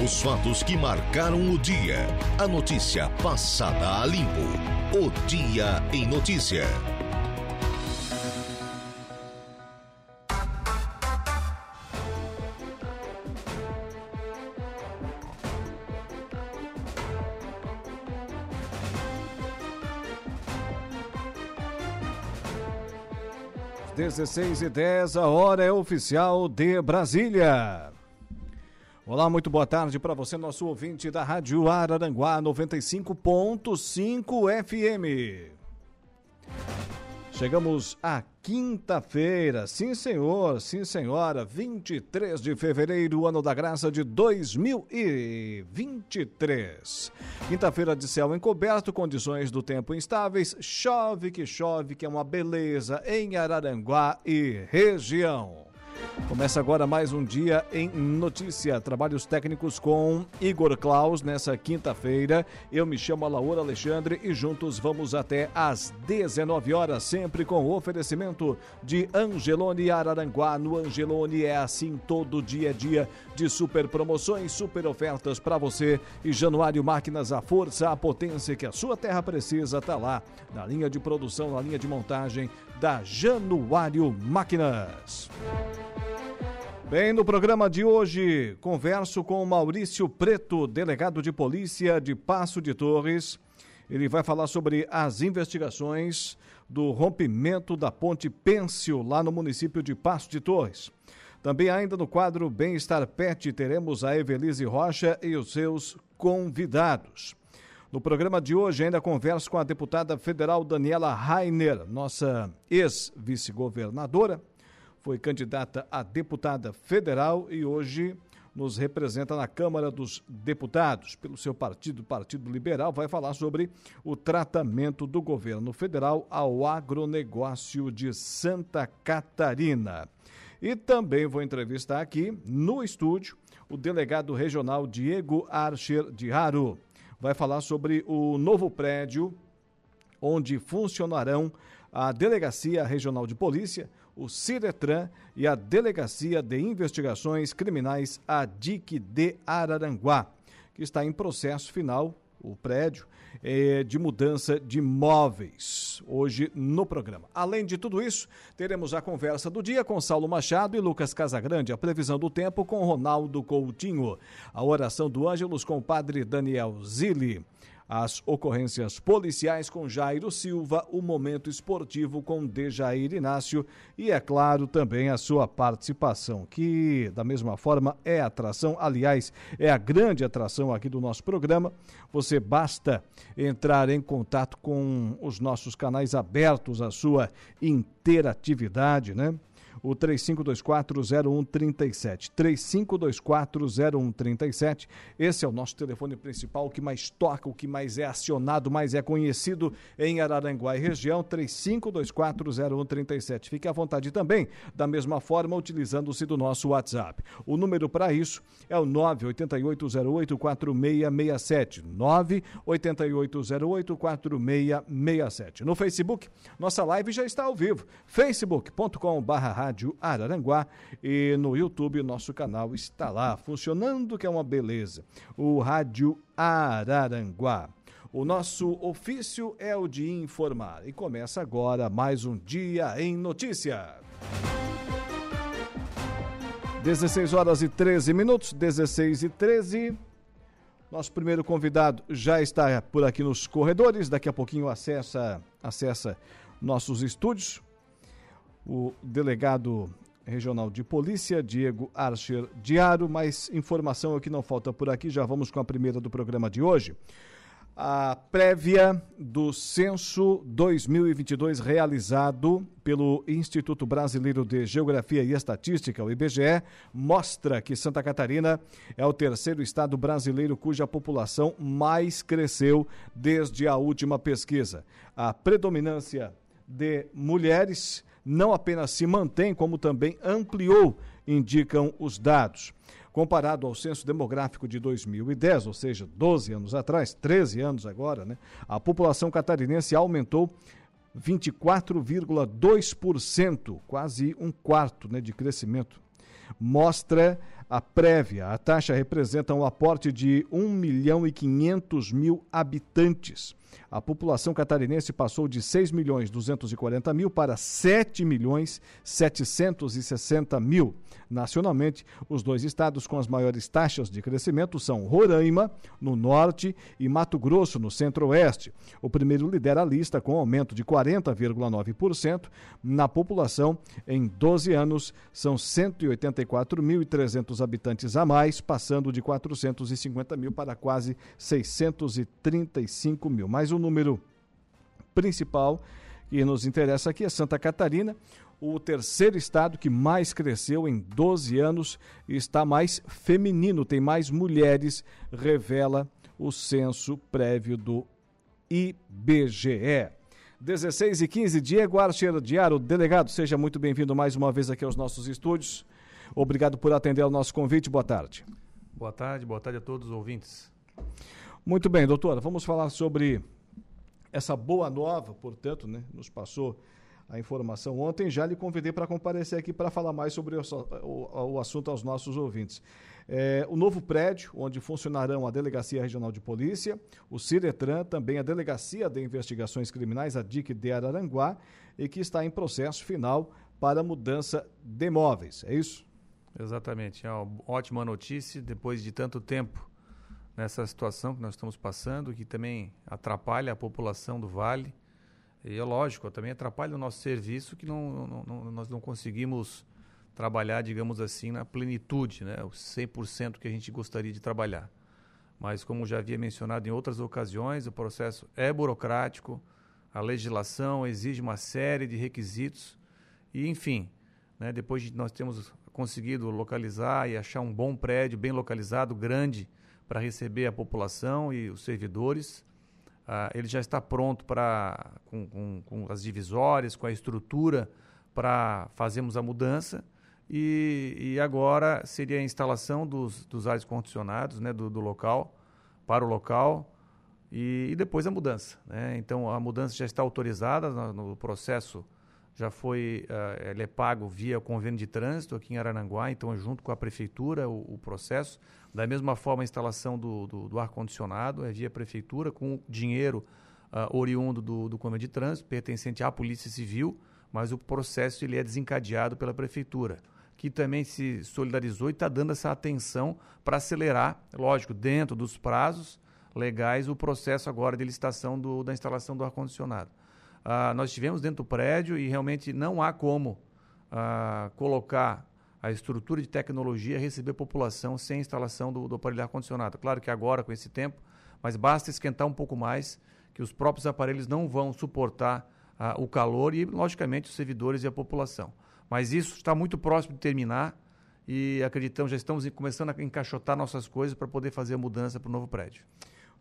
Os fatos que marcaram o dia. A notícia passada a limpo. O Dia em Notícia. Dezesseis e dez, a hora é oficial de Brasília. Olá, muito boa tarde para você, nosso ouvinte da Rádio Araranguá 95.5 FM. Chegamos à quinta-feira, sim senhor, sim senhora, 23 de fevereiro, ano da graça de 2023. Quinta-feira de céu encoberto, condições do tempo instáveis, chove que chove, que é uma beleza em Araranguá e região. Começa agora mais um dia em notícia. Trabalhos técnicos com Igor Klaus nessa quinta-feira. Eu me chamo Laura Alexandre e juntos vamos até às 19 horas, sempre com o oferecimento de Angelone Araranguá. No Angelone é assim todo dia a dia de super promoções, super ofertas para você. E Januário Máquinas, a força, a potência que a sua terra precisa, tá lá na linha de produção, na linha de montagem da Januário Máquinas. Bem, no programa de hoje, converso com Maurício Preto, delegado de polícia de Passo de Torres. Ele vai falar sobre as investigações do rompimento da ponte Pêncil, lá no município de Passo de Torres. Também ainda no quadro Bem-Estar Pet, teremos a Evelise Rocha e os seus convidados. No programa de hoje, ainda converso com a deputada federal Daniela Rainer, nossa ex-vice-governadora foi candidata a deputada federal e hoje nos representa na Câmara dos Deputados. Pelo seu partido, Partido Liberal, vai falar sobre o tratamento do governo federal ao agronegócio de Santa Catarina. E também vou entrevistar aqui no estúdio o delegado regional Diego Archer de Haro. Vai falar sobre o novo prédio onde funcionarão a Delegacia Regional de Polícia, o Ciretran e a Delegacia de Investigações Criminais, a DIC de Araranguá, que está em processo final, o prédio, é, de mudança de móveis, hoje no programa. Além de tudo isso, teremos a conversa do dia com Saulo Machado e Lucas Casagrande, a previsão do tempo com Ronaldo Coutinho, a oração do Ângelos com o padre Daniel Zilli as ocorrências policiais com Jairo Silva, o momento esportivo com Dejair Inácio e, é claro, também a sua participação, que da mesma forma é atração, aliás, é a grande atração aqui do nosso programa. Você basta entrar em contato com os nossos canais abertos à sua interatividade, né? O 35240137. 35240137. Esse é o nosso telefone principal, o que mais toca, o que mais é acionado, mais é conhecido em Araranguá e região, 35240137. Fique à vontade também, da mesma forma, utilizando-se do nosso WhatsApp. O número para isso é o 988084667. 988084667. No Facebook, nossa live já está ao vivo. facebook.com/barra Rádio Araranguá e no YouTube nosso canal está lá funcionando, que é uma beleza. O Rádio Araranguá. O nosso ofício é o de informar e começa agora mais um dia em notícia. 16 horas e 13 minutos, 16 e 13. Nosso primeiro convidado já está por aqui nos corredores, daqui a pouquinho acessa, acessa nossos estúdios o delegado regional de polícia, Diego Archer Diário. Mais informação é o que não falta por aqui, já vamos com a primeira do programa de hoje. A prévia do censo 2022 realizado pelo Instituto Brasileiro de Geografia e Estatística, o IBGE, mostra que Santa Catarina é o terceiro estado brasileiro cuja população mais cresceu desde a última pesquisa. A predominância de mulheres não apenas se mantém, como também ampliou, indicam os dados. Comparado ao censo demográfico de 2010, ou seja, 12 anos atrás, 13 anos agora, né, a população catarinense aumentou 24,2%, quase um quarto né, de crescimento Mostra a prévia. A taxa representa um aporte de 1 milhão e 500 mil habitantes. A população catarinense passou de 6 milhões 240 mil para 7 milhões 760 mil. Nacionalmente, os dois estados com as maiores taxas de crescimento são Roraima, no norte, e Mato Grosso, no centro-oeste. O primeiro lidera a lista com aumento de 40,9% na população. Em 12 anos, são 184.300 habitantes a mais, passando de 450 mil para quase 635 mil. Mas o número principal que nos interessa aqui é Santa Catarina, o terceiro estado que mais cresceu em 12 anos e está mais feminino, tem mais mulheres, revela o censo prévio do IBGE. 16 e 15, Diego Archer delegado, seja muito bem-vindo mais uma vez aqui aos nossos estúdios. Obrigado por atender ao nosso convite. Boa tarde. Boa tarde, boa tarde a todos os ouvintes. Muito bem, doutora, vamos falar sobre essa boa nova, portanto, né, nos passou a informação ontem. Já lhe convidei para comparecer aqui para falar mais sobre o, o, o, assunto aos nossos ouvintes. É, o novo prédio, onde funcionarão a Delegacia Regional de Polícia, o Ciretran, também a Delegacia de Investigações Criminais, a DIC de Araranguá, e que está em processo final para mudança de imóveis. É isso? Exatamente. É uma ótima notícia. Depois de tanto tempo nessa situação que nós estamos passando, que também atrapalha a população do Vale. E é lógico, também atrapalha o nosso serviço, que não, não, não, nós não conseguimos trabalhar, digamos assim, na plenitude, né? o 100% que a gente gostaria de trabalhar. Mas, como já havia mencionado em outras ocasiões, o processo é burocrático, a legislação exige uma série de requisitos, e, enfim, né, depois de nós temos conseguido localizar e achar um bom prédio, bem localizado, grande, para receber a população e os servidores. Ah, ele já está pronto para com, com, com, as divisórias, com a estrutura para fazermos a mudança. E, e, agora seria a instalação dos, dos ares condicionados né, do, do local para o local e, e depois a mudança. Né? Então a mudança já está autorizada no, no processo já foi, uh, ele é pago via convênio de trânsito aqui em Arananguá, então junto com a prefeitura o, o processo. Da mesma forma, a instalação do, do, do ar-condicionado é via prefeitura, com dinheiro uh, oriundo do, do convênio de trânsito, pertencente à Polícia Civil, mas o processo ele é desencadeado pela prefeitura, que também se solidarizou e está dando essa atenção para acelerar, lógico, dentro dos prazos legais, o processo agora de licitação do, da instalação do ar-condicionado. Uh, nós estivemos dentro do prédio e realmente não há como uh, colocar a estrutura de tecnologia receber população sem instalação do, do aparelho ar-condicionado. Claro que agora, com esse tempo, mas basta esquentar um pouco mais, que os próprios aparelhos não vão suportar uh, o calor e, logicamente, os servidores e a população. Mas isso está muito próximo de terminar e acreditamos, já estamos começando a encaixotar nossas coisas para poder fazer a mudança para o novo prédio.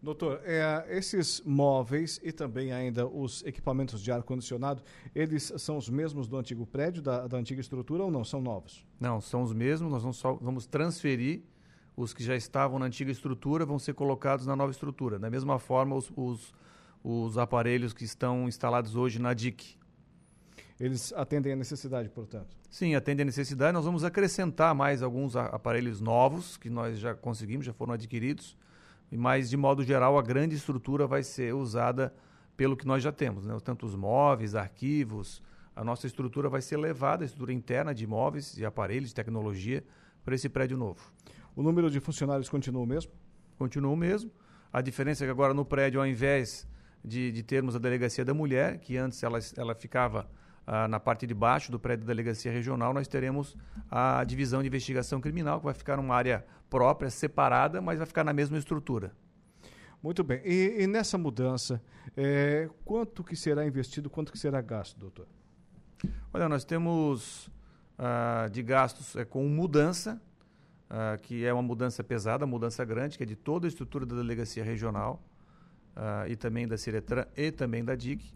Doutor, é, esses móveis e também ainda os equipamentos de ar-condicionado, eles são os mesmos do antigo prédio, da, da, antiga estrutura ou não? São novos? Não, são os mesmos. Nós vamos, só, vamos transferir os que já estavam na antiga estrutura, vão ser colocados na nova estrutura. Da mesma forma, os, os, os aparelhos que estão instalados hoje na DIC. Eles atendem a necessidade, portanto? Sim, atendem a necessidade. Nós vamos acrescentar mais alguns aparelhos novos que nós já conseguimos, já foram adquiridos mas de modo geral a grande estrutura vai ser usada pelo que nós já temos, né? tanto os móveis, arquivos, a nossa estrutura vai ser levada, a estrutura interna de móveis e aparelhos de tecnologia para esse prédio novo. O número de funcionários continua o mesmo? Continua o mesmo. A diferença é que agora no prédio, ao invés de, de termos a delegacia da mulher, que antes ela, ela ficava ah, na parte de baixo do prédio da Delegacia Regional, nós teremos a divisão de investigação criminal, que vai ficar numa área própria, separada, mas vai ficar na mesma estrutura. Muito bem. E, e nessa mudança, é, quanto que será investido, quanto que será gasto, doutor? Olha, nós temos ah, de gastos é, com mudança, ah, que é uma mudança pesada, mudança grande, que é de toda a estrutura da delegacia regional e também da Ciretran e também da DIC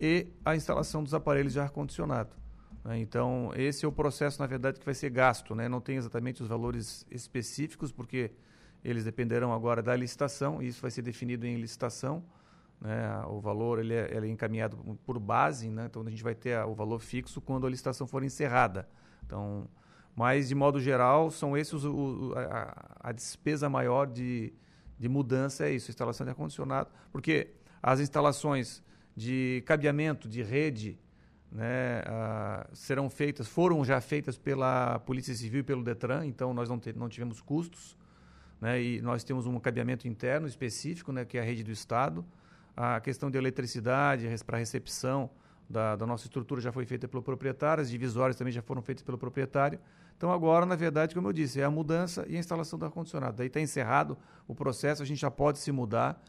e a instalação dos aparelhos de ar-condicionado. Né? Então, esse é o processo, na verdade, que vai ser gasto. Né? Não tem exatamente os valores específicos, porque eles dependerão agora da licitação, e isso vai ser definido em licitação. Né? O valor ele é, ele é encaminhado por base, né? então a gente vai ter o valor fixo quando a licitação for encerrada. Então, Mas, de modo geral, são esses o, a, a, despesa maior de, de mudança é isso, instalação de ar-condicionado, porque as instalações de cabeamento, de rede, né, uh, serão feitas, foram já feitas pela Polícia Civil e pelo Detran, então nós não, te, não tivemos custos, né, e nós temos um cabeamento interno específico, né, que é a rede do Estado. A questão de eletricidade para recepção da, da, nossa estrutura já foi feita pelo proprietário, as divisórias também já foram feitas pelo proprietário. Então, agora, na verdade, como eu disse, é a mudança e a instalação do ar-condicionado. Daí está encerrado o processo, a gente já pode se mudar,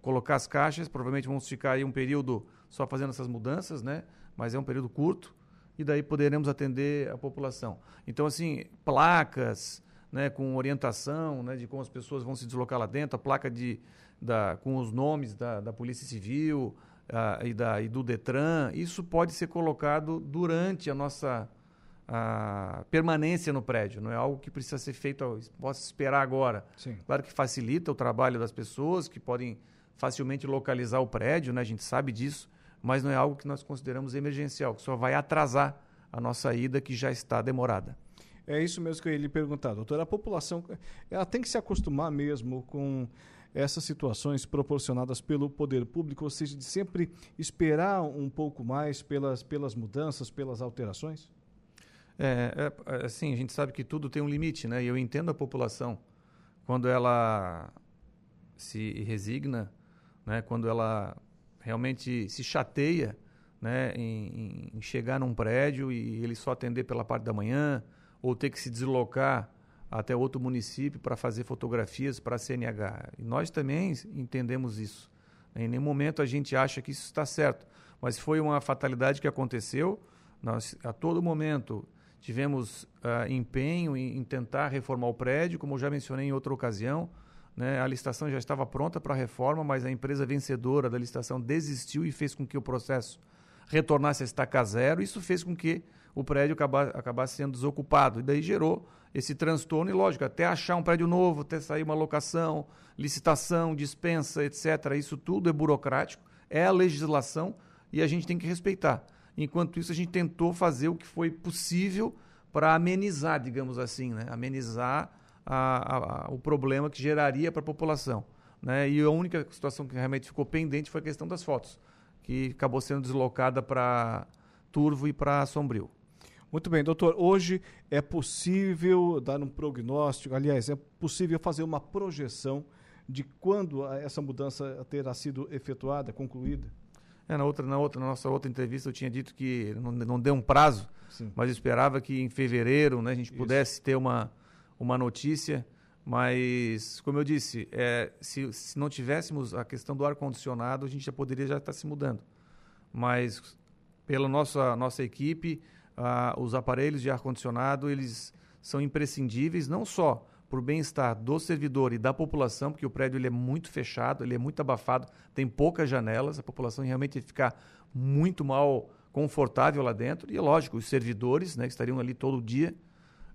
colocar as caixas, provavelmente vamos ficar aí um período só fazendo essas mudanças, né? mas é um período curto, e daí poderemos atender a população. Então, assim, placas né, com orientação né, de como as pessoas vão se deslocar lá dentro, a placa de, da, com os nomes da, da Polícia Civil uh, e, da, e do Detran, isso pode ser colocado durante a nossa a permanência no prédio, não é algo que precisa ser feito, possa esperar agora. Sim. Claro que facilita o trabalho das pessoas que podem facilmente localizar o prédio, né? a gente sabe disso, mas não é algo que nós consideramos emergencial, que só vai atrasar a nossa ida que já está demorada. É isso mesmo que eu ia lhe perguntar, doutor. A população ela tem que se acostumar mesmo com essas situações proporcionadas pelo poder público, ou seja, de sempre esperar um pouco mais pelas, pelas mudanças, pelas alterações? É, é, assim, a gente sabe que tudo tem um limite, né? E eu entendo a população quando ela se resigna, né? Quando ela realmente se chateia, né? Em, em chegar num prédio e ele só atender pela parte da manhã ou ter que se deslocar até outro município para fazer fotografias para a CNH. E nós também entendemos isso. Em nenhum momento a gente acha que isso está certo, mas foi uma fatalidade que aconteceu. Nós a todo momento Tivemos uh, empenho em, em, tentar reformar o prédio, como eu já mencionei em outra ocasião. Né? A licitação já estava pronta para a reforma, mas a empresa vencedora da licitação desistiu e fez com que o processo retornasse a estaca zero. Isso fez com que o prédio acabasse, acabasse sendo desocupado. E daí gerou esse transtorno. E, lógico, até achar um prédio novo, até sair uma locação, licitação, dispensa, etc. Isso tudo é burocrático, é a legislação e a gente tem que respeitar. Enquanto isso, a gente tentou fazer o que foi possível para amenizar, digamos assim, né? amenizar a, a, o problema que geraria para a população. Né? E a única situação que realmente ficou pendente foi a questão das fotos, que acabou sendo deslocada para Turvo e para Sombrio. Muito bem, doutor. Hoje é possível dar um prognóstico, aliás, é possível fazer uma projeção de quando essa mudança terá sido efetuada, concluída? É, na, outra, na, outra, na nossa outra entrevista eu tinha dito que não, não deu um prazo, Sim. mas esperava que em fevereiro né, a gente Isso. pudesse ter uma, uma notícia. Mas, como eu disse, é, se, se não tivéssemos a questão do ar-condicionado, a gente já poderia já estar se mudando. Mas, pela nossa, nossa equipe, ah, os aparelhos de ar-condicionado, eles são imprescindíveis, não só para o bem-estar do servidor e da população, porque o prédio ele é muito fechado, ele é muito abafado, tem poucas janelas, a população realmente fica muito mal confortável lá dentro. E é lógico, os servidores né, que estariam ali todo dia.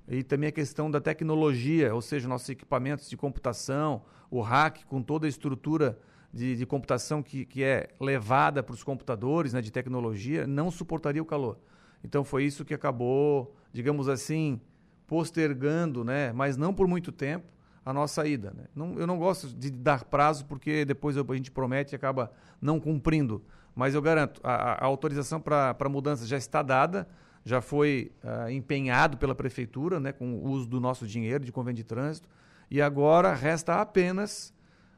E também a questão da tecnologia, ou seja, nossos equipamentos de computação, o rack com toda a estrutura de, de computação que, que é levada para os computadores né, de tecnologia, não suportaria o calor. Então foi isso que acabou, digamos assim, postergando, né, mas não por muito tempo, a nossa ida. Né? Não, eu não gosto de dar prazo porque depois a gente promete e acaba não cumprindo. Mas eu garanto, a, a autorização para mudança já está dada, já foi uh, empenhado pela prefeitura, né, com o uso do nosso dinheiro de convênio de trânsito, e agora resta apenas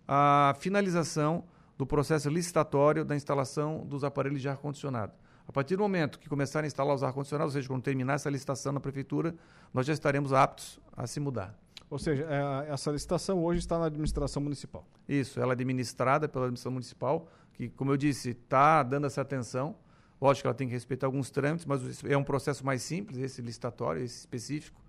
a finalização do processo licitatório da instalação dos aparelhos de ar-condicionado. A partir do momento que começarem a instalar os ar-condicionados, ou seja, quando terminar essa licitação na prefeitura, nós já estaremos aptos a se mudar. Ou seja, é, essa licitação hoje está na administração municipal. Isso, ela é administrada pela administração municipal, que, como eu disse, está dando essa atenção. Lógico que ela tem que respeitar alguns trâmites, mas é um processo mais simples, esse licitatório, esse específico.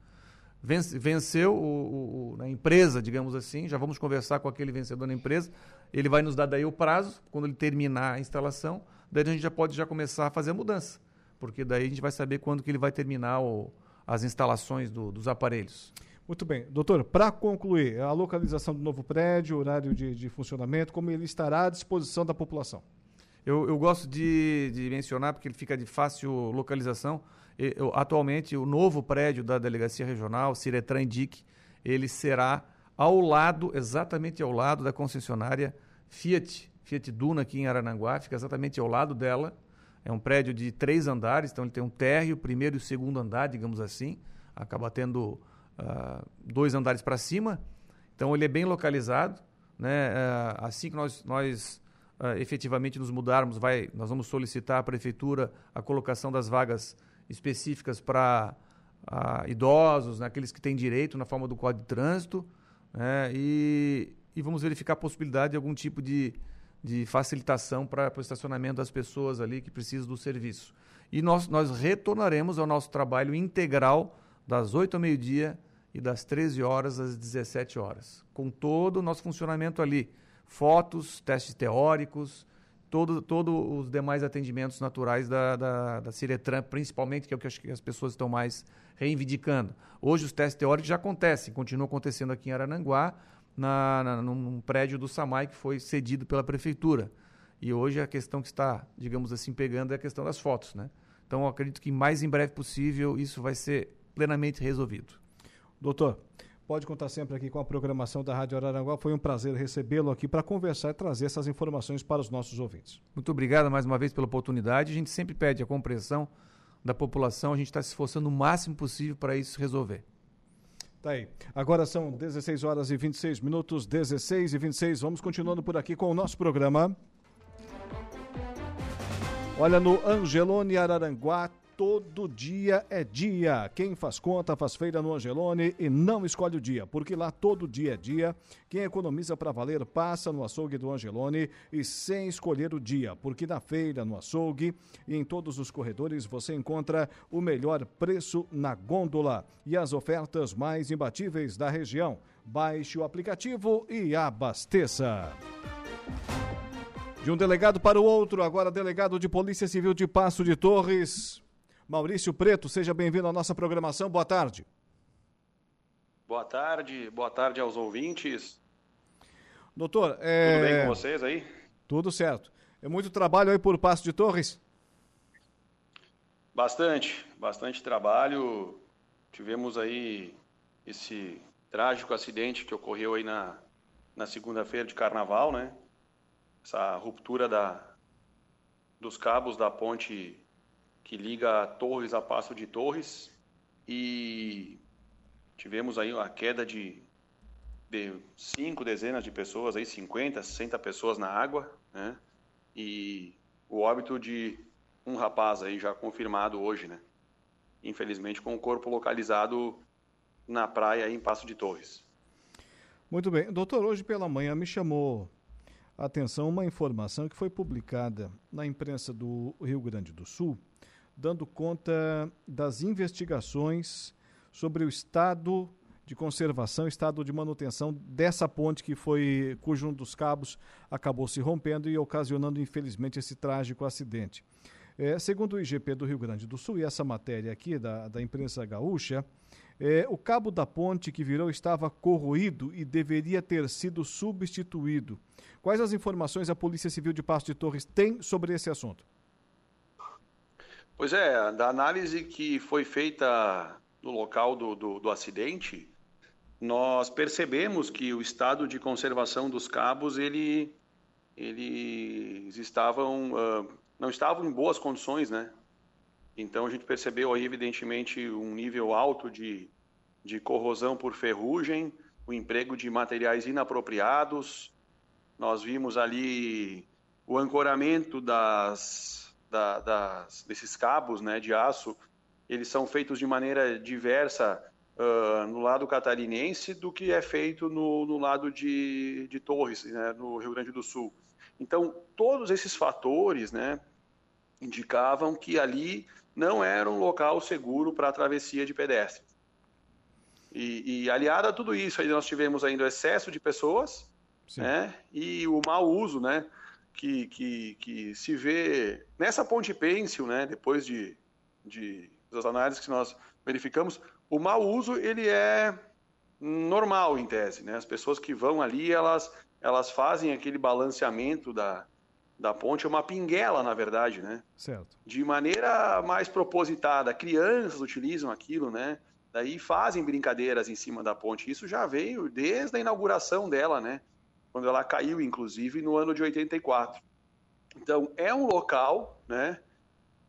Venceu o, o, a empresa, digamos assim, já vamos conversar com aquele vencedor na empresa. Ele vai nos dar daí o prazo, quando ele terminar a instalação, daí a gente já pode já começar a fazer a mudança, porque daí a gente vai saber quando que ele vai terminar o, as instalações do, dos aparelhos. Muito bem. Doutor, para concluir, a localização do novo prédio, horário de, de, funcionamento, como ele estará à disposição da população? Eu, eu gosto de, de, mencionar, porque ele fica de fácil localização, atualmente, o novo prédio da Delegacia Regional, Ciretran Indique, ele será ao lado, exatamente ao lado da concessionária Fiat, Fiat Duna aqui em Arananguá, fica exatamente ao lado dela. É um prédio de três andares, então ele tem um térreo, primeiro e segundo andar, digamos assim. Acaba tendo uh, dois andares para cima. Então ele é bem localizado. Né? Uh, assim que nós, nós uh, efetivamente nos mudarmos, vai, nós vamos solicitar à prefeitura a colocação das vagas específicas para idosos, né? aqueles que têm direito na forma do Código de Trânsito. Né? E, e vamos verificar a possibilidade de algum tipo de, de facilitação para o estacionamento das pessoas ali que precisam do serviço. E nós, nós retornaremos ao nosso trabalho integral das 8 ao meio-dia e das 13 horas às 17 horas, com todo o nosso funcionamento ali. Fotos, testes teóricos, todos todo os demais atendimentos naturais da, da, da Ciretran, principalmente, que é o que acho que as pessoas estão mais reivindicando. Hoje os testes teóricos já acontecem, continuam acontecendo aqui em Arananguá, na, na, num prédio do SAMAI que foi cedido pela prefeitura. E hoje a questão que está, digamos assim, pegando é a questão das fotos. Né? Então, acredito que mais em breve possível isso vai ser plenamente resolvido. Doutor, pode contar sempre aqui com a programação da Rádio Araranguá. Foi um prazer recebê-lo aqui para conversar e trazer essas informações para os nossos ouvintes. Muito obrigado mais uma vez pela oportunidade. A gente sempre pede a compreensão da população. A gente está se esforçando o máximo possível para isso resolver. Tá aí. Agora são 16 horas e 26 minutos, 16 e 26. Vamos continuando por aqui com o nosso programa. Olha, no Angelone Araranguá todo dia é dia. Quem faz conta faz feira no Angelone e não escolhe o dia, porque lá todo dia é dia. Quem economiza para valer passa no açougue do Angelone e sem escolher o dia, porque na feira, no açougue e em todos os corredores você encontra o melhor preço na gôndola e as ofertas mais imbatíveis da região. Baixe o aplicativo e abasteça. De um delegado para o outro, agora delegado de Polícia Civil de Passo de Torres. Maurício Preto, seja bem-vindo à nossa programação. Boa tarde. Boa tarde, boa tarde aos ouvintes. Doutor, é... tudo bem com vocês aí? Tudo certo. É muito trabalho aí por Passo de Torres? Bastante, bastante trabalho. Tivemos aí esse trágico acidente que ocorreu aí na, na segunda-feira de carnaval, né? Essa ruptura da, dos cabos da ponte que liga Torres a Passo de Torres e tivemos aí a queda de, de cinco dezenas de pessoas, aí 50, 60 pessoas na água, né? E o óbito de um rapaz aí já confirmado hoje, né? Infelizmente com o corpo localizado na praia em Passo de Torres. Muito bem. Doutor, hoje pela manhã me chamou a atenção uma informação que foi publicada na imprensa do Rio Grande do Sul dando conta das investigações sobre o estado de conservação, estado de manutenção dessa ponte que foi, cujo um dos cabos acabou se rompendo e ocasionando, infelizmente, esse trágico acidente. É, segundo o IGP do Rio Grande do Sul, e essa matéria aqui da, da imprensa gaúcha, é, o cabo da ponte que virou estava corroído e deveria ter sido substituído. Quais as informações a Polícia Civil de Passo de Torres tem sobre esse assunto? Pois é, da análise que foi feita no local do, do, do acidente, nós percebemos que o estado de conservação dos cabos ele, eles estavam uh, não estavam em boas condições, né? Então a gente percebeu aí evidentemente um nível alto de, de corrosão por ferrugem, o emprego de materiais inapropriados. Nós vimos ali o ancoramento das da, das, desses cabos né, de aço, eles são feitos de maneira diversa uh, no lado catarinense do que é feito no, no lado de, de Torres, né, no Rio Grande do Sul. Então, todos esses fatores né, indicavam que ali não era um local seguro para a travessia de pedestres. E, e, aliado a tudo isso, aí nós tivemos ainda o excesso de pessoas né, e o mau uso, né? Que, que, que se vê nessa ponte pêncil, né, depois de, de das análises que nós verificamos, o mau uso ele é normal em tese, né? As pessoas que vão ali, elas elas fazem aquele balanceamento da, da ponte, é uma pinguela, na verdade, né? Certo. De maneira mais propositada. Crianças utilizam aquilo, né? Daí fazem brincadeiras em cima da ponte. Isso já veio desde a inauguração dela, né? Quando ela caiu, inclusive, no ano de 84. Então, é um local, né?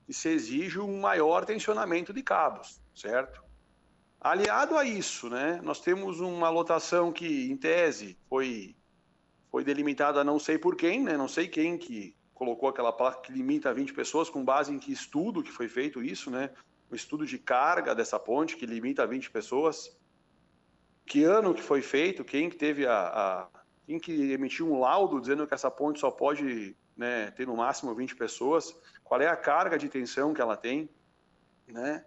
Que se exige um maior tensionamento de cabos, certo? Aliado a isso, né? Nós temos uma lotação que, em tese, foi foi delimitada não sei por quem, né? Não sei quem que colocou aquela placa que limita a 20 pessoas, com base em que estudo que foi feito isso, né? O estudo de carga dessa ponte que limita a 20 pessoas. Que ano que foi feito? Quem que teve a, a quem que emitiu um laudo dizendo que essa ponte só pode né, ter no máximo 20 pessoas? Qual é a carga de tensão que ela tem, né?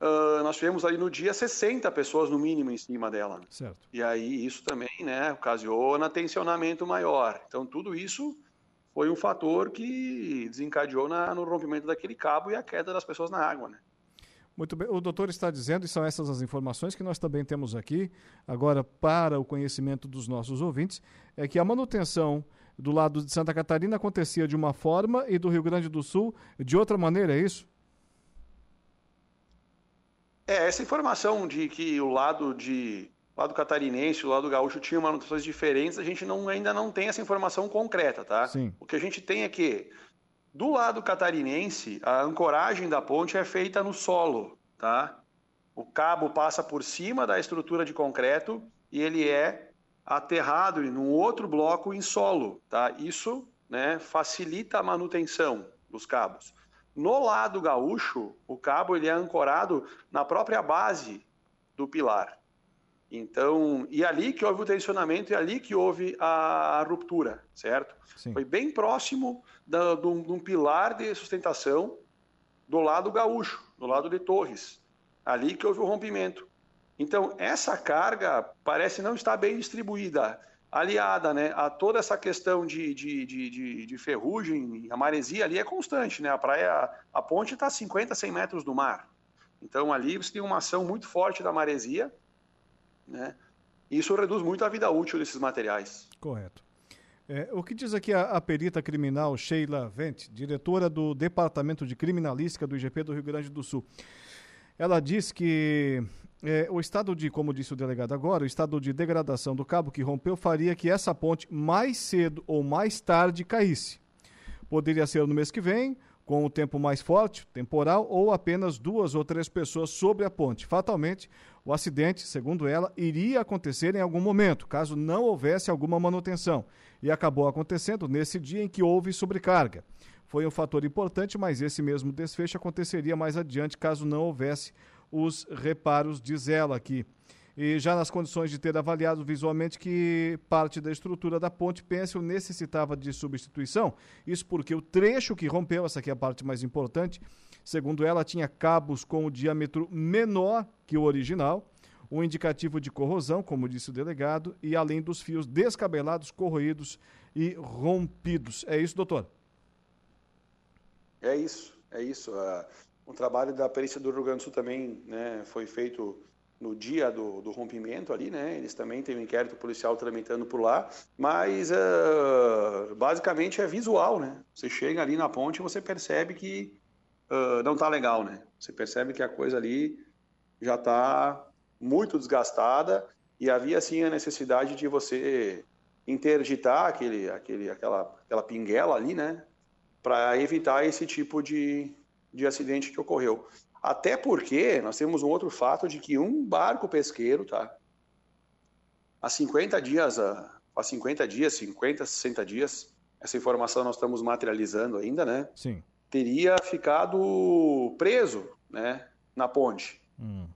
Uh, nós tivemos ali no dia 60 pessoas no mínimo em cima dela. Certo. E aí isso também, né, ocasiona tensionamento maior. Então tudo isso foi um fator que desencadeou na, no rompimento daquele cabo e a queda das pessoas na água, né? Muito bem, o doutor está dizendo, e são essas as informações que nós também temos aqui, agora para o conhecimento dos nossos ouvintes, é que a manutenção do lado de Santa Catarina acontecia de uma forma e do Rio Grande do Sul de outra maneira, é isso? É, essa informação de que o lado de o lado catarinense, o lado gaúcho tinha manutenções diferentes, a gente não, ainda não tem essa informação concreta, tá? Sim. O que a gente tem é que do lado catarinense, a ancoragem da ponte é feita no solo, tá? O cabo passa por cima da estrutura de concreto e ele é aterrado em um outro bloco em solo, tá? Isso, né, facilita a manutenção dos cabos. No lado gaúcho, o cabo ele é ancorado na própria base do pilar. Então, e ali que houve o tensionamento e ali que houve a, ruptura, certo? Sim. Foi bem próximo de um pilar de sustentação do lado gaúcho, do lado de Torres. Ali que houve o rompimento. Então, essa carga parece não estar bem distribuída aliada né, a toda essa questão de, de, de, de, ferrugem, a maresia ali é constante, né? A praia, a ponte está a 50, 100 metros do mar. Então ali você tem uma ação muito forte da maresia, né? Isso reduz muito a vida útil desses materiais. Correto. É, o que diz aqui a, a, perita criminal Sheila Vente, diretora do Departamento de Criminalística do IGP do Rio Grande do Sul. Ela diz que é, o estado de, como disse o delegado agora, o estado de degradação do cabo que rompeu faria que essa ponte mais cedo ou mais tarde caísse. Poderia ser no mês que vem, com o tempo mais forte, temporal, ou apenas duas ou três pessoas sobre a ponte. Fatalmente, o acidente, segundo ela, iria acontecer em algum momento, caso não houvesse alguma manutenção. E acabou acontecendo nesse dia em que houve sobrecarga. Foi um fator importante, mas esse mesmo desfecho aconteceria mais adiante caso não houvesse os reparos, diz ela aqui. E já nas condições de ter avaliado visualmente que parte da estrutura da ponte Pêncil necessitava de substituição. Isso porque o trecho que rompeu, essa aqui é a parte mais importante, segundo ela, tinha cabos com o diâmetro menor que o original, um indicativo de corrosão, como disse o delegado, e além dos fios descabelados, corroídos e rompidos. É isso, doutor? É isso, é isso. O trabalho da perícia do Rio Grande do Sul também né, foi feito no dia do, do, rompimento ali, né? Eles também têm um inquérito policial tramitando por lá, mas uh, basicamente é visual, né? Você chega ali na ponte e você percebe que não está legal, né? Você percebe que a coisa ali já está muito desgastada e havia sim a necessidade de você interditar aquele, aquele, aquela, aquela pinguela ali, né? Para evitar esse tipo de, de acidente que ocorreu. Até porque nós temos um outro fato de que um barco pesqueiro, tá? Há 50 dias, há 50 dias, 50, 60 dias, essa informação nós estamos materializando ainda, né? Sim. Teria ficado preso, né, na ponte. Hum.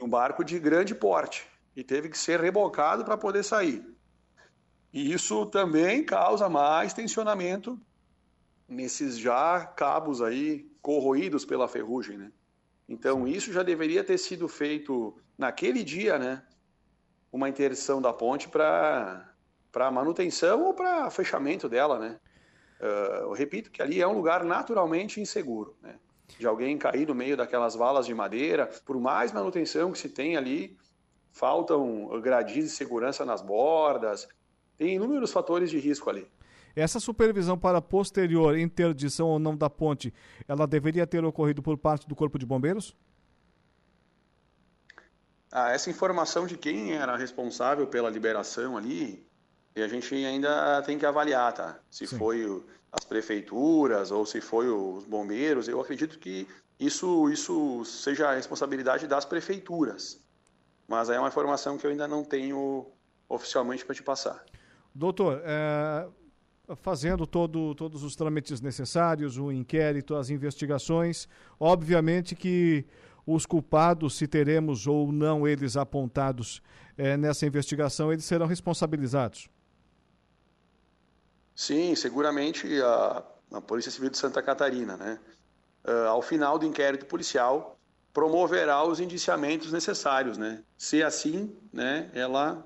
Um barco de grande porte e teve que ser rebocado para poder sair. E isso também causa mais tensionamento nesses já cabos aí corroídos pela ferrugem, né? Então isso já deveria ter sido feito naquele dia, né? Uma interdição da ponte para para manutenção ou para fechamento dela, né? Uh, eu repito que ali é um lugar naturalmente inseguro, né? De alguém cair no meio daquelas valas de madeira, por mais manutenção que se tem ali, faltam gradis de segurança nas bordas, tem inúmeros fatores de risco ali. Essa supervisão para posterior interdição ou não da ponte, ela deveria ter ocorrido por parte do Corpo de Bombeiros? Ah, essa informação de quem era responsável pela liberação ali, a gente ainda tem que avaliar, tá? Se Sim. foi as prefeituras ou se foi os bombeiros, eu acredito que isso, isso seja a responsabilidade das prefeituras. Mas é uma informação que eu ainda não tenho oficialmente para te passar. Doutor, é, fazendo todo, todos os trâmites necessários, o inquérito, as investigações, obviamente que os culpados, se teremos ou não eles apontados é, nessa investigação, eles serão responsabilizados. Sim, seguramente a, a Polícia Civil de Santa Catarina, né? Uh, ao final do inquérito policial, promoverá os indiciamentos necessários, né? Se assim, né, ela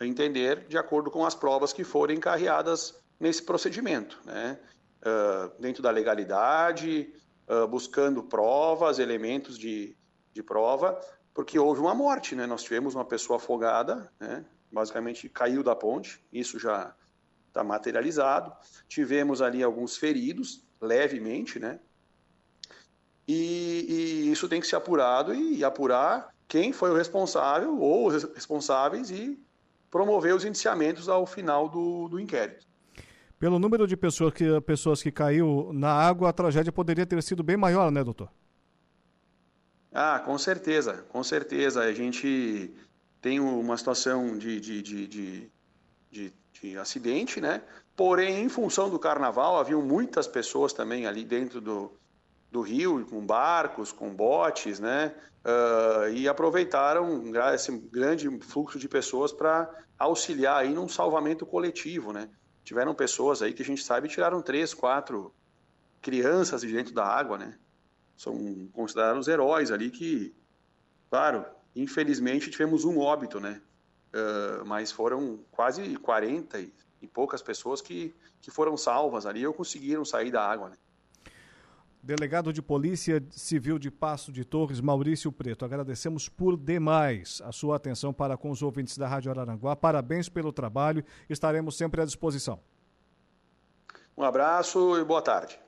entender de acordo com as provas que forem carreadas nesse procedimento, né? Uh, dentro da legalidade, uh, buscando provas, elementos de, de prova, porque houve uma morte, né? Nós tivemos uma pessoa afogada, né? Basicamente caiu da ponte, isso já está materializado. Tivemos ali alguns feridos, levemente, né? E, e, isso tem que ser apurado e, e apurar quem foi o responsável ou os responsáveis e promover os indiciamentos ao final do, do inquérito. Pelo número de pessoas que, pessoas que caiu na água, a tragédia poderia ter sido bem maior, né, doutor? Ah, com certeza, com certeza. A gente tem uma situação de, de, de, de, de, de acidente, né? Porém, em função do carnaval, haviam muitas pessoas também ali dentro do, do rio, com barcos, com botes, né? Uh, e aproveitaram esse grande fluxo de pessoas para auxiliar aí num salvamento coletivo, né? Tiveram pessoas aí que a gente sabe tiraram três, quatro crianças de dentro da água, né? São considerados heróis ali que, claro, infelizmente tivemos um óbito, né? Uh, mas foram quase 40 e, e poucas pessoas que, que foram salvas ali ou conseguiram sair da água, né? Delegado de Polícia Civil de Passo de Torres, Maurício Preto, agradecemos por demais a sua atenção para com os ouvintes da Rádio Araranguá. Parabéns pelo trabalho, estaremos sempre à disposição. Um abraço e boa tarde.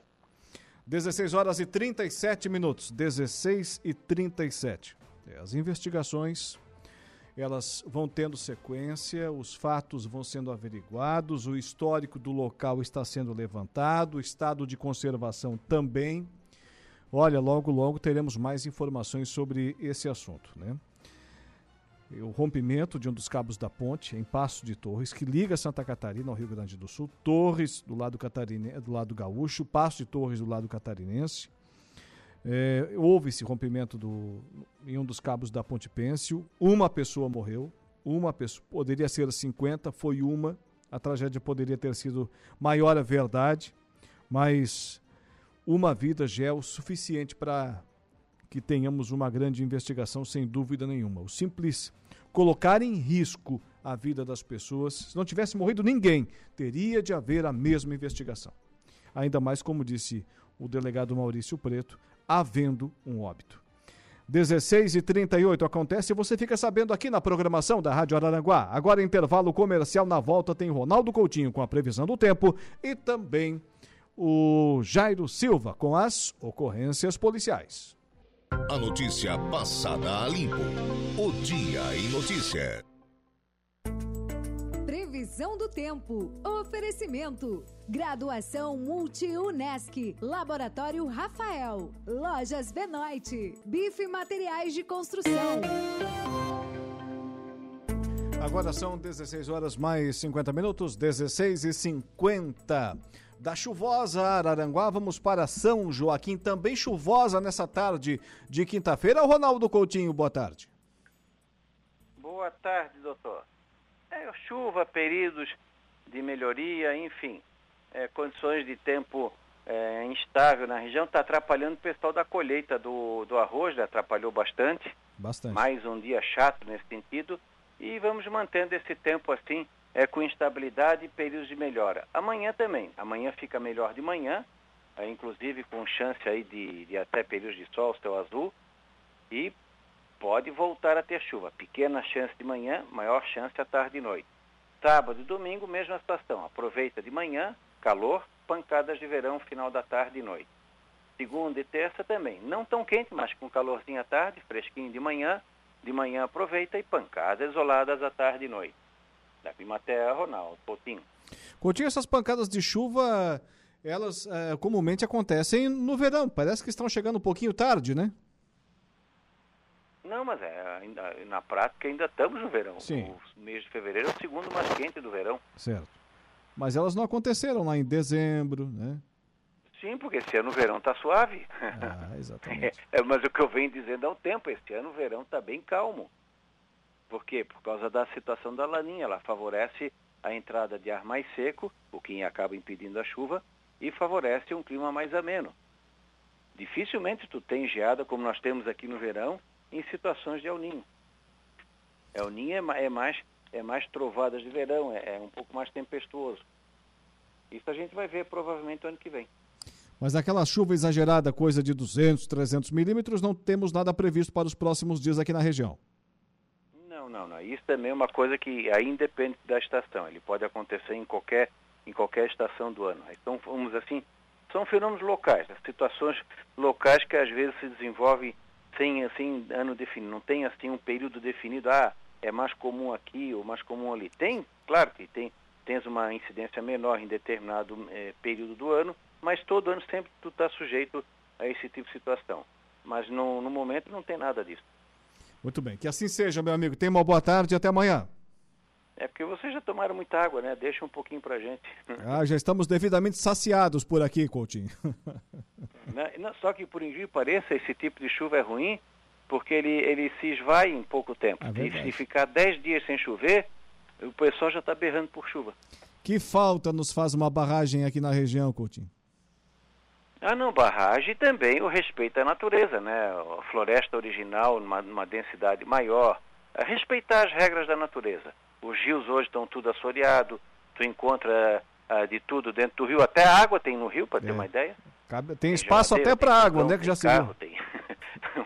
16 horas e 37 minutos, 16 e 37. É, as investigações elas vão tendo sequência, os fatos vão sendo averiguados, o histórico do local está sendo levantado, o estado de conservação também. Olha, logo, logo teremos mais informações sobre esse assunto, né? O rompimento de um dos cabos da ponte em Passo de Torres, que liga Santa Catarina ao Rio Grande do Sul, Torres do lado catarinense, do lado gaúcho, Passo de Torres do lado catarinense. É, houve esse rompimento do, em um dos cabos da Ponte Pêncil. Uma pessoa morreu. Uma pessoa, poderia ser 50, foi uma. A tragédia poderia ter sido maior, a verdade, mas uma vida já é o suficiente para que tenhamos uma grande investigação, sem dúvida nenhuma. O simples colocar em risco a vida das pessoas, se não tivesse morrido ninguém, teria de haver a mesma investigação. Ainda mais, como disse o delegado Maurício Preto, havendo um óbito. 16 e 38 acontece e você fica sabendo aqui na programação da Rádio Araranguá. Agora, intervalo comercial na volta, tem Ronaldo Coutinho com a previsão do tempo e também o Jairo Silva com as ocorrências policiais. A notícia passada a limpo. O Dia em Notícia. Previsão do tempo. Oferecimento. Graduação Multi-UNESC. Laboratório Rafael. Lojas Benoit. Bife Materiais de Construção. Agora são 16 horas mais 50 minutos, 16 e 50. Da chuvosa Araranguá, vamos para São Joaquim, também chuvosa nessa tarde de quinta-feira. Ronaldo Coutinho, boa tarde. Boa tarde, doutor. É, chuva, períodos de melhoria, enfim, é, condições de tempo é, instável na região, está atrapalhando o pessoal da colheita do, do arroz, né? atrapalhou bastante. Bastante. Mais um dia chato nesse sentido. E vamos mantendo esse tempo assim, é, com instabilidade e períodos de melhora. Amanhã também. Amanhã fica melhor de manhã, é, inclusive com chance aí de, de até períodos de sol, céu azul. E pode voltar a ter chuva. Pequena chance de manhã, maior chance à tarde e noite. Sábado e domingo, mesma situação. Aproveita de manhã, calor, pancadas de verão final da tarde e noite. Segunda e terça também, não tão quente, mas com calorzinho à tarde, fresquinho de manhã. De manhã aproveita e pancadas isoladas à tarde e noite. Da Pimaterra, Ronaldo Coutinho. Coutinho, essas pancadas de chuva, elas é, comumente acontecem no verão. Parece que estão chegando um pouquinho tarde, né? Não, mas é, ainda, na prática ainda estamos no verão. Sim. O mês de fevereiro é o segundo mais quente do verão. Certo. Mas elas não aconteceram lá em dezembro, né? Sim, porque esse ano o verão está suave. Ah, exatamente. É, mas o que eu venho dizendo há um tempo, esse ano o verão está bem calmo. Por quê? Por causa da situação da laninha. Ela favorece a entrada de ar mais seco, o que acaba impedindo a chuva, e favorece um clima mais ameno. Dificilmente tu tem geada como nós temos aqui no verão em situações de El Ninho. El Ninho é, é mais, é mais trovadas de verão, é, é um pouco mais tempestuoso. Isso a gente vai ver provavelmente ano que vem. Mas aquela chuva exagerada, coisa de 200, 300 milímetros, não temos nada previsto para os próximos dias aqui na região. Não, não, não. Isso também é uma coisa que aí independe da estação. Ele pode acontecer em qualquer, em qualquer estação do ano. Então, vamos assim, são fenômenos locais, as situações locais que às vezes se desenvolvem sem assim ano definido, não tem assim um período definido, ah, é mais comum aqui ou mais comum ali. Tem, claro que tem, tens uma incidência menor em determinado eh, período do ano, mas todo ano sempre tu está sujeito a esse tipo de situação. Mas no, no momento não tem nada disso. Muito bem, que assim seja, meu amigo. Tenha uma boa tarde e até amanhã. É porque vocês já tomaram muita água, né? Deixa um pouquinho pra gente. Ah, já estamos devidamente saciados por aqui, Coutinho. Né? Não, Só que, por incrível que pareça, esse tipo de chuva é ruim porque ele, ele se esvai em pouco tempo. É e se ficar 10 dias sem chover, o pessoal já está berrando por chuva. Que falta nos faz uma barragem aqui na região, Coutinho? Ah, não, barragem também o respeito à natureza, né? A floresta original numa, numa densidade maior. É respeitar as regras da natureza. Os rios hoje estão tudo assoreado, tu encontra ah, de tudo dentro do rio, até água tem no rio, para ter É. uma ideia. Cabe- Tem espaço geladeira, até para tem água, onde é que já tem se carro, viu? Tem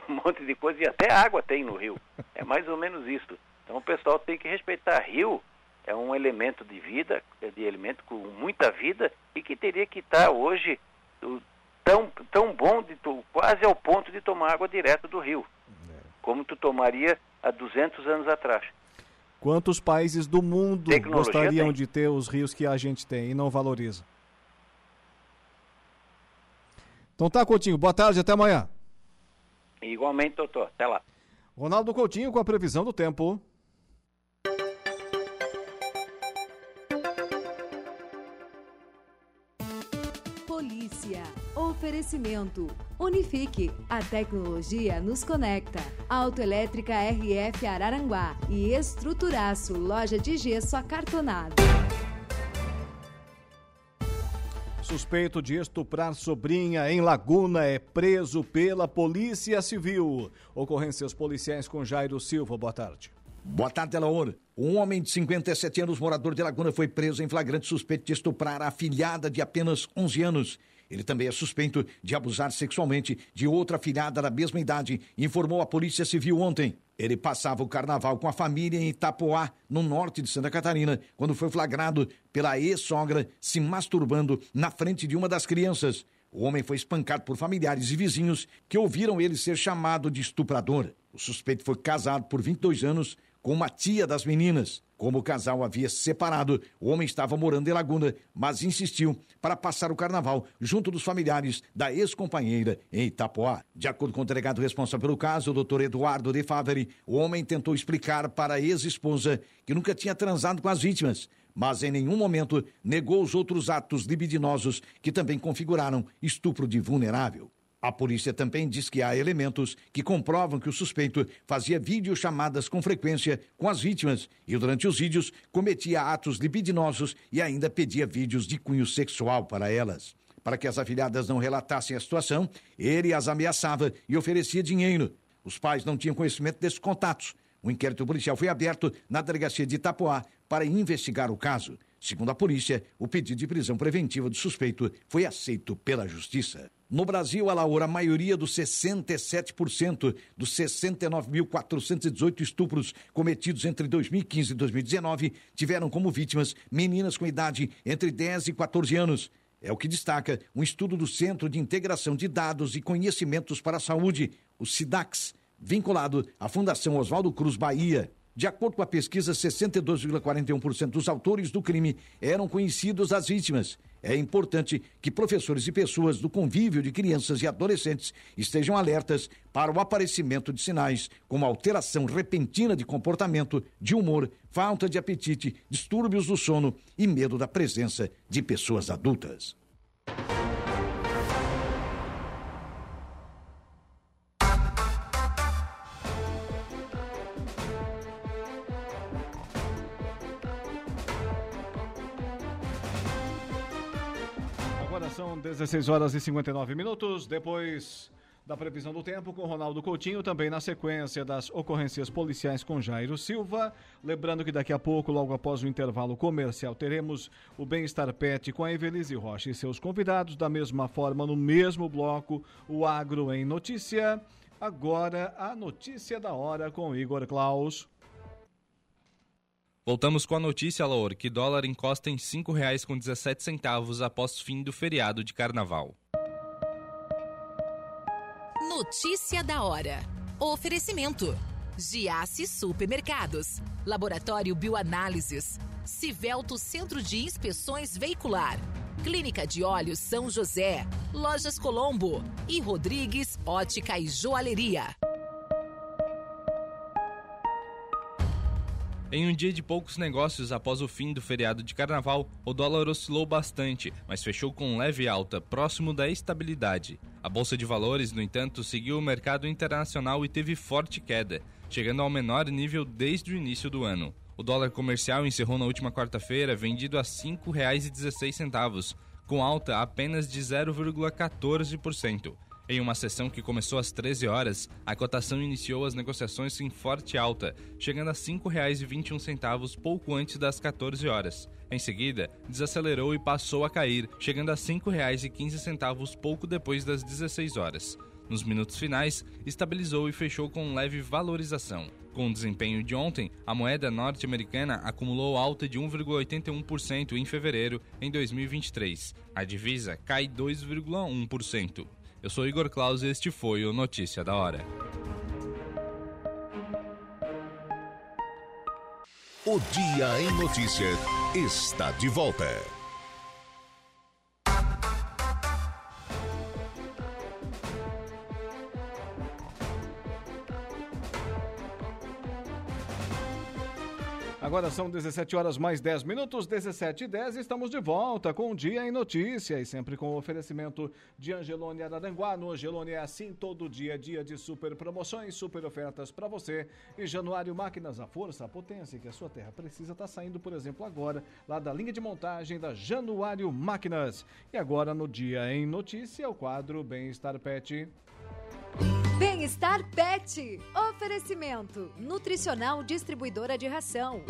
um monte de coisa e até água tem no rio. É mais ou menos isso. Então o pessoal tem que respeitar. Rio é um elemento de vida, é de elemento com muita vida e que teria que estar hoje o- tão, tão bom, de tu, quase ao ponto de tomar água direto do rio, É. como tu tomaria há 200 anos atrás. Quantos países do mundo Tecnologia gostariam tem. de ter os rios que a gente tem e não valoriza? Então tá, Coutinho. Boa tarde, até amanhã. Igualmente, doutor. Até lá. Ronaldo Coutinho com a previsão do tempo. Oferecimento. Unifique. A tecnologia nos conecta. Autoelétrica RF Araranguá. E Estruturaço. Loja de gesso acartonado. Suspeito de estuprar sobrinha em Laguna é preso pela Polícia Civil. Ocorrências policiais com Jairo Silva. Boa tarde. Boa tarde, Elaor. Um homem de 57 anos, morador de Laguna, foi preso em flagrante suspeito de estuprar a afilhada de apenas 11 anos. Ele também é suspeito de abusar sexualmente de outra afilhada da mesma idade, informou a Polícia Civil ontem. Ele passava o carnaval com a família em Itapoá, no norte de Santa Catarina, quando foi flagrado pela ex-sogra se masturbando na frente de uma das crianças. O homem foi espancado por familiares e vizinhos que ouviram ele ser chamado de estuprador. O suspeito foi casado por 22 anos com uma tia das meninas. Como o casal havia se separado, o homem estava morando em Laguna, mas insistiu para passar o carnaval junto dos familiares da ex-companheira em Itapoá. De acordo com o delegado responsável pelo caso, o doutor Eduardo de Faveri, o homem tentou explicar para a ex-esposa que nunca tinha transado com as vítimas, mas em nenhum momento negou os outros atos libidinosos que também configuraram estupro de vulnerável. A polícia também diz que há elementos que comprovam que o suspeito fazia videochamadas com frequência com as vítimas e, durante os vídeos, cometia atos libidinosos e ainda pedia vídeos de cunho sexual para elas. Para que as afilhadas não relatassem a situação, ele as ameaçava e oferecia dinheiro. Os pais não tinham conhecimento desses contatos. O inquérito policial foi aberto na delegacia de Itapoá para investigar o caso. Segundo a polícia, o pedido de prisão preventiva do suspeito foi aceito pela justiça. No Brasil, a Laura, a maioria dos 67% dos 69.418 estupros cometidos entre 2015 e 2019 tiveram como vítimas meninas com idade entre 10 e 14 anos. É o que destaca um estudo do Centro de Integração de Dados e Conhecimentos para a Saúde, o SIDAX, vinculado à Fundação Oswaldo Cruz Bahia. De acordo com a pesquisa, 62,41% dos autores do crime eram conhecidos às vítimas. É importante que professores e pessoas do convívio de crianças e adolescentes estejam alertas para o aparecimento de sinais como alteração repentina de comportamento, de humor, falta de apetite, distúrbios do sono e medo da presença de pessoas adultas. 16 horas e 59 minutos. Depois da previsão do tempo com Ronaldo Coutinho, também na sequência das ocorrências policiais com Jairo Silva. Lembrando que daqui a pouco, logo após o intervalo comercial, teremos o Bem-Estar Pet com a Evelise Rocha e seus convidados. Da mesma forma, no mesmo bloco, o Agro em Notícia. Agora, a notícia da hora com Igor Klaus. Voltamos com a notícia, Laur, que dólar encosta em R$ 5,17 após fim do feriado de carnaval. Notícia da hora. Oferecimento. Giasse Supermercados. Laboratório Bioanálises. Civelto Centro de Inspeções Veicular. Clínica de Olhos São José. Lojas Colombo. E Rodrigues Ótica e Joalheria. Em um dia de poucos negócios após o fim do feriado de carnaval, o dólar oscilou bastante, mas fechou com leve alta, próximo da estabilidade. A bolsa de valores, no entanto, seguiu o mercado internacional e teve forte queda, chegando ao menor nível desde o início do ano. O dólar comercial encerrou na última quarta-feira vendido a R$ 5,16, com alta apenas de 0,14%. Em uma sessão que começou às 13 horas, a cotação iniciou as negociações em forte alta, chegando a R$ 5,21 pouco antes das 14 horas. Em seguida, desacelerou e passou a cair, chegando a R$ 5,15 pouco depois das 16 horas. Nos minutos finais, estabilizou e fechou com leve valorização. Com o desempenho de ontem, a moeda norte-americana acumulou alta de 1,81% em fevereiro em 2023. A divisa cai 2,1%. Eu sou Igor Claus e este foi o Notícia da Hora. O Dia em Notícias está de volta. Agora são 17 horas mais 10 minutos, 17 e 10. Estamos de volta com o Dia em Notícia e sempre com o oferecimento de Angelone Araranguá. No Angelone é assim todo dia, dia de super promoções, super ofertas para você. E Januário Máquinas, a força, a potência que a sua terra precisa está saindo, por exemplo, agora lá da linha de montagem da Januário Máquinas. E agora no Dia em Notícia, o quadro Bem-Estar Pet. Bem-estar Pet. Oferecimento. Nutricional Distribuidora de Ração.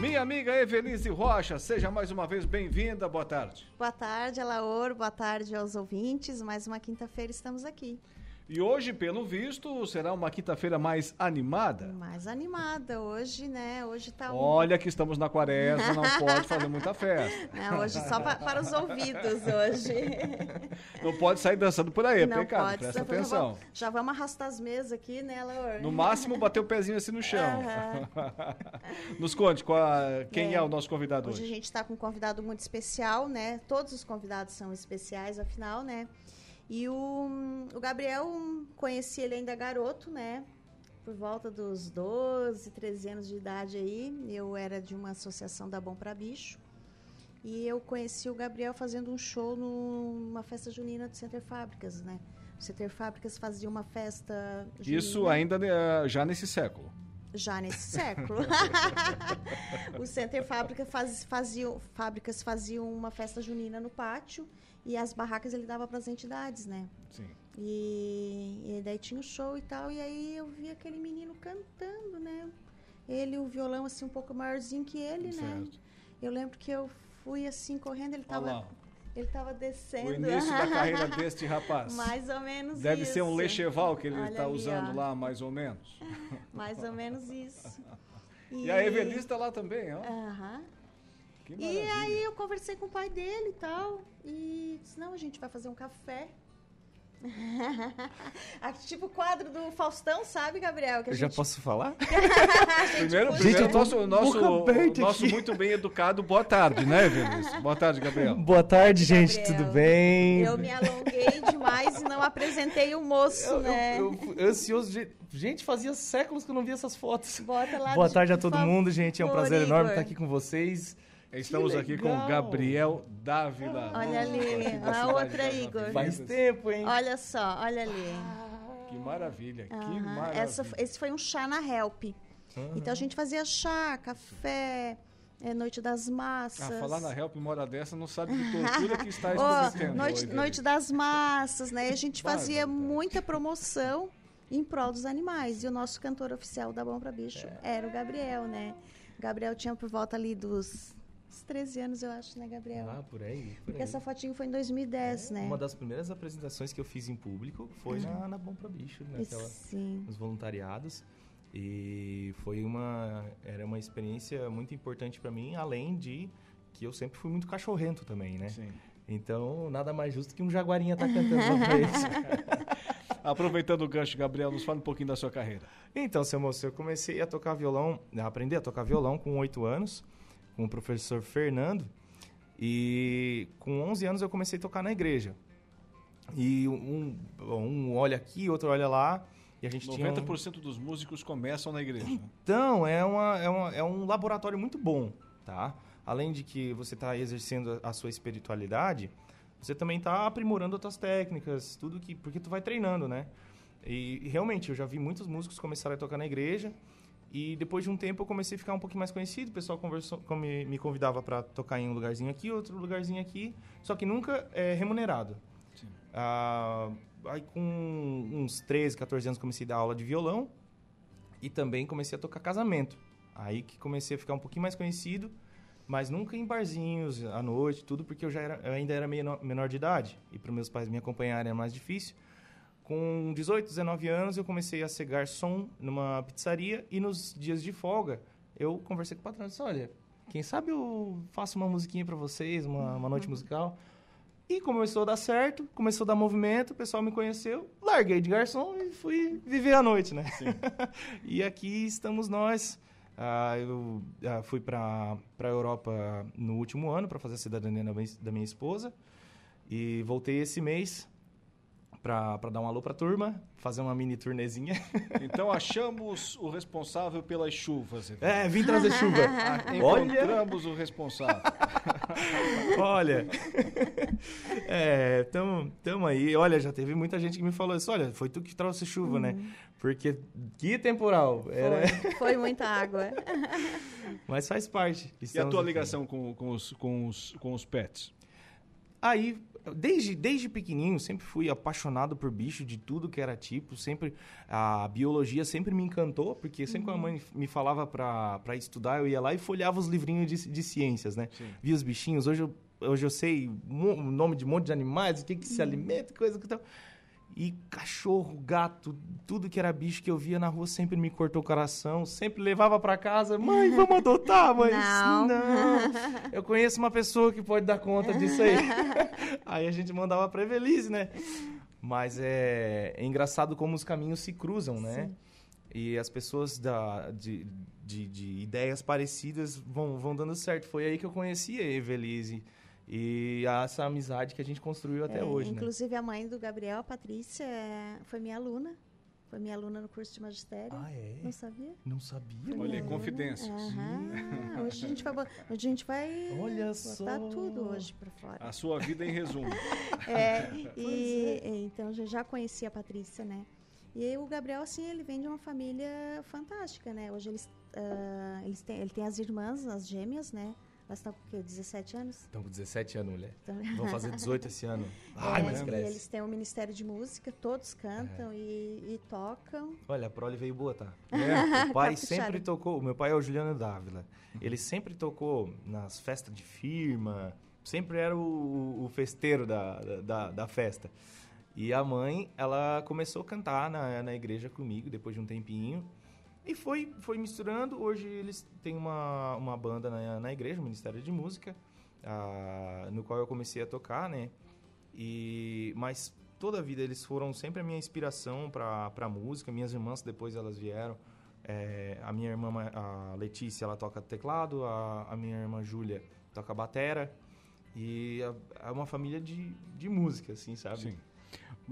Minha amiga Evelise Rocha, seja mais uma vez bem-vinda. Boa tarde. Boa tarde, Alaor. Boa tarde aos ouvintes. Mais uma quinta-feira estamos aqui. E hoje, pelo visto, será uma quinta-feira mais animada? Mais animada. Hoje, né? Hoje tá. Um... Olha que estamos na quaresma, não pode fazer muita festa. Não, hoje só pa para os ouvidos, hoje. Não pode sair dançando por aí, é não pecado. Pode. Presta atenção. Já vamos, já vamos arrastar as mesas aqui, né, Laura? No máximo, bater o pezinho assim no chão. Uhum. Nos conte a, quem é. é. o nosso convidado hoje. Hoje a gente está com um convidado muito especial, né? Todos os convidados são especiais, afinal, né? E o, o Gabriel, conheci ele ainda garoto, né? Por volta dos 12, 13 anos de idade aí. Eu era de uma associação da Bom para Bicho. E eu conheci o Gabriel fazendo um show numa festa junina do Center Fábricas, né? O Center Fábricas fazia uma festa junina. Isso ainda eh, já nesse século já nesse século. o Center Fábrica faz, fazia, Fábricas faziam uma festa junina no pátio e as barracas ele dava para as entidades, né? Sim. E, e, daí tinha o show e tal, e aí eu vi aquele menino cantando, né? Ele, o violão, assim, um pouco maiorzinho que ele, né? Certo. Eu lembro que eu fui, assim, correndo, ele tava... lá, Ele tava descendo. o início da carreira deste rapaz. Mais ou menos Deve isso. ser um lecheval que ele está usando lá, mais ou menos. Mais ou menos isso. E, a Evelise está lá também, ó. Aham. Que E maravilha. aí eu conversei com o pai dele e tal. E disse, não, a gente vai fazer um café. Tipo o quadro do Faustão, sabe, Gabriel? Que a Eu já gente- posso falar? Primeiro, Gente, primeiro eu tô nosso, nosso, nosso muito bem educado, boa tarde, né, Evelise? Boa tarde, Gabriel. Boa tarde, gente, Gabriel. tudo bem? Eu me alonguei demais e não apresentei o moço, Eu- né? eu- eu- ansioso. de- Gente, fazia séculos que eu não via essas fotos. Bota lá Boa de- tarde a todo mundo, gente. É um prazer enorme estar aqui com vocês. Estamos aqui com o. Gabriel Dávila. Olha ali, a outra, Igor. Faz tempo, hein? Olha só, olha ali. Que maravilha, que maravilha. Essa, esse foi um chá na Help. Então a gente fazia chá, café, é, noite das massas. Ah, falar na Help uma hora dessa não sabe que tortura que está Ó, escondendo. noite, noite das massas, né? A gente fazia muita promoção em prol dos animais. E o nosso cantor oficial da Bom pra Bicho É. era o Gabriel, né? O Gabriel tinha por volta ali dos uns 13 anos, eu acho, né, Gabriel? Ah, por aí. Por Porque aí. essa fotinho foi em 2010, né? Uma das primeiras apresentações que eu fiz em público foi na, na Bom Pra Bicho, naquela, Sim. nos voluntariados. E foi uma era uma experiência muito importante para mim, além de que eu sempre fui muito cachorrento também, né? Sim. Então, nada mais justo que um jaguarinha tá cantando pra eles. Aproveitando o gancho, Gabriel, nos fala um pouquinho da sua carreira. Então, seu moço, eu comecei a tocar violão, a aprender a tocar violão com 8 anos, com o professor Fernando. E com 11 anos eu comecei a tocar na igreja. E um, um olha aqui, outro olha lá. E a gente tinha um... 90% dos músicos começam na igreja. Então, é, uma, é, uma, é um laboratório muito bom, tá? Além de que você está exercendo a sua espiritualidade, você também está aprimorando outras técnicas, tudo que... Porque tu vai treinando, né? E realmente, eu já vi muitos músicos começarem a tocar na igreja. E depois de um tempo eu comecei a ficar um pouquinho mais conhecido. O pessoal conversou, me, me convidava para tocar em um lugarzinho aqui, outro lugarzinho aqui. Só que nunca é remunerado. Sim. Ah, aí com uns 13, 14 anos comecei a dar aula de violão. E também comecei a tocar casamento. Aí que comecei a ficar um pouquinho mais conhecido, mas nunca em barzinhos, à noite, tudo, porque eu já era, eu ainda era menor, menor de idade. E para meus pais me acompanharem era mais difícil. Com 18, 19 anos, eu comecei a ser garçom numa pizzaria e nos dias de folga, eu conversei com o patrão e disse, olha, quem sabe eu faço uma musiquinha para vocês, uma, uma noite musical. E começou a dar certo, começou a dar movimento, o pessoal me conheceu, larguei de garçom e fui viver a noite, né? e aqui estamos nós. Ah, eu ah, fui para a Europa no último ano para fazer a cidadania da minha, da minha esposa e voltei esse mês para dar um alô para a turma, fazer uma mini turnezinha. Então achamos o responsável pelas chuvas. É, vim trazer chuva. Ah, Olha, Encontramos o responsável. olha. É, tamo, tamo aí. Olha, já teve muita gente que me falou isso. Olha, foi tu que trouxe chuva, né? Porque que temporal. Era... Foi, foi muita água. Mas faz parte. E a tua aqui. ligação com, com, os, com, os, com os pets? Aí, desde, desde pequenininho, sempre fui apaixonado por bicho de tudo que era tipo. Sempre a biologia sempre me encantou, porque sempre que a mãe me falava pra estudar, eu ia lá e folhava os livrinhos de, de ciências, né? Via os bichinhos. Hoje eu, hoje eu sei o nome de um monte de animais, o que que se alimenta, coisa que tal. E cachorro, gato, tudo que era bicho que eu via na rua sempre me cortou o coração, sempre levava pra casa, mãe, vamos adotar, mãe. Não. não. Eu conheço uma pessoa que pode dar conta disso aí. aí a gente mandava pra Evelise, né? Mas é, é engraçado como os caminhos se cruzam, né? E as pessoas da, de, de, de ideias parecidas vão, vão dando certo. Foi aí que eu conheci a Evelise. E essa amizade que a gente construiu até É, hoje, né? Inclusive, a mãe do Gabriel, a Patrícia, é- foi minha aluna. Foi minha aluna no curso de magistério. Ah, é? Não sabia? Não sabia. Olha aí, aluna. confidências. Aham. Hoje a gente vai, a gente vai Olha botar só. tudo hoje pra fora. A sua vida em resumo. É, e então eu já conheci a Patrícia, né? E aí o Gabriel, assim, ele vem de uma família fantástica, né? Hoje eles, ah, eles têm, ele tem as irmãs, as gêmeas, né? Elas estão com o quê? 17 anos? Estão com 17 anos, mulher. Então- Vão fazer 18 esse ano. Ai, É, mas e cresce. eles têm um ministério de música, todos cantam e, e tocam. Olha, a prole veio boa, tá? É. O pai Tá sempre tocou, o meu pai é o Juliano Dávila. Ele sempre tocou nas festas de firma, sempre era o, o festeiro da, da, da festa. E a mãe, ela começou a cantar na, na igreja comigo depois de um tempinho. E foi, foi misturando. Hoje eles têm uma, uma banda na, na igreja, o Ministério de Música, ah, no qual eu comecei a tocar, né? E, mas toda a vida eles foram sempre a minha inspiração para a música. Minhas irmãs depois elas vieram. É, a minha irmã a Letícia ela toca teclado, a, a minha irmã Júlia toca batera. E é- é uma família de, de música, assim, sabe? Sim.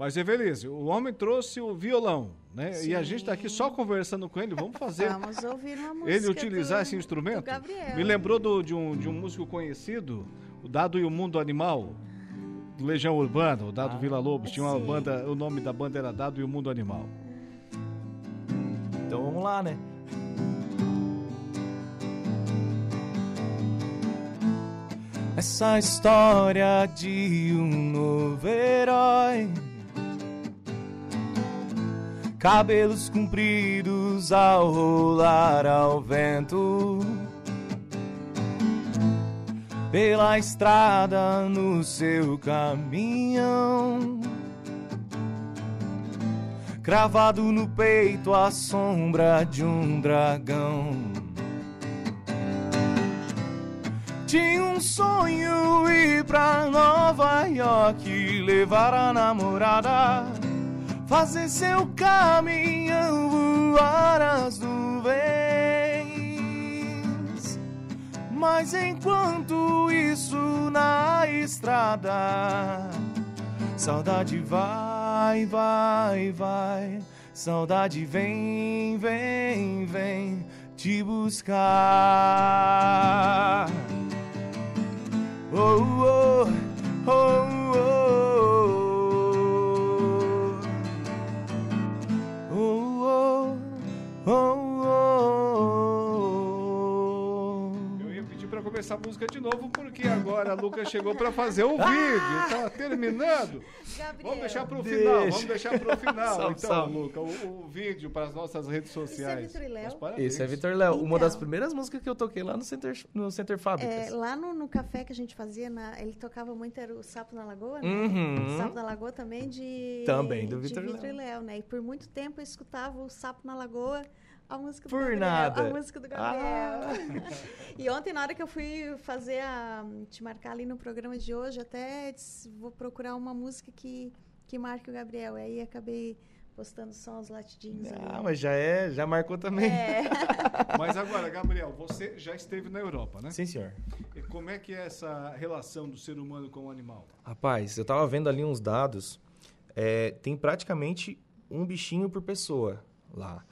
Mas, Evelise, o homem trouxe o violão, né? E a gente está aqui só conversando com ele. Vamos fazer Vamos ouvir uma música. ele utilizar do- esse instrumento. Gabriel. Me lembrou do- de, um, de um músico conhecido, o Dado e o Mundo Animal, do Legião Urbana, o Dado Vila Lobos. Tinha uma sim. banda, o nome da banda era Dado e o Mundo Animal. Então vamos lá, né? Essa história de um novo herói. Cabelos compridos ao rolar ao vento. Pela estrada no seu caminhão. Cravado no peito a sombra de um dragão. Tinha um sonho ir pra Nova York, levar a namorada, fazer seu caminhão voar as nuvens. Mas enquanto isso na estrada, saudade vai, vai, vai, saudade vem, vem, vem te buscar. Oh, oh, oh, oh, oh, pedir para começar a música de novo, porque agora a Lucas chegou para fazer o vídeo. Tá terminando. Gabriel. Vamos deixar para o final, vamos deixar para o final. Salve, então, salve. Luca, o, o vídeo para as nossas redes sociais. Vitor e Léo? Mas parabéns. Esse é Vitor Léo, uma das Então. primeiras músicas que eu toquei lá no Center, no Center Fábricas. É, lá no, no café que a gente fazia, na- ele tocava muito, era o Sapo na Lagoa, né? Uhum. Sapo na Lagoa também de... Também do Vitor Léo. Léo, né? E por muito tempo eu escutava o Sapo na Lagoa, a música do Por Gabriel. nada. A música do Gabriel. e ontem, na hora que eu fui fazer a... te marcar ali no programa de hoje, até disse, vou procurar uma música que, que marque o Gabriel. Aí acabei postando só os latidinhos ali. Ah, mas já é, já marcou também. É. Mas agora, Gabriel, você já esteve na Europa, né? Sim, senhor. E como é que é essa relação do ser humano com o animal? Rapaz, eu tava vendo ali uns dados. é, tem praticamente um bichinho por pessoa lá.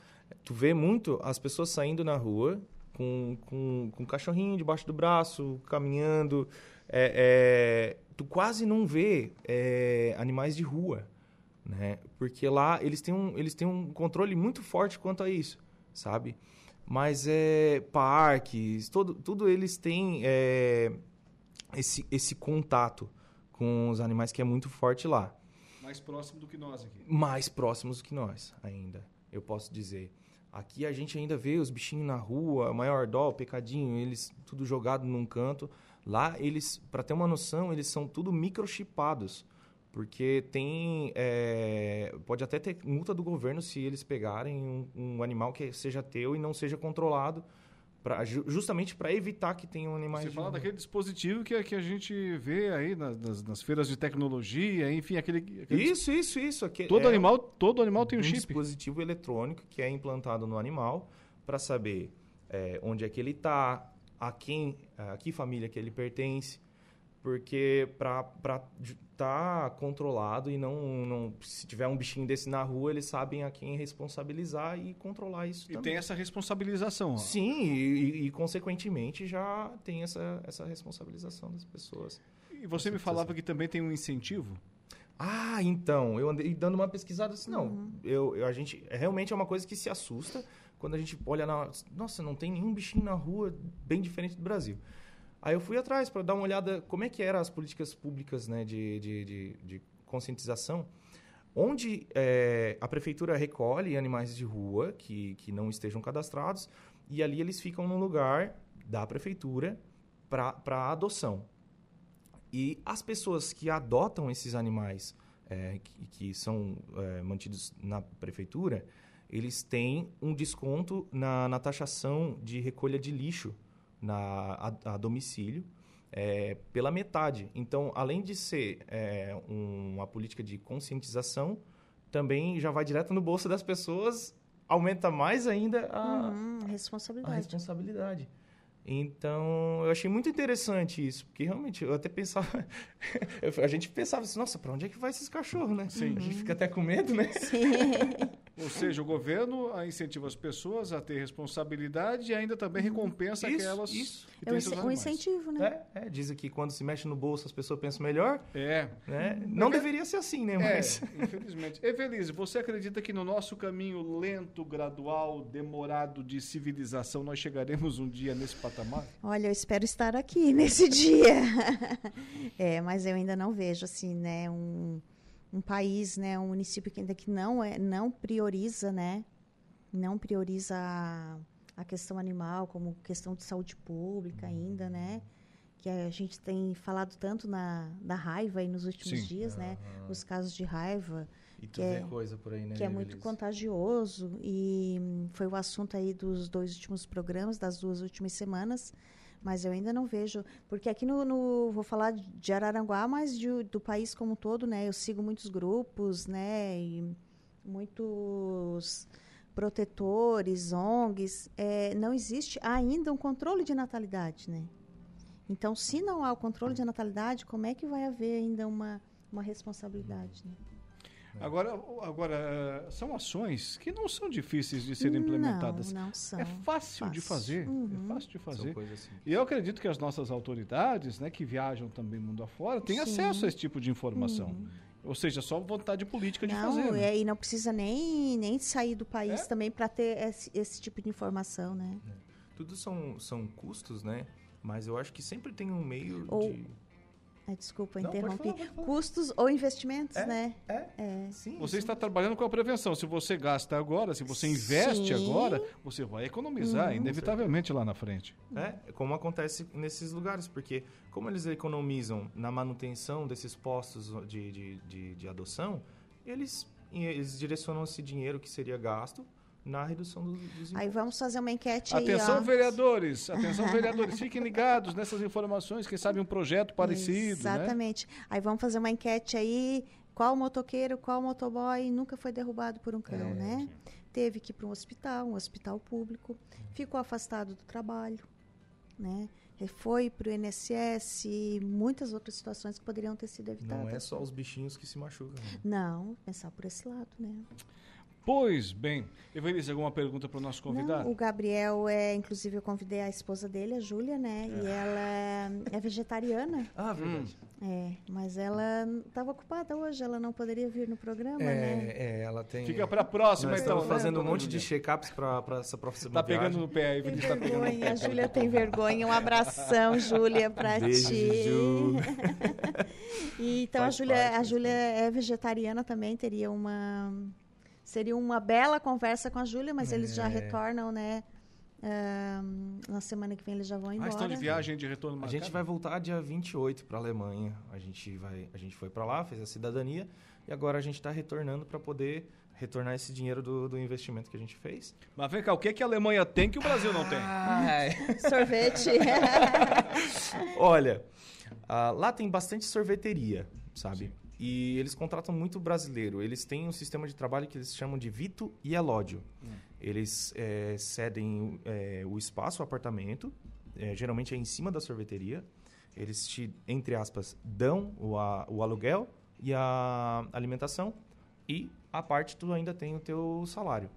Tu vê muito as pessoas saindo na rua com, com, com um cachorrinho debaixo do braço, caminhando. É, é, tu quase não vê é, animais de rua, né? Porque lá eles têm, um, eles têm um controle muito forte quanto a isso, sabe? Mas é parques, todo, tudo eles têm é, esse, esse contato com os animais que é muito forte lá. Mais próximo do que nós aqui. Mais próximos que nós, ainda, eu posso dizer. Aqui a gente ainda vê os bichinhos na rua, maior dó, pecadinho, eles tudo jogado num canto. Lá eles, para ter uma noção, eles são tudo microchipados. Porque tem. é, pode até ter multa do governo se eles pegarem um, um animal que seja teu e não seja controlado, pra, ju- justamente para evitar que tenham animais. Você de fala daquele dispositivo que, que a gente vê aí nas, nas- nas feiras de tecnologia, enfim, aquele. aquele Isso, isso, isso. Aqui Todo é animal, todo animal tem um, um chip. dispositivo eletrônico que é implantado no animal para saber é, onde é que ele está, a quem, a que família que ele pertence, porque para estar controlado e não, não se tiver um bichinho desse na rua eles sabem a quem responsabilizar e controlar isso E também. tem essa responsabilização. ó. Sim, e, e, consequentemente já tem essa, essa responsabilização das pessoas. E você me falava que também tem um incentivo? Ah, então, eu andei dando uma pesquisada assim, não, eu, eu- a gente, é, realmente é uma coisa que se assusta quando a gente olha na, nossa, não tem nenhum bichinho na rua bem diferente do Brasil. Aí eu fui atrás para dar uma olhada como é que eram as políticas públicas né, de, de, de, de conscientização, onde é, a prefeitura recolhe animais de rua que, que não estejam cadastrados e ali eles ficam no lugar da prefeitura para adoção. E as pessoas que adotam esses animais é, que, que, são é, mantidos na prefeitura, eles têm um desconto na, na taxação de recolha de lixo na, a, a domicílio é, pela metade. Então, além de ser é, um, uma política de conscientização, também já vai direto no bolso das pessoas, aumenta mais ainda a, uhum, responsabilidade. a responsabilidade. Então, eu achei muito interessante isso, porque realmente eu até pensava. a gente pensava assim, nossa, para onde é que vai esses cachorros, né? Sim. A gente fica até com medo, né? Sim. Ou seja, o governo incentiva as pessoas a ter responsabilidade e ainda também recompensa isso, aquelas. Isso. Que é um incentivo, né? É, é, dizem que quando se mexe no bolso as pessoas pensam melhor. É. Né? Não deveria ser assim, né? Mas... É, infelizmente. Evelise, você acredita que no nosso caminho lento, gradual, demorado de civilização, nós chegaremos um dia nesse patamar? Patamar? Olha, eu espero estar aqui nesse dia. é, mas eu ainda não vejo assim, né, um, um país, né, um município que ainda que não é, não prioriza, né, não prioriza a, a questão animal como questão de saúde pública ainda, né? que a gente tem falado tanto na, da raiva aí nos últimos Sim. dias, uhum. né? Os casos de raiva. E tu que vê é, coisa por aí, né? Que é muito contagioso e foi o assunto aí dos dois últimos programas, das duas últimas semanas. Mas eu ainda não vejo, porque aqui no, no vou falar de Araranguá, mas de, do país como um todo, né? Eu sigo muitos grupos, né? E muitos protetores, ONGs. É, não existe ainda um controle de natalidade, né? Então, se não há o controle de natalidade, como é que vai haver ainda uma, uma responsabilidade, né? É. Agora, agora, eh, são ações que não são difíceis de serem implementadas. Não, não são. É fácil, fácil. de fazer. É uhum. É fácil de fazer. E eu acredito que as nossas autoridades, né, que viajam também mundo afora, têm Sim. acesso a esse tipo de informação. Uhum. Ou seja, só vontade política de não, fazer. Né? É, e não precisa nem, nem sair do país é? também para ter esse, esse, tipo de informação, né? É. Tudo são, são custos, né? Mas eu acho que sempre tem um meio Ou... de desculpa, Não, interrompi. Falar, falar. Custos ou investimentos, é, né? É, é. Sim, você sim. está trabalhando com a prevenção. Se você gasta agora, se você investe sim. agora, você vai economizar, uhum, inevitavelmente, lá na frente. É, como acontece nesses lugares, porque como eles economizam na manutenção desses postos de, de, de, de adoção, eles, eles direcionam esse dinheiro que seria gasto na redução dos, dos impostos. Aí vamos fazer uma enquete atenção, aí, vereadores, atenção, vereadores, fiquem ligados nessas informações, quem sabe um projeto parecido, né? Exatamente. Né? Aí vamos fazer uma enquete aí, qual motoqueiro, qual motoboy nunca foi derrubado por um cão, é, né? Sim. Teve que ir para um hospital, um hospital público, ficou afastado do trabalho, né? Foi para o INSS e muitas outras situações que poderiam ter sido evitadas. Não é só os bichinhos que se machucam. Né? Não, pensar por esse lado, né? Pois bem. Evelise, alguma pergunta para o nosso convidado? Não, o Gabriel, é, inclusive, eu convidei a esposa dele, a Júlia, né? É. E ela é vegetariana. Ah, verdade. É, mas ela estava ocupada hoje, ela não poderia vir no programa, é, né? É, ela tem... Fica para a próxima, Nós então. Estamos né? fazendo um monte de check-ups para essa próxima Tá pegando no pé, a Evelise tá pegando no pé. A Júlia tem vergonha. Um abração, Júlia, para ti. Ju. e, então, Faz a Júlia, a Júlia é vegetariana também, teria uma Seria uma bela conversa com a Júlia, mas é. eles já é. retornam, né? Uh, na semana que vem eles já vão embora. Ah, estão de viagem de retorno marcado? A gente vai voltar dia 28 para a Alemanha. A gente, vai, a gente foi para lá, fez a cidadania e agora a gente está retornando para poder retornar esse dinheiro do, do, investimento que a gente fez. Mas vem cá, o que, que a Alemanha tem que o Brasil não tem? Sorvete. Olha, uh, lá tem bastante sorveteria, sabe? Sim. E eles contratam muito brasileiro. Eles têm um sistema de trabalho que eles chamam de Vito e Elódio. Hum. Eles é, cedem é, o espaço, o apartamento, é, geralmente é em cima da sorveteria. Eles te, entre aspas, dão o, a, o aluguel e a alimentação e a parte tu ainda tem o teu salário.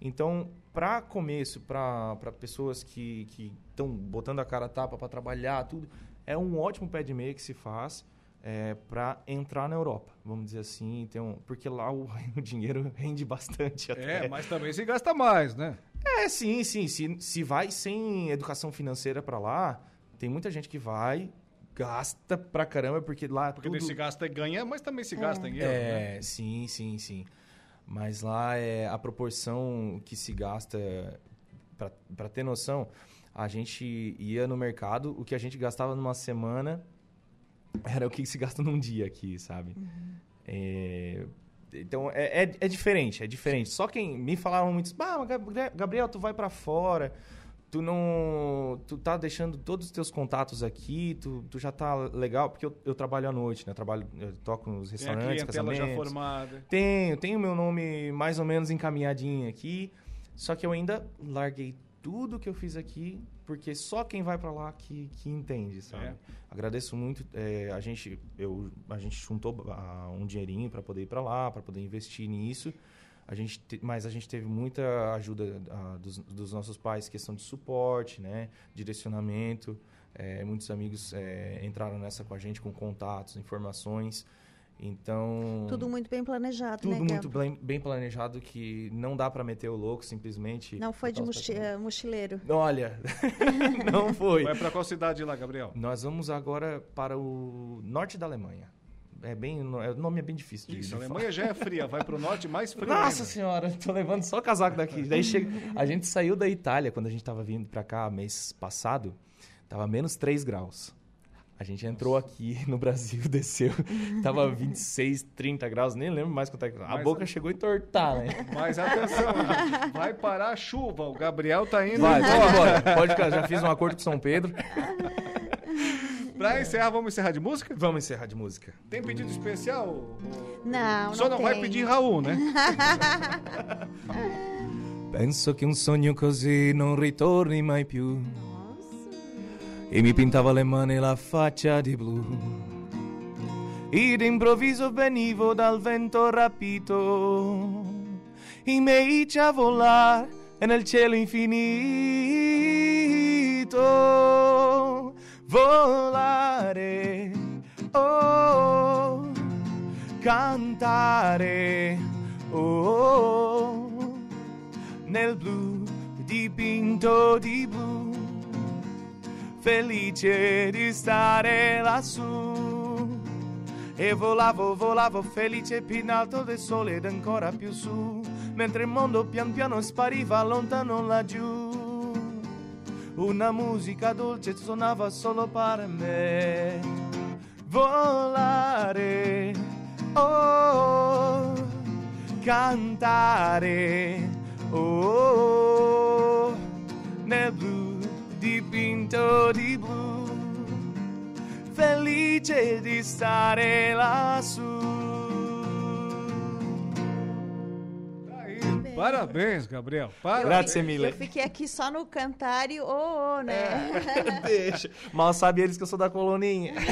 Então, para começo, para pessoas que estão botando a cara a tapa para trabalhar, tudo, é um ótimo pé de meia que se faz é, para entrar na Europa, vamos dizer assim, então, porque lá o, o dinheiro rende bastante. Até. É, mas também se gasta mais, né? É, sim, sim. Se, se vai sem educação financeira para lá, Tem muita gente que vai, gasta pra caramba, porque lá Porque tudo... se gasta e ganha, mas também se gasta em euro, É, né? sim, sim, sim. Mas lá é a proporção que se gasta, pra ter noção, a gente ia no mercado, o que a gente gastava numa semana era o que se gasta num dia aqui, sabe? É, então é, é, é diferente, é diferente. Só quem me falaram muito, ah, Gabriel, tu vai pra fora, tu não. Tu tá deixando todos os teus contatos aqui, tu, tu já tá legal, porque eu, eu trabalho à noite, né? Eu trabalho, eu toco nos Tem a restaurantes, já casamentos. formada. Tenho, tenho meu nome mais ou menos encaminhadinho aqui. Só que eu ainda larguei tudo que eu fiz aqui, porque só quem vai pra lá que, que entende, sabe? É. Agradeço muito. é, a, gente, eu, a gente juntou um dinheirinho para poder ir para lá, para poder investir nisso. A gente te- mas a gente teve muita ajuda ah, dos, dos nossos pais, questão de suporte, né? direcionamento. É, muitos amigos é, entraram nessa com a gente, com contatos, informações. Então. Tudo muito bem planejado, Tudo né, muito Gabi? bem, bem planejado que não dá para meter o louco simplesmente. Não foi de mochi- eh, mochileiro. Olha, não foi. Vai pra qual cidade lá, Gabriel? Nós vamos agora para o norte da Alemanha. É bem, é- o nome é bem difícil de, Isso, de a falar. Alemanha já é fria, vai pro norte mais frio Nossa ainda. senhora, tô levando só casaco daqui. Daí chega, a gente saiu da Itália quando a gente tava vindo pra cá mês passado, tava menos 3 graus. A gente entrou aqui no Brasil, desceu, tava 26, 30 graus, nem lembro mais quanto é que... A Mas- boca chegou a entortar, né? Mas atenção, vai parar a chuva, o Gabriel tá indo Vai, embora. pode embora. Pode ficar, já fiz um acordo com São Pedro. Pra encerrar, vamos encerrar de música? Vamos encerrar de música. Tem pedido especial? Não, Só não não vai pedir Raul, né? Penso che un sogno così non ritorni mai più. E mi pintava le mani e la faccia di blu. Ed improvviso venivo dal vento rapito. I miei a volare e nel cielo infinito. Volare, oh, cantare, oh nel blu dipinto di blu, felice di stare lassù. E volavo, volavo felice più in alto del sole ed ancora più su, mentre il mondo pian piano spariva lontano laggiù. Una musica dolce suonava solo per me. Volare, oh, cantare, oh, nel blu dipinto di blu, felice di stare lassù. Parabéns, Gabriel. Parabéns. Grazie Eu fiquei aqui só no cantar e ô, ô, né? Deixa. Mal sabe eles que eu sou da coloninha.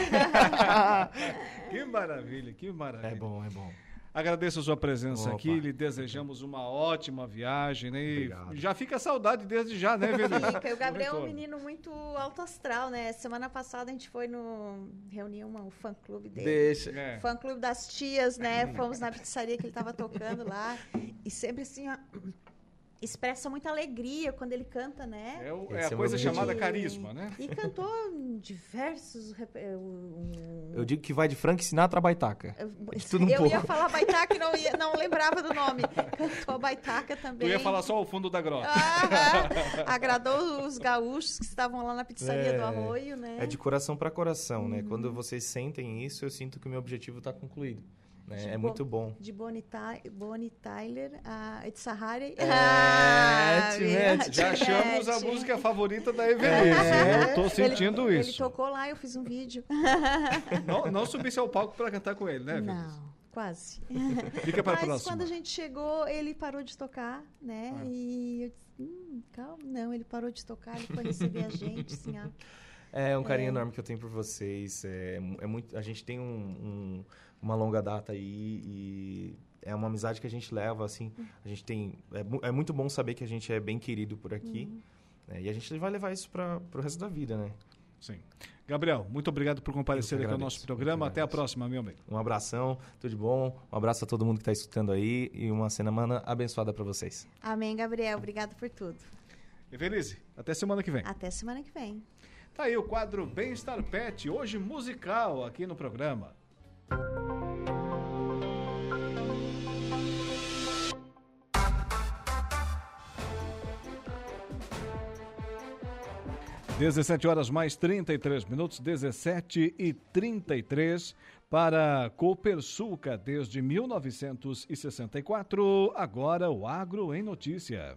Que maravilha, que maravilha. É bom, é bom. Agradeço a sua presença Opa. aqui, lhe desejamos uma ótima viagem, né? E Obrigado. já fica saudade desde já, né, Velho? Fica. O Gabriel é um menino muito alto astral, né? Semana passada a gente foi no. reuniu uma- um fã clube dele. Deixa. É. Fã clube das tias, né? Fomos na pizzaria que ele tava tocando lá. E sempre assim, ó, expressa muita alegria quando ele canta, né? É, o- é é a o coisa chamada carisma, né? E cantou diversos. eh, um- Eu digo que vai de Frank Sinatra a Baitaca. eu tudo um eu ia pouco. falar baitaca e não, ia- não lembrava do nome. Cantou a baitaca também. ia falar só o fundo da grota. Aham. Agradou os gaúchos que estavam lá na pizzaria É, do Arroio, né? É de coração para coração, né? Quando vocês sentem isso, eu sinto que o meu objetivo está concluído. Né? É bo- muito bom. De Bonnie, Ty- Bonnie Tyler a Itzahari. É, Ah. Te Já achamos a música favorita da Evelise. É. Eu tô sentindo ele, isso. Ele tocou lá, eu fiz um vídeo. Não, não subisse ao palco para cantar com ele, né, Evelise? Não, quase. Fica para Mas próxima. quando a gente chegou, ele parou de tocar, né? Ah. E eu disse, hum, calma, não, ele parou de tocar, ele foi receber a gente, assim, ó. É um carinho enorme que eu tenho por vocês. É, é muito, a gente tem um, um- uma longa data aí e é uma amizade que a gente leva, assim. A gente tem... É, é muito bom saber que a gente é bem querido por aqui. né? E a gente vai levar isso para o resto da vida, né? Sim. Gabriel, muito obrigado por comparecer aqui ao nosso programa. Até a próxima, meu amigo. Um abração, tudo de bom. Um abraço a todo mundo que está escutando aí e uma semana abençoada para vocês. Amém, Gabriel. Obrigado por tudo. Evelise, até semana que vem. Até semana que vem. Tá aí o quadro Bem-Estar Pet, hoje musical aqui no programa. 17 horas mais 33 minutos, 17 e 33 para Copersuca desde 1964. Agora o Agro em Notícia.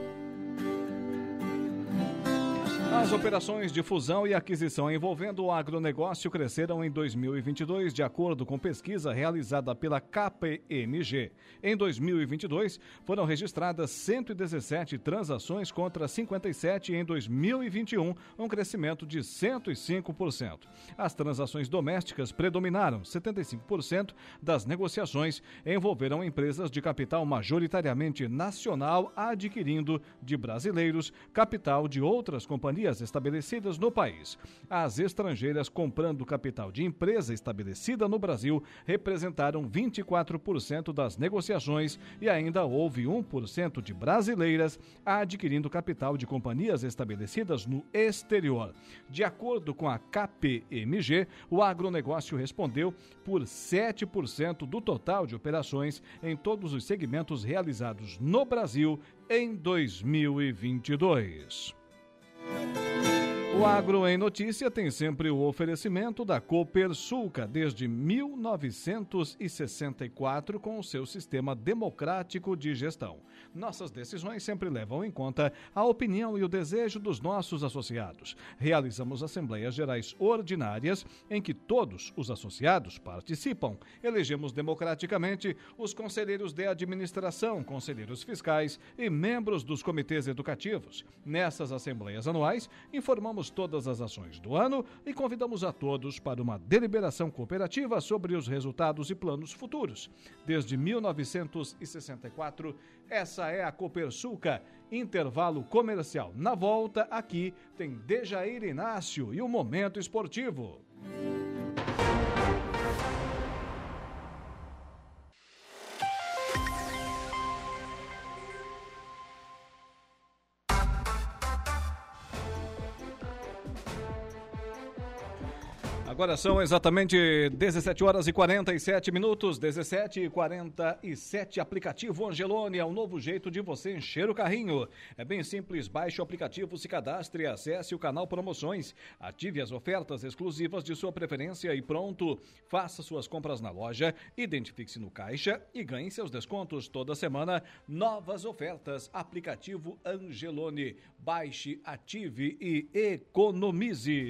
As operações de fusão e aquisição envolvendo o agronegócio cresceram em 2022, de acordo com pesquisa realizada pela KPMG. Em 2022, foram registradas 117 transações contra 57 em 2021, um crescimento de 105%. As transações domésticas predominaram, 75% das negociações envolveram empresas de capital majoritariamente nacional adquirindo de brasileiros capital de outras companhias companhias estabelecidas no país. As estrangeiras comprando capital de empresa estabelecida no Brasil representaram 24% das negociações e ainda houve 1% de brasileiras adquirindo capital de companhias estabelecidas no exterior. De acordo com a KPMG, o agronegócio respondeu por 7% do total de operações em todos os segmentos realizados no Brasil em 2022. Música O Agro em Notícia tem sempre o oferecimento da Copersuca desde 1964 com o seu sistema democrático de gestão. Nossas decisões sempre levam em conta a opinião e o desejo dos nossos associados. Realizamos assembleias gerais ordinárias em que todos os associados participam. Elegemos democraticamente os conselheiros de administração, conselheiros fiscais e membros dos comitês educativos. Nessas assembleias anuais, informamos todas as ações do ano e convidamos a todos para uma deliberação cooperativa sobre os resultados e planos futuros. Desde 1964, essa é a Copersuca. Intervalo comercial. Na volta, aqui tem Dejair Inácio e o Momento Esportivo. Agora são exatamente 17 horas e 47 minutos, 17 e 47. Aplicativo Angelone é um novo jeito de você encher o carrinho. É bem simples, baixe o aplicativo, se cadastre, acesse o canal Promoções, ative as ofertas exclusivas de sua preferência e pronto. Faça suas compras na loja, identifique-se no caixa e ganhe seus descontos toda semana. Novas ofertas. Aplicativo Angelone. Baixe, ative e economize.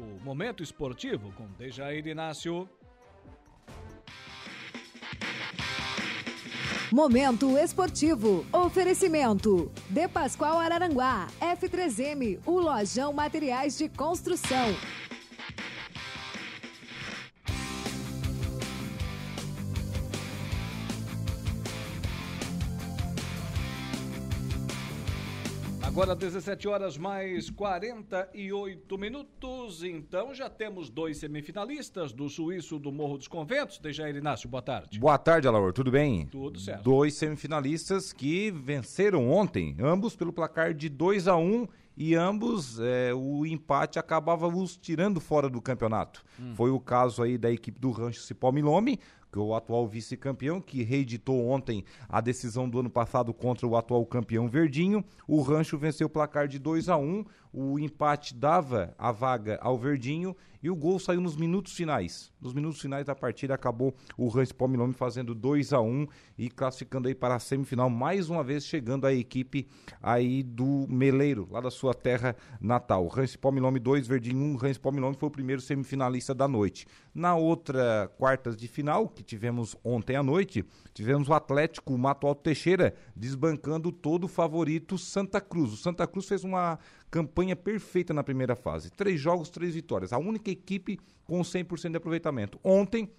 o Momento Esportivo com Dejair Inácio. Momento Esportivo. Oferecimento. De Pascoal Araranguá. F3M. O Lojão Materiais de Construção. Agora 17 horas mais 48 minutos, então já temos dois semifinalistas do Suíço do Morro dos Conventos. Dejair Inácio, boa tarde. Boa tarde, Alaor, tudo bem? Tudo certo. Dois semifinalistas que venceram ontem, ambos pelo placar de 2 a 1 um, e ambos é, o empate acabava os tirando fora do campeonato. Hum. Foi o caso aí da equipe do Rancho Cipó Milome, que o atual vice-campeão, que reeditou ontem a decisão do ano passado contra o atual campeão Verdinho. O Rancho venceu o placar de 2 a 1 o empate dava a vaga ao Verdinho e o gol saiu nos minutos finais. Nos minutos finais da partida acabou o Rans Palmilome fazendo 2 a 1 e classificando aí para a semifinal, mais uma vez chegando a equipe aí do Meleiro, lá da sua terra natal. Rans Palmilome 2, Verdinho 1, Rans Palmilome foi o primeiro semifinalista da noite. Na outra quartas de final, que tivemos ontem à noite, tivemos o Atlético Mato Alto Teixeira desbancando todo o favorito Santa Cruz. O Santa Cruz fez uma campanha perfeita na primeira fase. Três jogos, três vitórias. A única equipe com 100% de aproveitamento. Ontem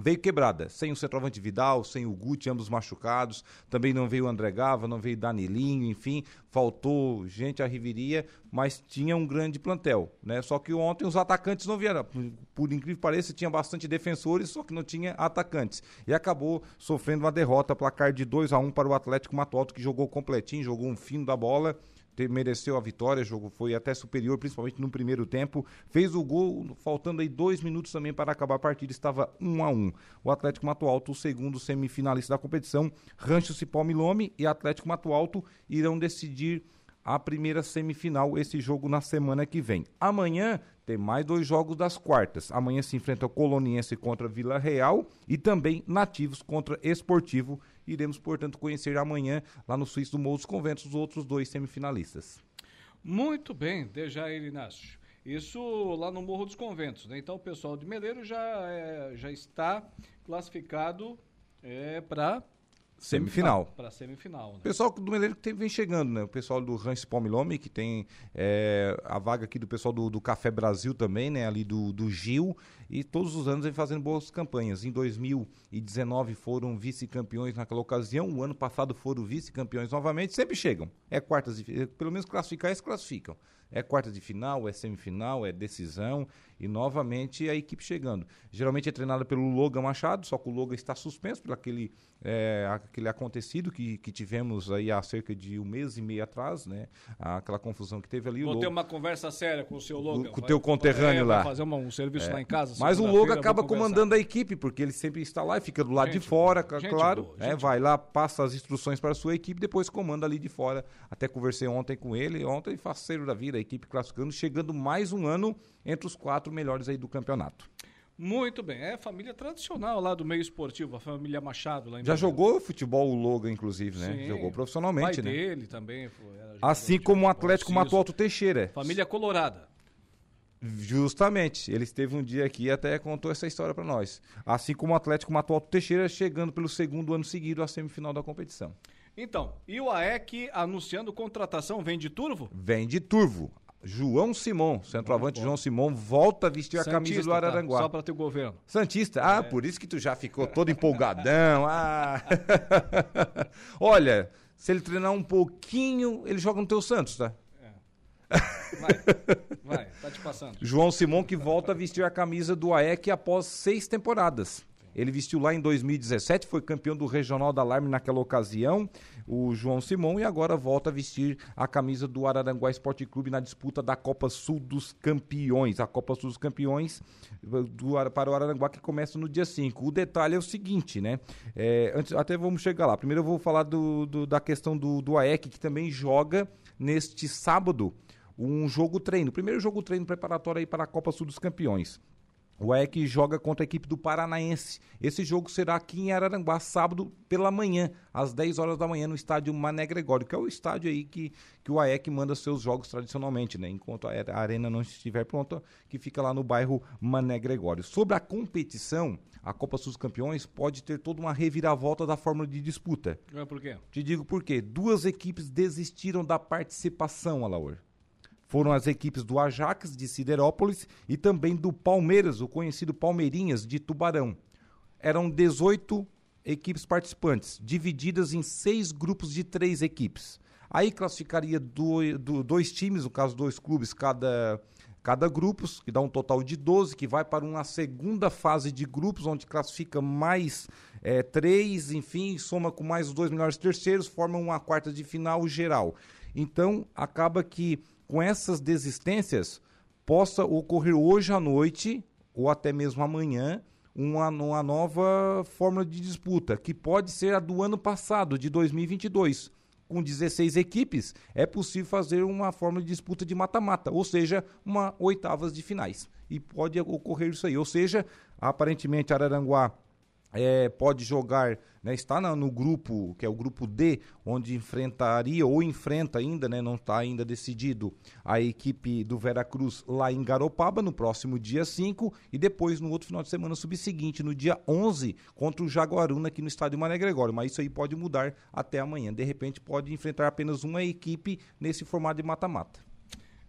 veio quebrada, sem o centroavante Vidal, sem o Guti, ambos machucados, também não veio o André Gava, não veio Danilinho, enfim, faltou gente à Riveria, mas tinha um grande plantel, né? Só que ontem os atacantes não vieram, por incrível que pareça, tinha bastante defensores, só que não tinha atacantes. E acabou sofrendo uma derrota, placar de 2 a 1 para o Atlético Mato Alto, que jogou completinho, jogou um fino da bola, mereceu a vitória, o jogo foi até superior, principalmente no primeiro tempo. Fez o gol, faltando aí dois minutos também para acabar a partida, estava um a um. O Atlético Mato Alto, o segundo semifinalista da competição, Rancho Cipó Milome e Atlético Mato Alto irão decidir a primeira semifinal, esse jogo na semana que vem. Amanhã tem mais dois jogos das quartas. Amanhã se enfrenta o Coloniense contra Vila Real e também Nativos contra Esportivo. Iremos, portanto, conhecer amanhã, lá no Suíço do Morro dos Conventos, os outros dois semifinalistas. Muito bem, Dejair Inácio. Isso lá no Morro dos Conventos, né? Então o pessoal de Meleiro já, é, já está classificado é, para Semifinal. Para semifinal. Né? O pessoal do Meleiro que vem chegando, né? O pessoal do Rancho Pomilome, que tem é, a vaga aqui do pessoal do, do, Café Brasil também, né? Ali do, do Gil. E todos os anos vem fazendo boas campanhas. Em 2019 foram vice-campeões naquela ocasião. O ano passado foram vice-campeões novamente. Sempre chegam. É quartas de, Pelo menos classificar, eles classificam. É quarta de final, é semifinal, é decisão e novamente a equipe chegando. Geralmente é treinada pelo Logan Machado, só que o Logan está suspenso por aquele, é, aquele acontecido que, que tivemos aí há cerca de um mês e meio atrás, né? Aquela confusão que teve ali. Vou ter uma conversa séria com o seu Logan. Com o teu conterrâneo é, lá. fazer uma, um serviço é. lá em casa. Mas o Logan acaba comandando a equipe, porque ele sempre está lá e fica do lado gente, de fora, claro. Boa, é, vai lá, passa as instruções para a sua equipe, depois comanda ali de fora. Até conversei ontem com ele, ontem faceiro da vida, a equipe classificando, chegando mais um ano entre os quatro melhores aí do campeonato. Muito bem, é família tradicional lá do meio esportivo, a família Machado lá em Já jogou futebol o Logan, inclusive, né? Sim, Jogou profissionalmente, né? dele também. Foi, assim como o Atlético Mato Alto Teixeira. Família Colorada. Justamente, ele esteve um dia aqui e até contou essa história para nós. Assim como o Atlético Mato Alto Teixeira chegando pelo segundo ano seguido à semifinal da competição. Então, e o AEC anunciando contratação, vem de Turvo? Vem de Turvo. João Simon, centroavante João Simon, volta a vestir Santista, a camisa do Araranguá. Tá? Só para ter governo. Santista, ah, é. por isso que tu já ficou todo empolgadão. ah. Olha, se ele treinar um pouquinho, ele joga no teu Santos, tá? É. Vai, vai, tá te passando. João Simon que volta a vestir a camisa do AEC após seis temporadas. Ele vestiu lá em 2017, foi campeão do Regional da Alarme naquela ocasião, o João Simão, e agora volta a vestir a camisa do Araranguá Esporte Clube na disputa da Copa Sul dos Campeões. A Copa Sul dos Campeões do, para o Araranguá que começa no dia 5. O detalhe é o seguinte, né? É, antes, até vamos chegar lá. Primeiro eu vou falar do, do da questão do, do AEC, que também joga neste sábado um jogo treino. Primeiro jogo treino preparatório aí para a Copa Sul dos Campeões. O EC joga contra a equipe do Paranaense. Esse jogo será aqui em Araranguá, sábado pela manhã, às 10 horas da manhã, no estádio Mané Gregório, que é o estádio aí que, que o AEC manda seus jogos tradicionalmente, né? Enquanto a arena não estiver pronta, que fica lá no bairro Mané Gregório. Sobre a competição, a Copa Sul Campeões pode ter toda uma reviravolta da fórmula de disputa. É por quê? Te digo por quê. Duas equipes desistiram da participação, Alaor foram as equipes do Ajax de Siderópolis e também do Palmeiras, o conhecido Palmeirinhas de Tubarão. Eram 18 equipes participantes, divididas em seis grupos de três equipes. Aí classificaria do, do, dois times, no caso dois clubes, cada, cada grupo, que dá um total de 12, que vai para uma segunda fase de grupos, onde classifica mais é, três, enfim, soma com mais os dois melhores terceiros, forma uma quarta de final geral. Então, acaba que com essas desistências possa ocorrer hoje à noite ou até mesmo amanhã uma, uma nova fórmula de disputa, que pode ser a do ano passado, de 2022. Com 16 equipes, é possível fazer uma fórmula de disputa de mata-mata, ou seja, uma oitavas de finais. E pode ocorrer isso aí. Ou seja, aparentemente Araranguá é, pode jogar, né, está na- no grupo, que é o grupo D, onde enfrentaria ou enfrenta ainda, né, não está ainda decidido, a equipe do Veracruz lá em Garopaba no próximo dia 5 e depois no outro final de semana subseguinte, no dia 11, contra o Jaguaruna aqui no estádio Mané Gregório. Mas isso aí pode mudar até amanhã. De repente pode enfrentar apenas uma equipe nesse formato de mata-mata.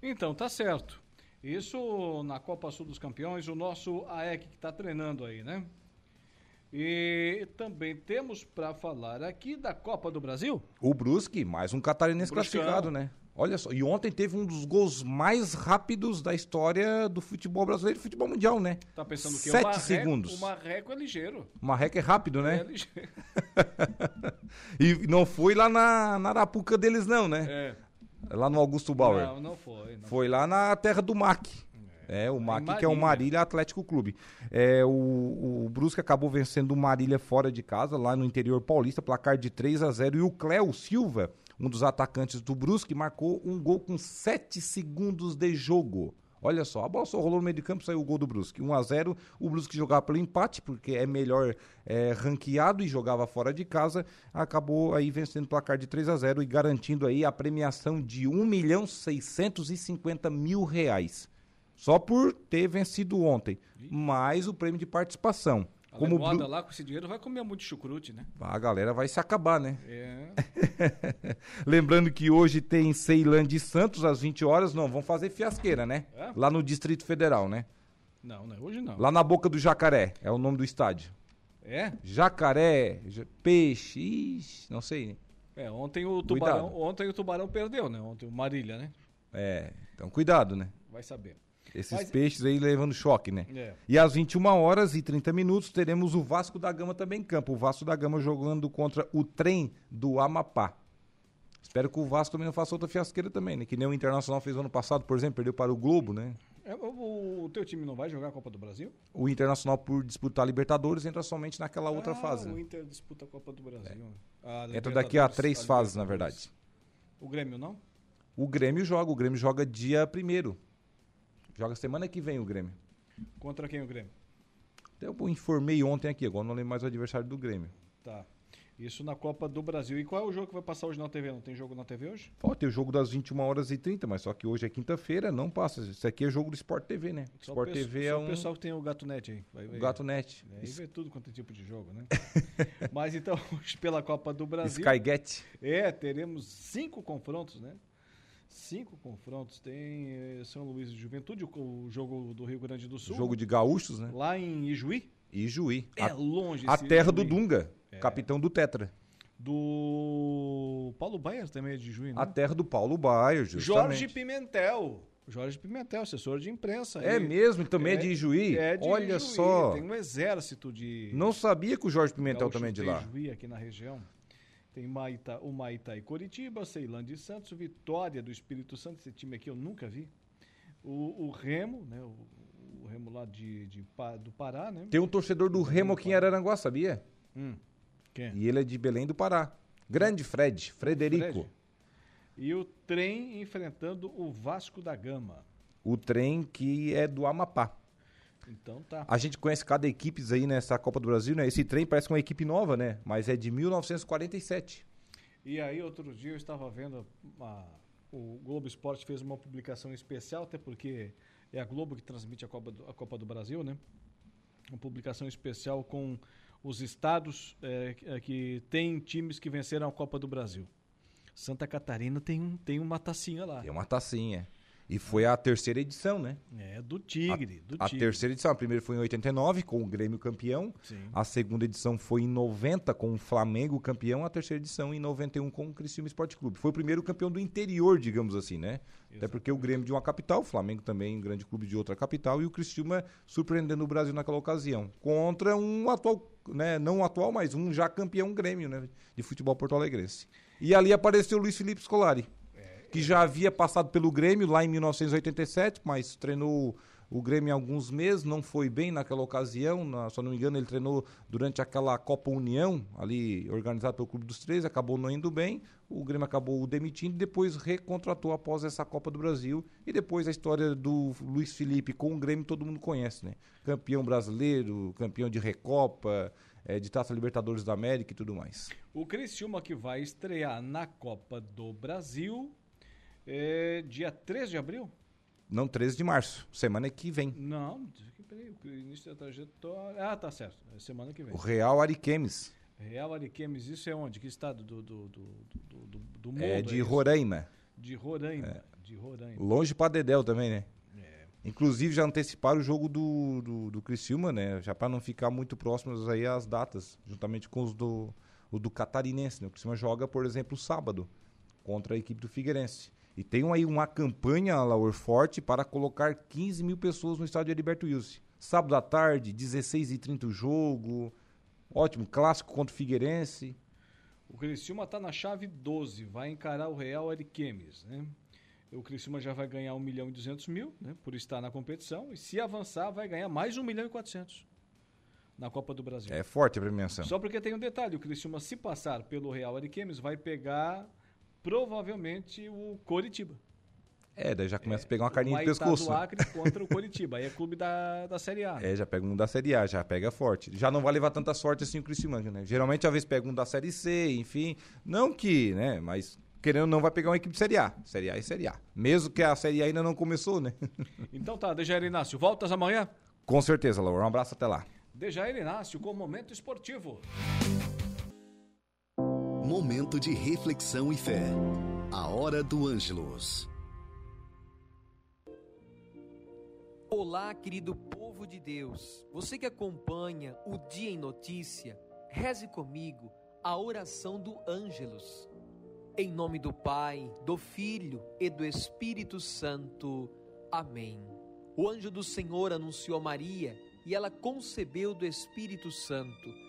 Então, tá certo. Isso na Copa Sul dos Campeões, o nosso AEC que está treinando aí, né? E também temos para falar aqui da Copa do Brasil. O Brusque, mais um catarinense Bruscão. classificado, né? Olha só, e ontem teve um dos gols mais rápidos da história do futebol brasileiro e futebol mundial, né? Tá pensando que Sete o Marreco, segundos. O Marreco é ligeiro. O Marreco é rápido, É né? ligeiro. E não foi lá na, na Arapuca deles, não, né? É. Lá no Augusto Bauer. Não, não foi. não Foi lá na terra do MAC. É, o MAC, que é o Marília. Marília Atlético Clube. É, o, o Brusque acabou vencendo o Marília fora de casa, lá no interior paulista, placar de 3 a 0 E o Cléo Silva, um dos atacantes do Brusque, marcou um gol com 7 segundos de jogo. Olha só, a bola só rolou no meio de campo, saiu o gol do Brusque. 1 a 0 o Brusque jogava pelo empate, porque é melhor é, ranqueado e jogava fora de casa. Acabou aí vencendo o placar de 3 a 0 e garantindo aí a premiação de 1 milhão 650 mil reais. Só por ter vencido ontem. Mais o prêmio de participação. A Como o Bru- lá com esse dinheiro vai comer muito chucrute, né? a galera vai se acabar, né? É. Lembrando que hoje tem Ceilândia e Santos às 20 horas. Não, vão fazer fiasqueira, né? É? Lá no Distrito Federal, né? Não, não, hoje não. Lá na Boca do Jacaré, é o nome do estádio. É? Jacaré, ja- peixe, ixi, não sei. É, ontem o Cuidado. Tubarão, ontem o Tubarão perdeu, né? Ontem o Marília, né? É, então cuidado, né? Vai saber. Esses Mas- peixes aí levando choque, né? É. E às 21 horas e 30 minutos teremos o Vasco da Gama também em campo. O Vasco da Gama jogando contra o trem do Amapá. Espero que o Vasco também não faça outra fiasqueira também, né? Que nem o Internacional fez ano passado, por exemplo, perdeu para o Globo, né? É, o, o teu time não vai jogar a Copa do Brasil? O Internacional, por disputar a Libertadores, entra somente naquela outra Ah, fase. O né? Inter disputa a Copa do Brasil. A Entra daqui a três a fases, na verdade. O Grêmio não? O Grêmio joga, o Grêmio joga dia primeiro. Joga semana que vem o Grêmio. Contra quem o Grêmio? Eu informei ontem aqui, agora não lembro mais o adversário do Grêmio. Tá. Isso na Copa do Brasil. E qual é o jogo que vai passar hoje na TV? Não tem jogo na TV hoje? Ó, tem o jogo das 21 horas e 30, mas só que hoje é quinta-feira, não passa. Isso aqui é jogo do Sport TV, né? Só Sport o TV só é o um. pessoal que tem o Gato Net aí. Vai ver. O Gato Net. É, Aí vê tudo quanto é tipo de jogo, né? Mas então, hoje pela Copa do Brasil. Skyget. É, teremos cinco confrontos, né? Cinco confrontos. Tem eh, São Luís de Juventude, o, jogo do Rio Grande do Sul. Jogo de gaúchos, né? Lá em Ijuí. E Juí. É a, longe A terra do Ijuí. Dunga, É. capitão do Tetra. Do Paulo Baier também é de Juí, né? A terra do Paulo Baier, justamente. Jorge Pimentel. Jorge Pimentel, assessor de imprensa. É Ele- mesmo, também é, de Juí? É de Olha Juí, só. Tem um exército de. Não sabia que o Jorge Pimentel também é de lá. Juí aqui na região. Tem Maita, o Maitá e Coritiba, Ceilândia e Santos, Vitória do Espírito Santo, esse time aqui eu nunca vi. O, o Remo, né? O, o Remo lá de, de do Pará, né? Tem um torcedor do Remo aqui em Araranguá, sabia? Hum, quem? E ele é de Belém do Pará. Grande Fred, Frederico. Fred. E o trem enfrentando o Vasco da Gama. O trem que é do Amapá. Então tá. A gente conhece cada equipe aí nessa Copa do Brasil, né? Esse trem parece uma equipe nova, né? Mas é de 1947. E aí, outro dia eu estava vendo, a- o Globo Esporte fez uma publicação especial, até porque é a Globo que transmite a Copa do, a Copa do Brasil, né? Uma publicação especial com os estados eh, que- têm times que venceram a Copa do Brasil. Santa Catarina tem, tem uma tacinha lá. Tem uma tacinha. E foi a terceira edição, né? É, do Tigre, do A Tigre. terceira edição, a primeira foi em 89, com o Grêmio campeão. Sim. A segunda edição foi em 90, com o Flamengo campeão. A terceira edição em 91, com o Criciúma Esporte Clube. Foi o primeiro campeão do interior, digamos assim, né? Até porque o Grêmio de uma capital, o Flamengo também um grande clube de outra capital. E o Criciúma surpreendendo o Brasil naquela ocasião. Contra um atual, né? Não um atual, mas um já campeão Grêmio, né? De futebol porto-alegrense. E ali apareceu o Luiz Felipe Scolari. Que já havia passado pelo Grêmio lá em 1987, mas treinou o Grêmio em alguns meses, não foi bem naquela ocasião, na, se eu não me engano ele treinou durante aquela Copa União, ali organizada pelo Clube dos Três, acabou não indo bem, o Grêmio acabou o demitindo, depois recontratou após essa Copa do Brasil, e depois a história do Luiz Felipe com o Grêmio todo mundo conhece, né? Campeão brasileiro, campeão de Recopa, é, de Taça Libertadores da América e tudo mais. O Criciúma que vai estrear na Copa do Brasil é dia 13 de abril? Não, 13 de março, semana que vem. Não, peraí, o início da trajetória. Ah, tá certo, é semana que vem. O Real Ariquemes. Real Ariquemes, isso é onde? Que estado do, do, do, do, do, do mundo? É de é Roraima. De Roraima, é. de Roraima. Longe para Dedéu também, né? É. Inclusive já anteciparam o jogo do, do, do Criciúma, né? Já para não ficar muito próximos aí as datas, juntamente com os do, o do Catarinense. Né? O Criciúma joga, por exemplo, sábado contra a equipe do Figueirense. E tem aí uma campanha, Laur, forte para colocar 15 mil pessoas no estádio Heriberto Wilson. Sábado à tarde, 16h30 o jogo. Ótimo, clássico contra o Figueirense. O Criciúma está na chave 12, vai encarar o Real Ariquemes, né? O Criciúma já vai ganhar 1 milhão e 200 mil, né? Por estar na competição. E se avançar, vai ganhar mais 1 milhão e 400 na Copa do Brasil. É forte a premiação. Só porque tem um detalhe, o Criciúma, se passar pelo Real Ariquemes, vai pegar provavelmente o Coritiba. É, daí já começa é, a pegar uma carninha de pescoço. do Acre contra o Coritiba. Aí é clube da, da Série A. É, já pega um da Série A, já pega forte. Já não vai levar tanta sorte assim o Criciúma, né? Geralmente, às vezes, pega um da Série C, enfim. Não que, né? Mas querendo não vai pegar uma equipe de Série A. Série A e Série A. Mesmo que a Série A ainda não começou, né? então tá, Dejair Inácio, voltas amanhã? Com certeza, Laura. Um abraço até lá. Dejair Inácio com o Momento Esportivo. Momento de reflexão e fé. A hora do Ângelos. Olá, querido povo de Deus. Você que acompanha o Dia em Notícia, reze comigo a oração do Ângelos. Em nome do Pai, do Filho e do Espírito Santo. Amém. O anjo do Senhor anunciou a Maria e ela concebeu do Espírito Santo.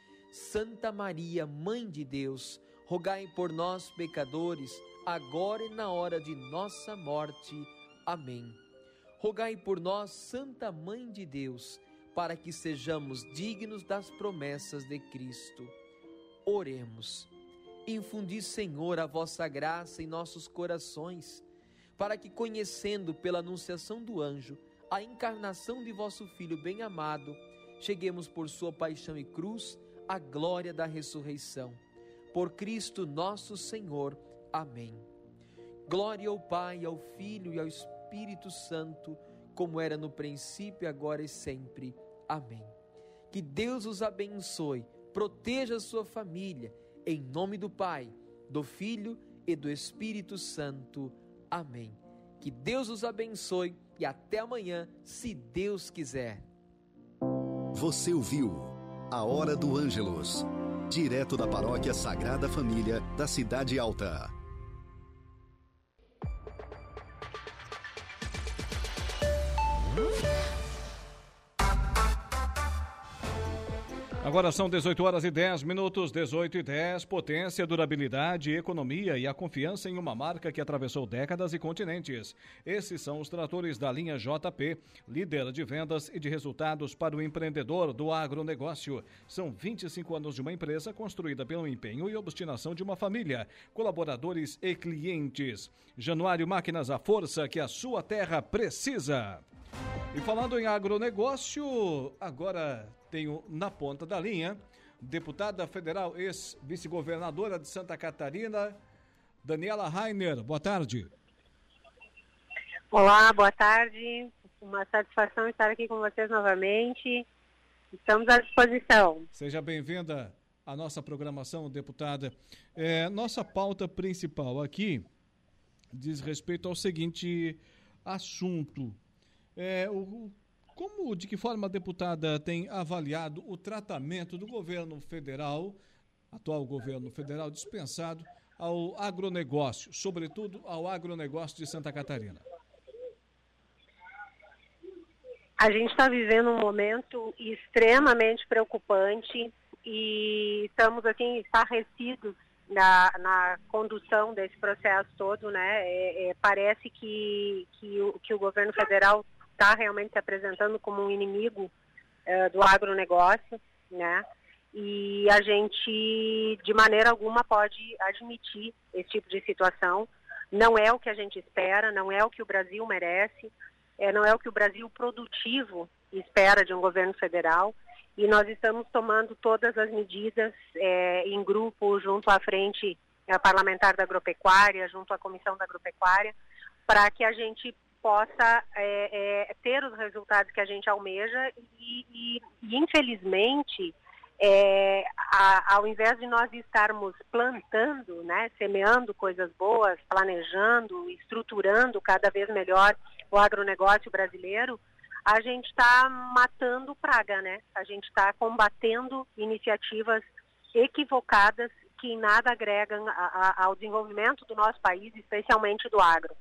Santa Maria, Mãe de Deus, rogai por nós, pecadores, agora e na hora de nossa morte. Amém. Rogai por nós, Santa Mãe de Deus, para que sejamos dignos das promessas de Cristo. Oremos. Infundi, Senhor, a vossa graça em nossos corações, para que, conhecendo pela anunciação do anjo a encarnação de vosso Filho bem-amado, cheguemos por sua paixão e cruz a glória da ressurreição. Por Cristo nosso Senhor. Amém. Glória ao Pai, ao Filho e ao Espírito Santo, como era no princípio, agora e sempre. Amém. Que Deus os abençoe, proteja a sua família, em nome do Pai, do Filho e do Espírito Santo. Amém. Que Deus os abençoe e até amanhã, se Deus quiser. Você ouviu? A Hora do Ângelos. Direto da Paróquia Sagrada Família, da Cidade Alta. Agora são 18 horas e 10 minutos, 18 e 10. Potência, durabilidade, economia e a confiança em uma marca que atravessou décadas e continentes. Esses são os tratores da linha JP, líder de vendas e de resultados para o empreendedor do agronegócio. São 25 anos de uma empresa construída pelo empenho e obstinação de uma família, colaboradores e clientes. Januário Máquinas, a força que a sua terra precisa. E falando em agronegócio, agora tenho na ponta da linha deputada federal, ex-vice-governadora de Santa Catarina, Daniela Rainer. Boa tarde. Olá, boa tarde. Uma satisfação estar aqui com vocês novamente. Estamos à disposição. Seja bem-vinda à nossa programação, deputada. É, nossa pauta principal aqui diz respeito ao seguinte assunto. É, o, como, de que forma a deputada tem avaliado o tratamento do governo federal, atual governo federal, dispensado ao agronegócio, sobretudo ao agronegócio de Santa Catarina? A gente está vivendo um momento extremamente preocupante e estamos assim estarrecidos na, na condução desse processo todo, né? É, é, parece que, que, o, que o governo federal está realmente se apresentando como um inimigo é, do agronegócio, né? E a gente, de maneira alguma, pode admitir esse tipo de situação. Não é o que a gente espera, não é o que o Brasil merece, é, não é o que o Brasil produtivo espera de um governo federal e nós estamos tomando todas as medidas é, em grupo, junto à frente a parlamentar da agropecuária, junto à comissão da agropecuária, para que a gente possa é, é, ter os resultados que a gente almeja e, e, e infelizmente, é, a, ao invés de nós estarmos plantando, né, semeando coisas boas, planejando, estruturando cada vez melhor o agronegócio brasileiro, a gente está matando praga, né? A gente está combatendo iniciativas equivocadas que em nada agregam a, a, ao desenvolvimento do nosso país, especialmente do agro.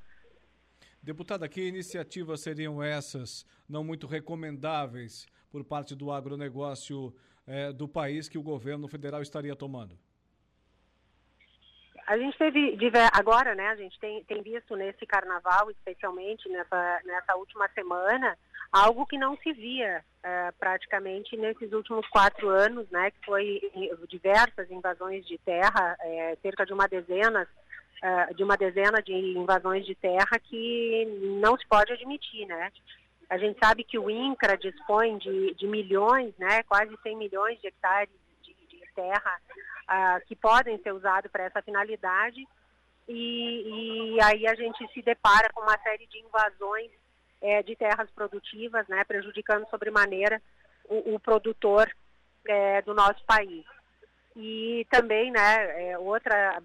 Deputada, que iniciativas seriam essas não muito recomendáveis por parte do agronegócio eh, do país que o governo federal estaria tomando? A gente teve, agora, né, a gente tem, tem visto nesse carnaval, especialmente nessa, nessa última semana, algo que não se via uh, praticamente nesses últimos quatro anos, né, que foi diversas invasões de terra, é, cerca de uma dezena, uh, de uma dezena de invasões de terra que não se pode admitir, né. A gente sabe que o INCRA dispõe de, de milhões, né, quase 100 milhões de hectares de, de terra uh, que podem ser usados para essa finalidade e, e aí a gente se depara com uma série de invasões é, de terras produtivas, né, prejudicando sobremaneira o, o produtor é, do nosso país. E também, né, é, outra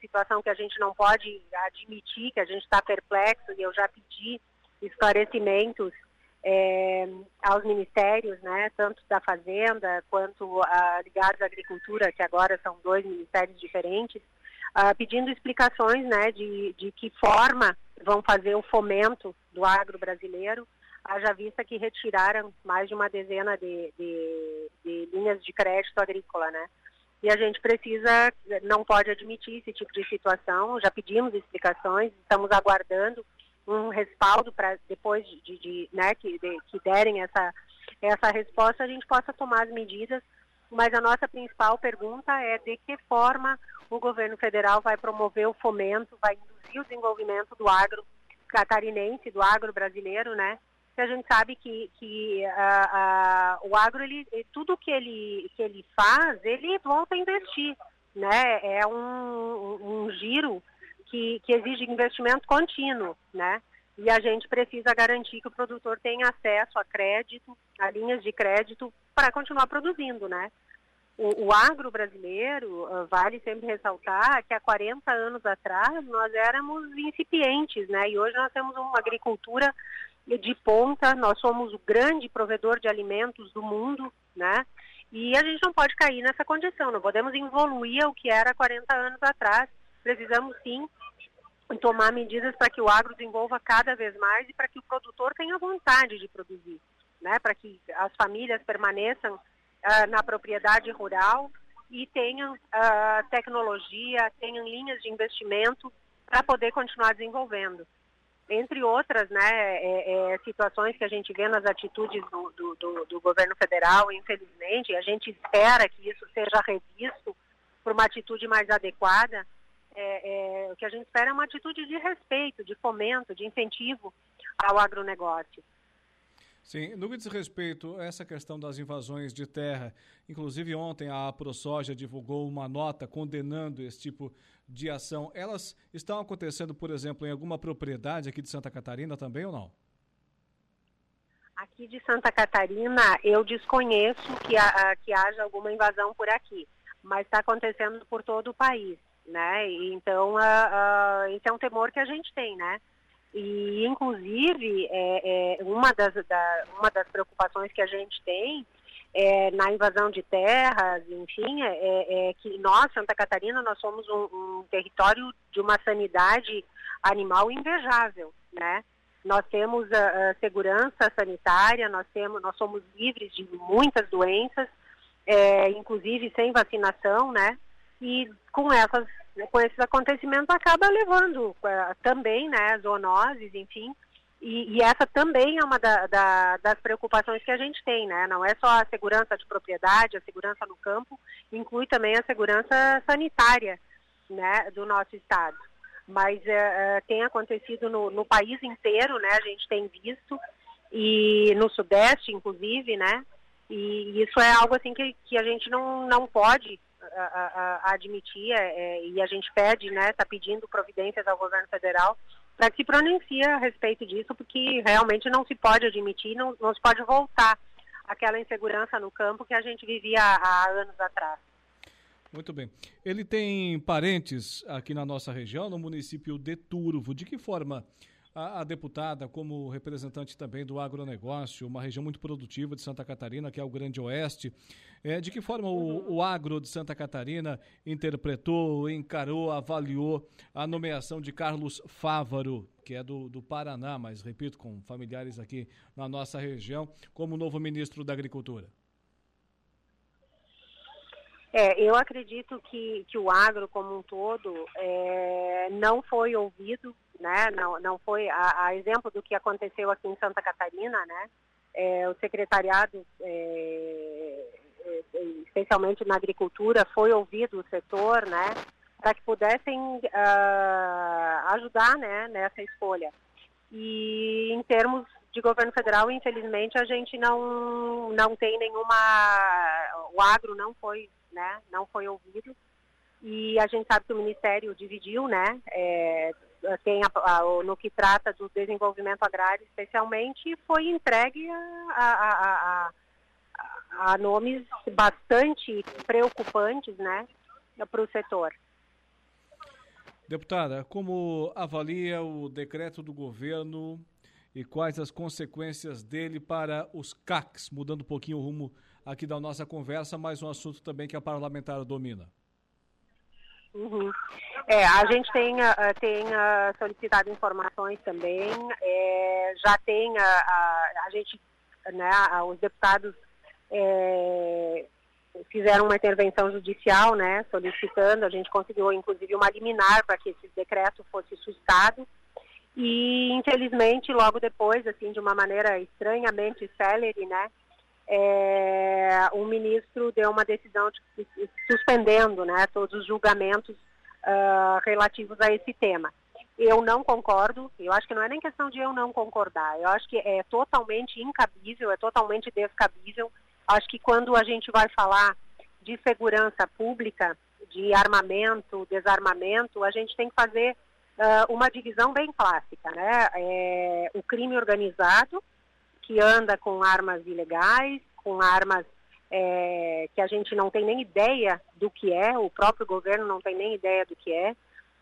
situação que a gente não pode admitir, que a gente está perplexo, e eu já pedi esclarecimentos é, aos ministérios, né, tanto da Fazenda quanto a, ligados à Agricultura, que agora são dois ministérios diferentes, uh, pedindo explicações né, de, de que forma vão fazer o fomento do agro brasileiro, haja vista que retiraram mais de uma dezena de, de, de linhas de crédito agrícola, né? E a gente precisa, não pode admitir esse tipo de situação, já pedimos explicações, estamos aguardando um respaldo para depois de, de, né, que, de, que derem essa, essa resposta, a gente possa tomar as medidas, mas a nossa principal pergunta é de que forma o governo federal vai promover o fomento, vai induzir o desenvolvimento do agro catarinense, do agro brasileiro, né? Que a gente sabe que, que uh, uh, o agro, ele, tudo que ele, que ele faz, ele volta a investir, né? É um, um giro que, que exige investimento contínuo, né? E a gente precisa garantir que o produtor tenha acesso a crédito, a linhas de crédito, para continuar produzindo, né? o, o agro brasileiro, uh, vale sempre ressaltar que há 40 anos atrás nós éramos incipientes, né? E hoje nós temos uma agricultura de ponta, nós somos o grande provedor de alimentos do mundo, né? E a gente não pode cair nessa condição, não podemos evoluir ao que era 40 anos atrás. Precisamos sim tomar medidas para que o agro desenvolva cada vez mais e para que o produtor tenha vontade de produzir, né? Para que as famílias permaneçam uh, na propriedade rural e tenham uh, tecnologia, tenham linhas de investimento para poder continuar desenvolvendo. Entre outras né, é, é, situações que a gente vê nas atitudes do, do, do, do governo federal, infelizmente, a gente espera que isso seja revisto por uma atitude mais adequada. É, é, o que a gente espera é uma atitude de respeito, de fomento, de incentivo ao agronegócio. Sim, no que diz respeito a essa questão das invasões de terra, inclusive ontem a ProSoja divulgou uma nota condenando esse tipo de ação. Elas estão acontecendo, por exemplo, em alguma propriedade aqui de Santa Catarina também ou não? Aqui de Santa Catarina, eu desconheço que, a, que haja alguma invasão por aqui, mas está acontecendo por todo o país, né? Então, uh, uh, esse é um temor que a gente tem, né? E, inclusive, é, é uma, das, da, uma das preocupações que a gente tem é, na invasão de terras, enfim, é, é, que nós, Santa Catarina, nós somos um, um, território de uma sanidade animal invejável, né? Nós temos a, a, segurança sanitária, nós temos, nós somos livres de muitas doenças, é, inclusive sem vacinação, né? E com essas com esses acontecimentos acaba levando uh, também, né, zoonoses, enfim, e, e, essa também é uma da, da, das preocupações que a gente tem, né, não é só a segurança de propriedade, a segurança no campo, inclui também a segurança sanitária, né, do nosso estado. Mas uh, tem acontecido no, no país inteiro, né, a gente tem visto, e no sudeste, inclusive, né, e isso é algo assim que, que a gente não, não pode a, a, a admitir é, é, e a gente pede, né, está pedindo providências ao governo federal para que se pronuncie a respeito disso, porque realmente não se pode admitir, não, não se pode voltar aquela insegurança no campo que a gente vivia há, anos atrás. Muito bem. Ele tem parentes aqui na nossa região, no município de Turvo. De que forma a, a, deputada, como representante também do agronegócio, uma região muito produtiva de Santa Catarina, que é o Grande Oeste, é, de que forma o, o agro de Santa Catarina interpretou, encarou, avaliou a nomeação de Carlos Fávaro, que é do, do Paraná, mas repito, com familiares aqui na nossa região, como novo ministro da Agricultura? É, eu acredito que, que o agro como um todo é, não foi ouvido né? Não, não foi a, a, exemplo do que aconteceu aqui em Santa Catarina, né? É, o secretariado, é, é, especialmente na agricultura, foi ouvido o setor, né? Para que pudessem uh, ajudar, né? Nessa escolha. E em termos de governo federal, infelizmente, a gente não não tem nenhuma, o agro não foi, né? Não foi ouvido e a gente sabe que o Ministério dividiu, né, é, tem a, a, no que trata do desenvolvimento agrário especialmente, foi entregue a, a, nomes bastante preocupantes né, para o setor. Deputada, como avalia o decreto do governo e quais as consequências dele para os CACs? Mudando um pouquinho o rumo aqui da nossa conversa, mas um assunto também que a parlamentar domina. Uhum. É, a gente tem, uh, tem uh, solicitado informações também, é, já tem a, a gente, né, os deputados é, fizeram uma intervenção judicial, né, solicitando, a gente conseguiu inclusive uma liminar para que esse decreto fosse sustado e infelizmente logo depois, assim, de uma maneira estranhamente célere, né, é, o ministro deu uma decisão de, suspendendo né, todos os julgamentos uh, relativos a esse tema. Eu não concordo, eu acho que não é nem questão de eu não concordar, eu acho que é totalmente incabível, é totalmente descabível. Acho que quando a gente vai falar de segurança pública, de armamento, desarmamento, a gente tem que fazer uh, uma divisão bem clássica, né? É, o crime organizado, que anda com armas ilegais, com armas é, que a gente não tem nem ideia do que é, o próprio governo não tem nem ideia do que é,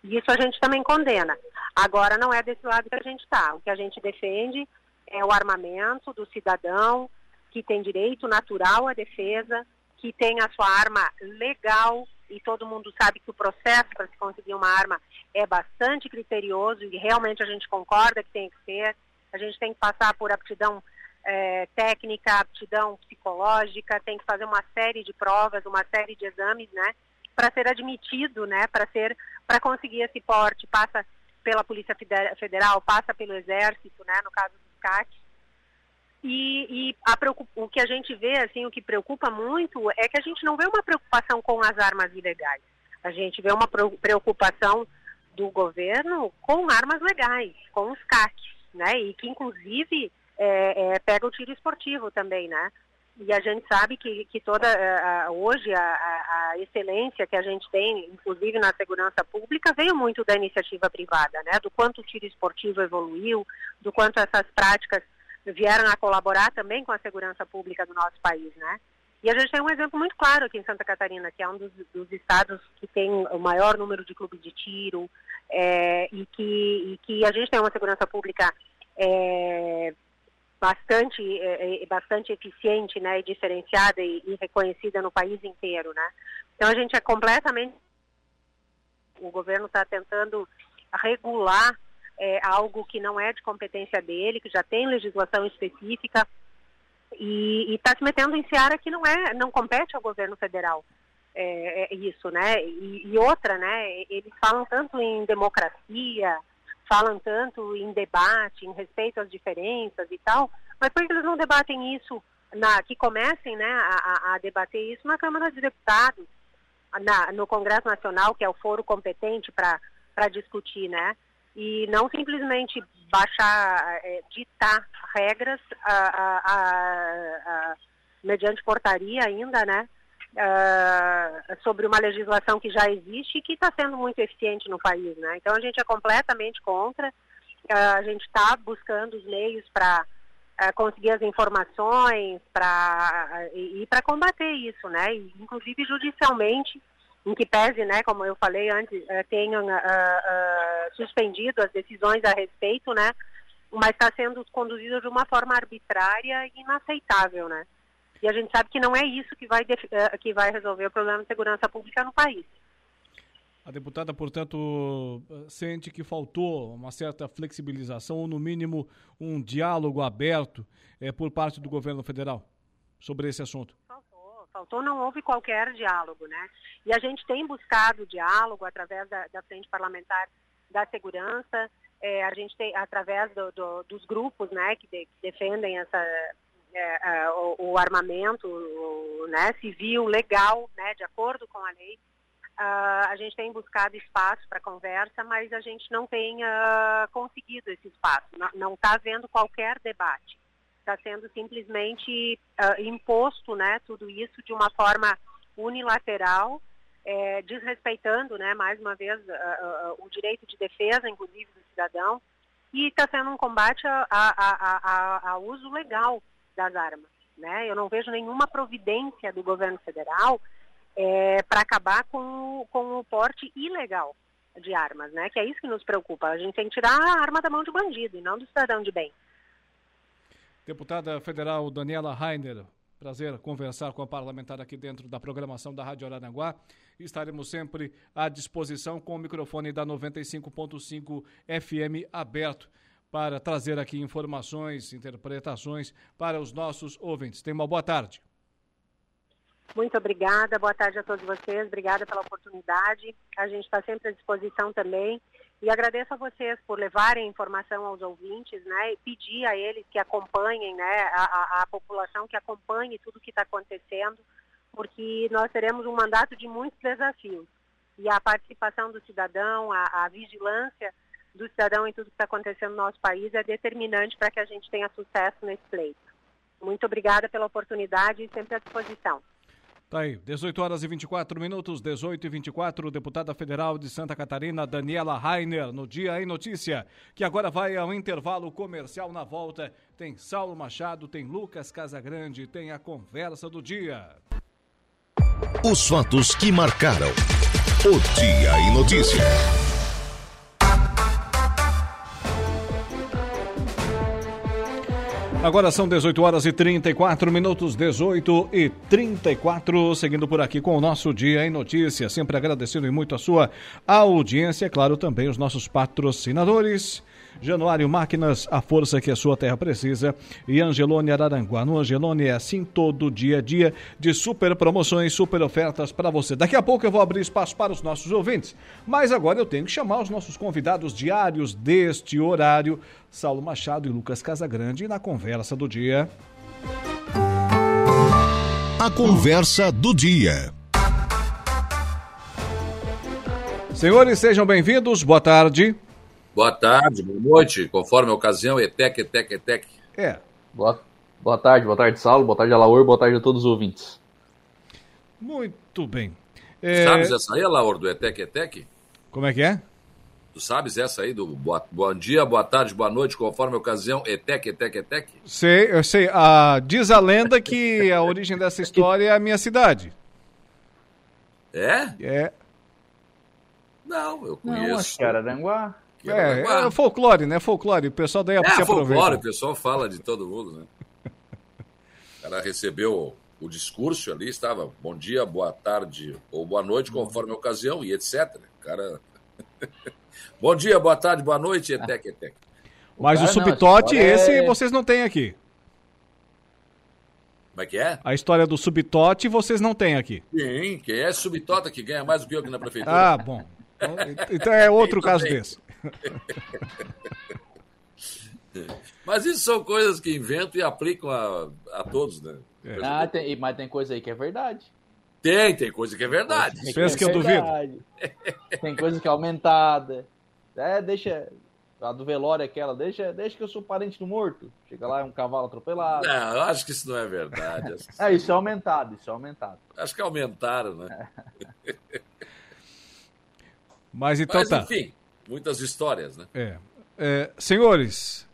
e isso a gente também condena. Agora, não é desse lado que a gente está. O que a gente defende é o armamento do cidadão que tem direito natural à defesa, que tem a sua arma legal, e todo mundo sabe que o processo para se conseguir uma arma é bastante criterioso e realmente a gente concorda que tem que ser. A gente tem que passar por aptidão é, técnica, aptidão psicológica, tem que fazer uma série de provas, uma série de exames, né, para ser admitido, né, para ser, para conseguir esse porte, passa pela Polícia Federal, passa pelo Exército, né, no caso dos CAC. E, e a, o que a gente vê, assim, o que preocupa muito é que a gente não vê uma preocupação com as armas ilegais. A gente vê uma preocupação do governo com armas legais, com os CACs, né, e que inclusive é, é, pega o tiro esportivo também, né? E a gente sabe que, que toda hoje a, a, a, excelência que a gente tem, inclusive na segurança pública, veio muito da iniciativa privada, né? Do quanto o tiro esportivo evoluiu, do quanto essas práticas vieram a colaborar também com a segurança pública do nosso país, né? E a gente tem um exemplo muito claro aqui em Santa Catarina, que é um dos, dos estados que tem o maior número de clubes de tiro é, e, que, e que a gente tem uma segurança pública é, bastante, é, é, bastante eficiente né, e diferenciada e, e, reconhecida no país inteiro. Né? Então a gente é completamente. O governo está tentando regular é, algo que não é de competência dele, que já tem legislação específica e está se metendo em seara que não é, não compete ao governo federal. É, é isso, né? E, e, outra, né? Eles falam tanto em democracia, falam tanto em debate, em respeito às diferenças e tal, mas por que eles não debatem isso, na, que comecem né, a, a debater isso na Câmara de Deputados, na, no Congresso Nacional, que é o foro competente para discutir, né? E não simplesmente baixar, é, ditar regras a, a, mediante portaria ainda, né? Uh, sobre uma legislação que já existe e que está sendo muito eficiente no país, né? Então a gente é completamente contra. Uh, a gente está buscando os meios para uh, conseguir as informações para e, e para combater isso, né? E, inclusive judicialmente, em que pese, né? Como eu falei antes, tenham suspendido as decisões a respeito, né? Mas está sendo conduzido de uma forma arbitrária e inaceitável, né? E a gente sabe que não é isso que vai, eh, que vai resolver o problema de segurança pública no país. A deputada, portanto, sente que faltou uma certa flexibilização, ou no mínimo um diálogo aberto é, por parte do governo federal sobre esse assunto. Faltou, faltou, não houve qualquer diálogo, né? E a gente tem buscado diálogo através da, da Frente Parlamentar da Segurança, a gente tem, através do, do, dos grupos né, que, de, que defendem essa, é, é, o, o, armamento né, civil, legal, né, de acordo com a lei. Uh, a gente tem buscado espaço para conversa, mas a gente não tem uh, conseguido esse espaço. Não está havendo qualquer debate. Está sendo simplesmente uh, imposto né, tudo isso de uma forma unilateral, é, desrespeitando, né, mais uma vez, o direito de defesa, inclusive, do cidadão, e está sendo um combate ao uso legal das armas. Né? Eu não vejo nenhuma providência do governo federal é, para acabar com, com o porte ilegal de armas, né? Que é isso que nos preocupa. A gente tem que tirar a arma da mão de bandido e não do cidadão de bem. Deputada federal Daniela Rainer, prazer conversar com a parlamentar aqui dentro da programação da Rádio Araranguá. Estaremos sempre à disposição com o microfone da 95.5 FM aberto para trazer aqui informações, interpretações para os nossos ouvintes. Tenha uma boa tarde. Muito obrigada, boa tarde a todos vocês, obrigada pela oportunidade. A gente está sempre à disposição também. E agradeço a vocês por levarem informação aos ouvintes, né? E pedir a eles que acompanhem, né? A, a, a população que acompanhe tudo o que está acontecendo, porque nós teremos um mandato de muitos desafios. E a participação do cidadão, a, a vigilância do cidadão em tudo que está acontecendo no nosso país é determinante para que a gente tenha sucesso nesse pleito. Muito obrigada pela oportunidade e sempre à disposição. Tá aí, 18 horas e 24 minutos, 18 e 24, deputada federal de Santa Catarina, Daniela Rainer, no Dia em Notícia, que agora vai ao intervalo comercial na volta. Tem Saulo Machado, tem Lucas Casagrande, tem a conversa do dia. Os fatos que marcaram o Dia em Notícia. Agora são 18 horas e 34 minutos, 18 e 34, seguindo por aqui com o nosso Dia em Notícias. Sempre agradecendo muito a sua audiência, claro, também os nossos patrocinadores. Januário Máquinas, a força que a sua terra precisa. E Angelone Araranguá. No Angelone é assim todo dia a dia de super promoções, super ofertas para você. Daqui a pouco eu vou abrir espaço para os nossos ouvintes. Mas agora eu tenho que chamar os nossos convidados diários deste horário, Saulo Machado e Lucas Casagrande, na conversa do dia. A conversa do dia. Senhores, sejam bem-vindos. Boa tarde. Boa tarde, boa noite, conforme a ocasião, ETEC, ETEC, ETEC. É. Boa, boa tarde, boa tarde, Saulo, boa tarde, Alaor, boa tarde a todos os ouvintes. Muito bem. É... Sabes essa aí, Alaor, do Etec Etec? Como é que é? Tu sabes essa aí do boa, bom dia, boa tarde, boa noite, conforme a ocasião, etec, etec, etec? Sei, eu sei. Ah, diz a lenda que a origem dessa história é a minha cidade. É? É. Não, eu conheço. Não, acho que era É, é, folclore, né? Folclore. O pessoal daí é, se folclore, aproveita. o pessoal fala de todo mundo, né? O cara recebeu o discurso ali, estava bom dia, boa tarde ou boa noite, conforme a ocasião e etc. O cara... Bom dia, boa tarde, boa noite, etec, etec. Mas o, o subtote, esse é... vocês não têm aqui. Como é que é? A história do subtote vocês não têm aqui. Sim, quem é subtota que ganha mais do que eu aqui na prefeitura. Ah, bom. Então, então é outro caso desse. Mas isso são coisas que inventam e aplicam a, a todos, né? É. Ah, tem, mas tem coisa aí que é verdade. Tem, tem coisa que é verdade. Pensa que, é que eu duvido. Tem coisa que é aumentada. É, deixa. A do velório é aquela, deixa, deixa que eu sou parente do morto. Chega lá, é um cavalo atropelado. Não, eu acho que isso não é verdade. é, isso é aumentado, isso é aumentado. Acho que aumentaram, né? Mas então Mas, tá. enfim, muitas histórias, né? É. é senhores,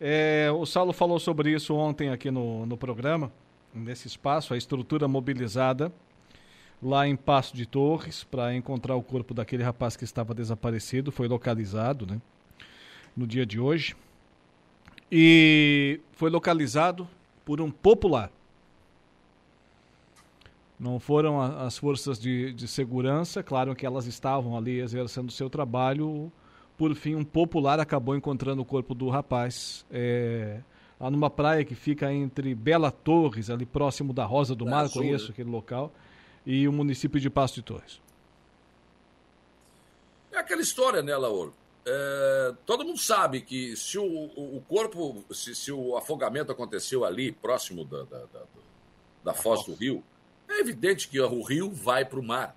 é, o Saulo falou sobre isso ontem aqui no, no programa, nesse espaço, a estrutura mobilizada lá em Passo de Torres para encontrar o corpo daquele rapaz que estava desaparecido, foi localizado, né? No dia de hoje. E foi localizado por um popular. Não foram a, as forças de, de segurança, claro que elas estavam ali exercendo o seu trabalho. Por fim, um popular acabou encontrando o corpo do rapaz. É, lá numa praia que fica entre Bela Torres, ali próximo da Rosa do Mar, Azul, conheço né? aquele local e o município de Passo de Torres. É aquela história, né, Lauro? É, todo mundo sabe que se o, o corpo, se, se, o afogamento aconteceu ali, próximo da, da, da, da foz do rio, é evidente que o rio vai para o mar.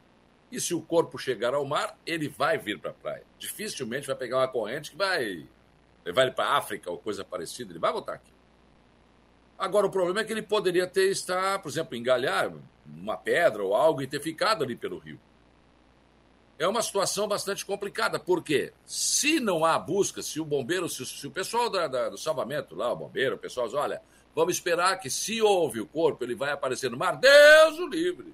E se o corpo chegar ao mar, ele vai vir para a praia. Dificilmente vai pegar uma corrente que vai levar ele para a África ou coisa parecida. Ele vai voltar aqui. Agora, o problema é que ele poderia ter estar, por exemplo, engalhar uma pedra ou algo e ter ficado ali pelo rio. É uma situação bastante complicada, porque se não há busca, se o bombeiro, se, se o pessoal da, da, do salvamento lá, o bombeiro, o pessoal diz, olha, vamos esperar que se houve o corpo, ele vai aparecer no mar, Deus o livre.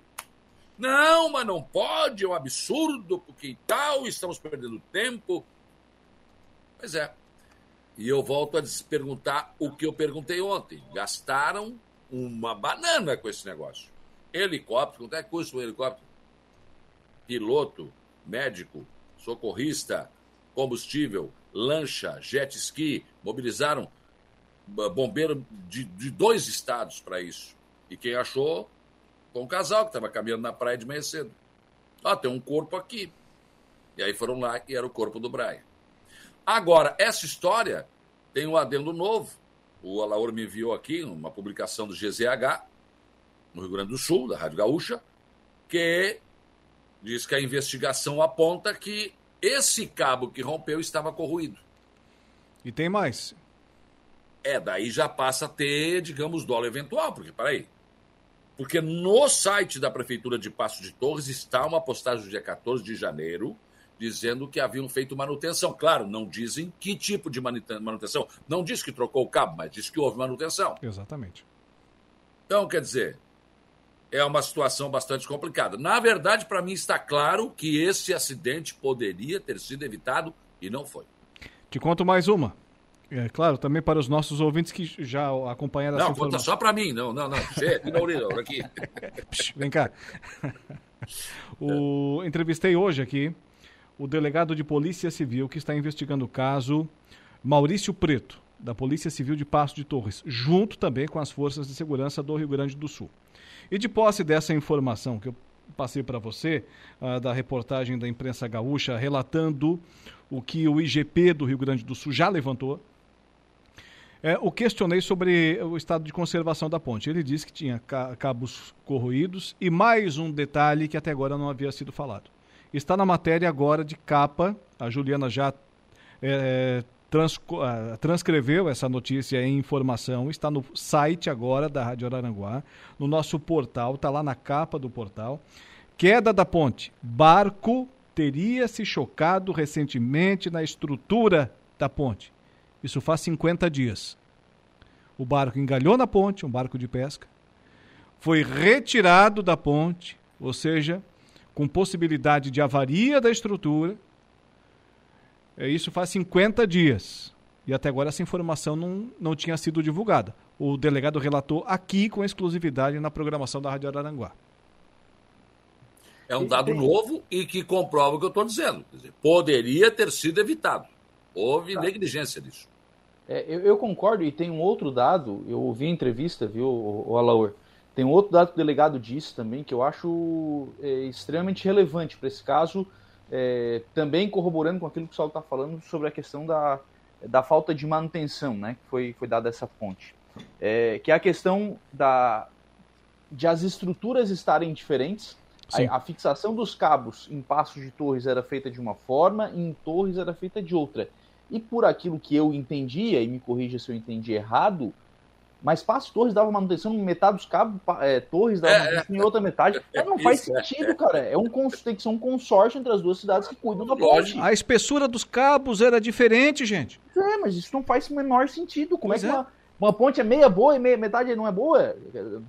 Não, mas não pode, é um absurdo, porque tal, estamos perdendo tempo. Pois é. E eu volto a perguntar o que eu perguntei ontem. Gastaram uma banana com esse negócio. Helicóptero, quanto é que custa um helicóptero? Piloto, médico, socorrista, combustível, lancha, jet ski, mobilizaram bombeiro de, de dois estados para isso. E quem achou foi um casal que estava caminhando na praia de manhã cedo. Ah, tem um corpo aqui. E aí foram lá e era o corpo do Brian. Agora, essa história tem um adendo novo. O Alaor me enviou aqui uma publicação do GZH, no Rio Grande do Sul, da Rádio Gaúcha, que diz que a investigação aponta que esse cabo que rompeu estava corroído. E tem mais. É, daí já passa a ter, digamos, dólar eventual, porque, peraí. Porque no site da Prefeitura de Passo de Torres está uma postagem do dia 14 de janeiro dizendo que haviam feito manutenção. Claro, não dizem que tipo de manutenção. Não diz que trocou o cabo, mas diz que houve manutenção. Exatamente. Então, quer dizer, é uma situação bastante complicada. Na verdade, para mim está claro que esse acidente poderia ter sido evitado e não foi. Te conto mais uma. É claro, também para os nossos ouvintes que já acompanharam essa Não, conta só para mim, não, não, não. Chega, não, aqui. Vem cá. O, entrevistei hoje aqui o delegado de Polícia Civil que está investigando o caso Maurício Preto, da Polícia Civil de Passo de Torres, junto também com as forças de segurança do Rio Grande do Sul. E de posse dessa informação que eu passei para você, uh, da reportagem da imprensa gaúcha, relatando o que o IGP do Rio Grande do Sul já levantou, é, o questionei sobre o estado de conservação da ponte. Ele disse que tinha ca cabos corroídos e mais um detalhe que até agora não havia sido falado. Está na matéria agora de capa, a Juliana já é, trans, uh, transcreveu essa notícia em informação, está no site agora da Rádio Araranguá, no nosso portal, está lá na capa do portal. Queda da ponte. Barco teria se chocado recentemente na estrutura da ponte. Isso faz 50 dias. O barco engalhou na ponte, um barco de pesca, foi retirado da ponte, ou seja, com possibilidade de avaria da estrutura. É, isso faz 50 dias. E até agora essa informação não, não tinha sido divulgada. O delegado relatou aqui com exclusividade na programação da Rádio Araranguá. É um dado novo e que comprova o que eu estou dizendo. Dizer, poderia ter sido evitado. Houve tá. negligência disso. É, eu, eu, concordo e tem um outro dado, eu ouvi a entrevista, viu, o, o Alaor, tem um outro dado que o delegado disse também que eu acho é, extremamente relevante para esse caso, é, também corroborando com aquilo que o Saulo está falando sobre a questão da, da falta de manutenção né, que foi, foi dada essa ponte. É, que é a questão da, de as estruturas estarem diferentes. A, a, fixação dos cabos em passos de torres era feita de uma forma e em torres era feita de outra. E por aquilo que eu entendia, e me corrija se eu entendi errado, mas Passo Torres dava manutenção em metade dos cabos, é, Torres dava é, manutenção em outra metade. Mas não faz isso, é. sentido, é. cara. É um, tem que ser um consórcio entre as duas cidades que cuidam da ponte. A espessura dos cabos era diferente, gente. É, mas isso não faz o menor sentido. Como pois é que uma, uma ponte é meia boa e meia, metade não é boa.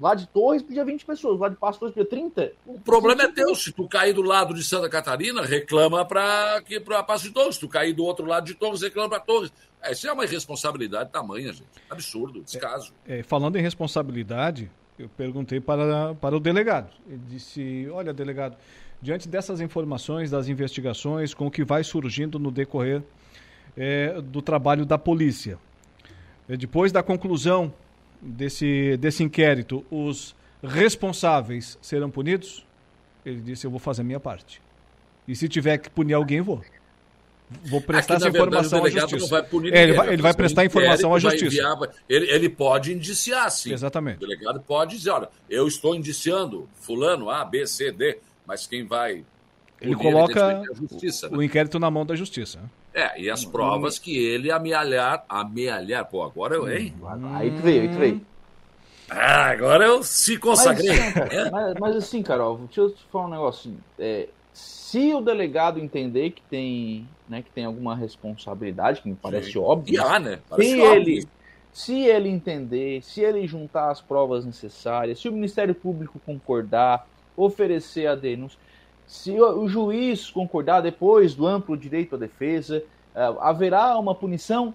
Lá de Torres podia 20 pessoas, lá de Passo Torres podia 30. O problema é teu. Se tu cair do lado de Santa Catarina, reclama para Passo de Torres. Se tu cair do outro lado de Torres, reclama para Torres. É, isso é uma irresponsabilidade tamanha, gente. Absurdo, descaso. É, é, falando em responsabilidade, eu perguntei para, para o delegado. Ele disse: Olha, delegado, diante dessas informações, das investigações, com o que vai surgindo no decorrer é, do trabalho da polícia, depois da conclusão desse, desse inquérito, os responsáveis serão punidos? Ele disse: Eu vou fazer a minha parte. E se tiver que punir alguém, vou. Vou prestar Aqui, essa informação verdade, à justiça. É, ele, vai, ele vai prestar informação à justiça. Enviar, ele, ele, pode indiciar, sim. Exatamente. O delegado pode dizer: olha, eu estou indiciando Fulano A, B, C, D, mas quem vai. Ele coloca justiça, o, né? o inquérito na mão da justiça. É, e as provas que ele amealhar, amealhar, pô, agora eu, hein? Aí tu veio, aí tu veio. Ah, agora eu se consagrei. Mas, é. mas, mas, assim, Carol, deixa eu te falar um negócio. Assim, é, se o delegado entender que tem, né, que tem alguma responsabilidade, que me parece Sim. óbvio. E há, né? Parece se óbvio. ele, se ele entender, se ele juntar as provas necessárias, se o Ministério Público concordar, oferecer a denúncia, se o juiz concordar depois do amplo direito à defesa, uh, haverá uma punição?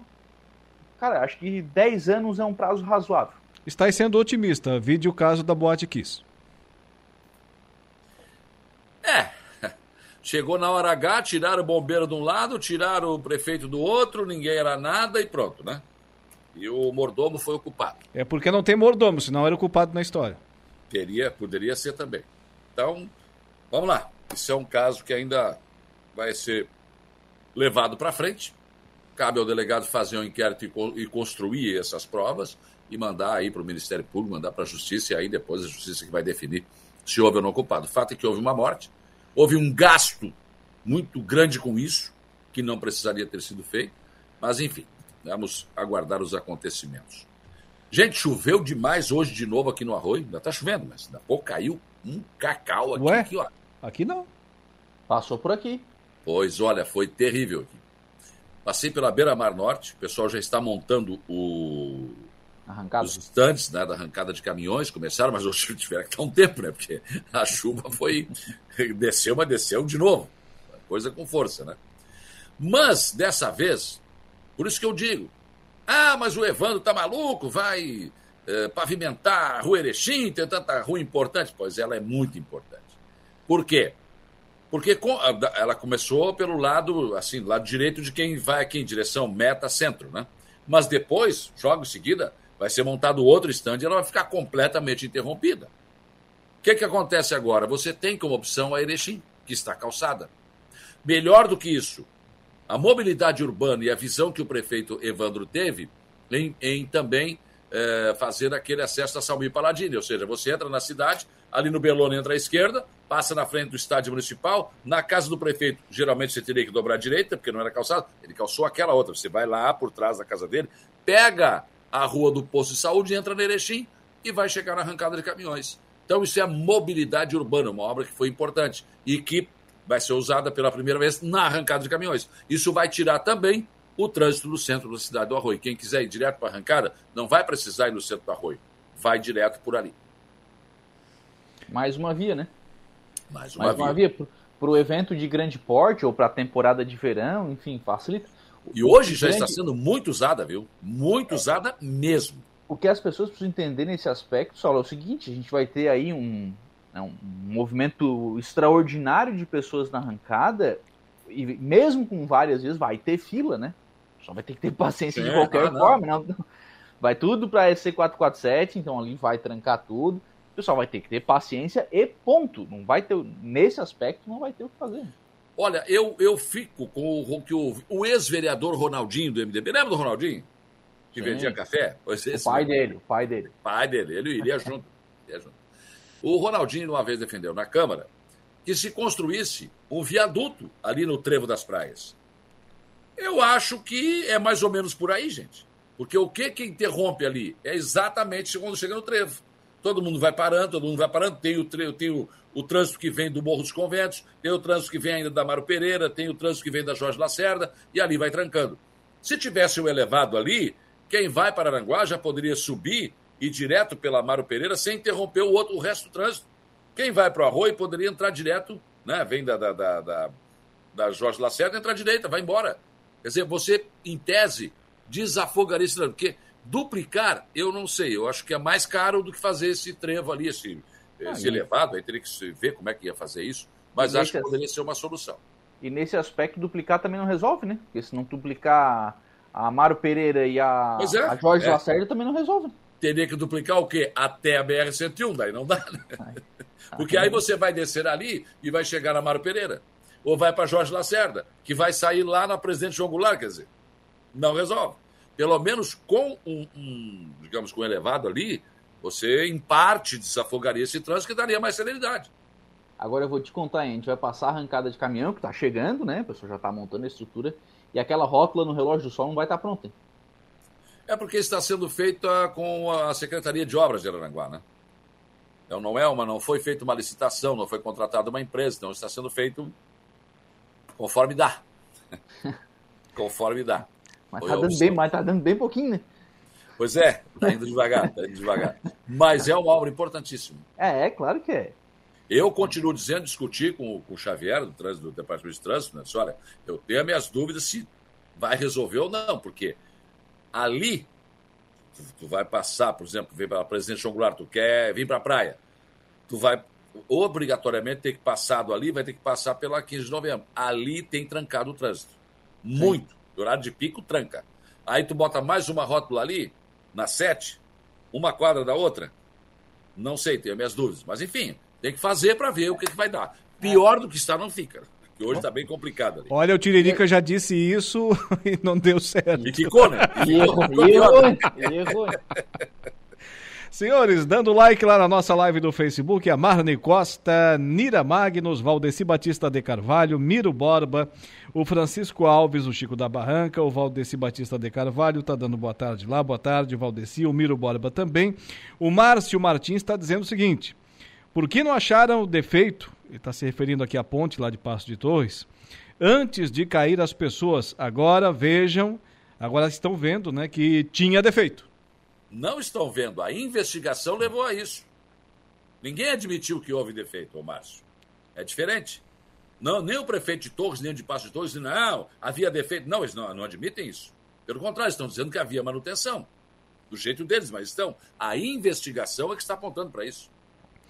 Cara, acho que 10 anos é um prazo razoável. Está sendo otimista. Vide o caso da Boate Kiss. É. Chegou na hora H, tiraram o bombeiro de um lado, tiraram o prefeito do outro, ninguém era nada e pronto, né? E o mordomo foi ocupado. É porque não tem mordomo, senão era ocupado na história. Teria, poderia ser também. Então, vamos lá. Isso é um caso que ainda vai ser levado para frente. Cabe ao delegado fazer um inquérito e construir essas provas e mandar aí para o Ministério Público, mandar para a Justiça e aí depois a Justiça que vai definir se houve ou não culpado. O fato é que houve uma morte, houve um gasto muito grande com isso, que não precisaria ter sido feito, mas enfim, vamos aguardar os acontecimentos. Gente, choveu demais hoje de novo aqui no Arroio, ainda está chovendo, mas daqui a pouco caiu um cacau aqui, Ué? aqui ó. Aqui não. Passou por aqui. Pois olha, foi terrível aqui. Passei pela beira-mar norte, o pessoal já está montando o... Arrancada. os estantes né, da arrancada de caminhões, começaram, mas hoje tiveram que estar um tempo, né? Porque a chuva foi. desceu, mas desceu de novo. Coisa com força, né? Mas, dessa vez, por isso que eu digo: ah, mas o Evandro tá maluco, vai eh, pavimentar a rua Erechim, tem tanta rua importante. Pois ela é muito importante. Por quê? Porque ela começou pelo lado, assim, lado direito de quem vai aqui em direção meta-centro, né? Mas depois, joga em seguida, vai ser montado outro stand e ela vai ficar completamente interrompida. O que, que acontece agora? Você tem como opção a Erechim, que está calçada. Melhor do que isso, a mobilidade urbana e a visão que o prefeito Evandro teve em, em também é, fazer aquele acesso a Salmi Paladini, ou seja, você entra na cidade, ali no Belone entra à esquerda, passa na frente do estádio municipal, na casa do prefeito, geralmente você teria que dobrar à direita, porque não era calçado, ele calçou aquela outra, você vai lá por trás da casa dele, pega a rua do posto de saúde, entra no Erechim e vai chegar na arrancada de caminhões. Então isso é mobilidade urbana, uma obra que foi importante e que vai ser usada pela primeira vez na arrancada de caminhões. Isso vai tirar também o trânsito do centro da cidade do Arroio. Quem quiser ir direto para a arrancada, não vai precisar ir no centro do Arroio. Vai direto por ali. Mais uma via, né? Mais uma Mais via. uma via. Para o evento de grande porte ou para a temporada de verão, enfim, facilita. E hoje já grande- está sendo muito usada, viu? Muito usada mesmo. O que as pessoas precisam entender nesse aspecto, Saulo, é o seguinte: a gente vai ter aí um, né, um movimento extraordinário de pessoas na arrancada, e mesmo com várias vezes vai ter fila, né? Só vai ter que ter paciência de Sim, qualquer não. forma. Não. Vai tudo para SC447, então ali vai trancar tudo. O pessoal vai ter que ter paciência e ponto. Não vai ter, nesse aspecto, não vai ter o que fazer. Olha, eu, eu fico com o, que o, o ex-vereador Ronaldinho do MDB, lembra do Ronaldinho? Que Sim. vendia café? O pai mesmo. dele, o pai dele. pai dele, ele iria junto. iria junto. O Ronaldinho uma vez defendeu na Câmara que se construísse um viaduto ali no Trevo das Praias. Eu acho que é mais ou menos por aí, gente. Porque o que que interrompe ali é exatamente quando chega no Trevo. Todo mundo vai parando, todo mundo vai parando. Tem o, tre- tem o, o trânsito que vem do Morro dos Conventos, tem o trânsito que vem ainda da Mário Pereira, tem o trânsito que vem da Jorge Lacerda, e ali vai trancando. Se tivesse o elevado ali, quem vai para Aranguá já poderia subir e ir direto pela Mário Pereira sem interromper o outro, o resto do trânsito. Quem vai para o Arroio poderia entrar direto, né? Vem da, da, da, da, da Jorge Lacerda, entra à direita, vai embora. Quer dizer, você, em tese, desafogaria esse trânsito. Porque duplicar, eu não sei, eu acho que é mais caro do que fazer esse trevo ali, esse, esse elevado, aí teria que se ver como é que ia fazer isso, mas E acho que poderia ser uma solução. E nesse aspecto, duplicar também não resolve, né? Porque se não duplicar a Mário Pereira e a, é, a Jorge é. Lacerda também não resolve. Teria que duplicar o quê? Até a BR-101, daí não dá, né? Porque aí você vai descer ali e vai chegar na Mário Pereira. Ou vai para Jorge Lacerda, que vai sair lá na Presidente João Goulart, quer dizer. Não resolve. Pelo menos com um, um, digamos, com um elevado ali, você em parte desafogaria esse trânsito que daria mais celeridade. Agora eu vou te contar, a gente vai passar a arrancada de caminhão, que tá chegando, né? O pessoal já tá montando a estrutura. E aquela rótula no relógio do sol não vai estar pronta. hein? É porque está sendo feita com a Secretaria de Obras de Araranguá, né? Então não é uma, não foi feita uma licitação, não foi contratada uma empresa, então está sendo feito conforme dá. conforme dá. Mas Foi tá dando bem, mas tá dando bem pouquinho, né? Pois é, está indo devagar, está indo devagar. Mas é uma obra importantíssima. É, é, claro que é. Eu continuo dizendo, discutir com, com o Xavier, do, trânsito, do Departamento de Trânsito, né? Disse, olha, eu tenho as minhas dúvidas se vai resolver ou não, porque ali tu, tu vai passar, por exemplo, vem para Presidente João Goulart, tu quer vir para a praia, tu vai obrigatoriamente ter que passar do ali, vai ter que passar pela 15 de novembro. Ali tem trancado o trânsito. Muito. No horário de pico, tranca. Aí tu bota mais uma rótula ali, na 7, uma quadra da outra, não sei, tenho minhas dúvidas. Mas enfim, tem que fazer para ver o que, que vai dar. Pior do que está, não fica. Que hoje está bem complicado ali. Olha, o Tiririca já disse isso e não deu certo. E ficou, né? E errou, Ficou e pior. errou, hein? E errou. Senhores, dando like lá na nossa live do Facebook, a Marne Costa, Nira Magnus, Valdeci Batista de Carvalho, Miro Borba, o Francisco Alves, o Chico da Barranca, o Valdeci Batista de Carvalho, tá dando boa tarde lá, boa tarde, Valdeci, o Miro Borba também. O Márcio Martins está dizendo o seguinte, por que não acharam o defeito, ele está se referindo aqui à ponte lá de Passo de Torres, antes de cair as pessoas, agora vejam, agora estão vendo, né, que tinha defeito. Não estão vendo. A investigação levou a isso. Ninguém admitiu que houve defeito, ô Márcio. É diferente. Não, nem o prefeito de Torres, nem o de Passo de Torres, não, havia defeito. Não, eles não, não admitem isso. Pelo contrário, estão dizendo que havia manutenção. Do jeito deles, mas estão. A investigação é que está apontando para isso.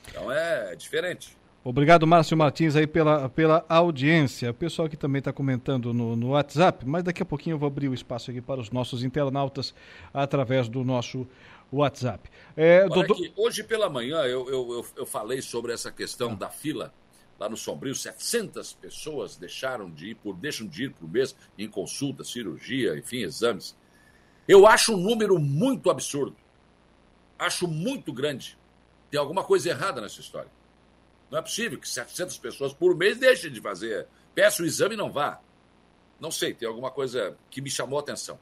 Então é diferente. Obrigado, Márcio Martins, aí pela, pela audiência. O pessoal que também está comentando no, no WhatsApp, mas daqui a pouquinho eu vou abrir o espaço aqui para os nossos internautas através do nosso WhatsApp. É, aqui, hoje pela manhã eu, eu, eu, eu falei sobre essa questão da fila lá no Sombrio. 700 pessoas deixaram de ir por, deixam de ir por mês em consulta, cirurgia, enfim, exames. Eu acho um número muito absurdo. acho muito grande. Tem alguma coisa errada nessa história. Não é possível que 700 pessoas por mês deixem de fazer. Peça o exame e não vá. Não sei, tem alguma coisa que me chamou a atenção.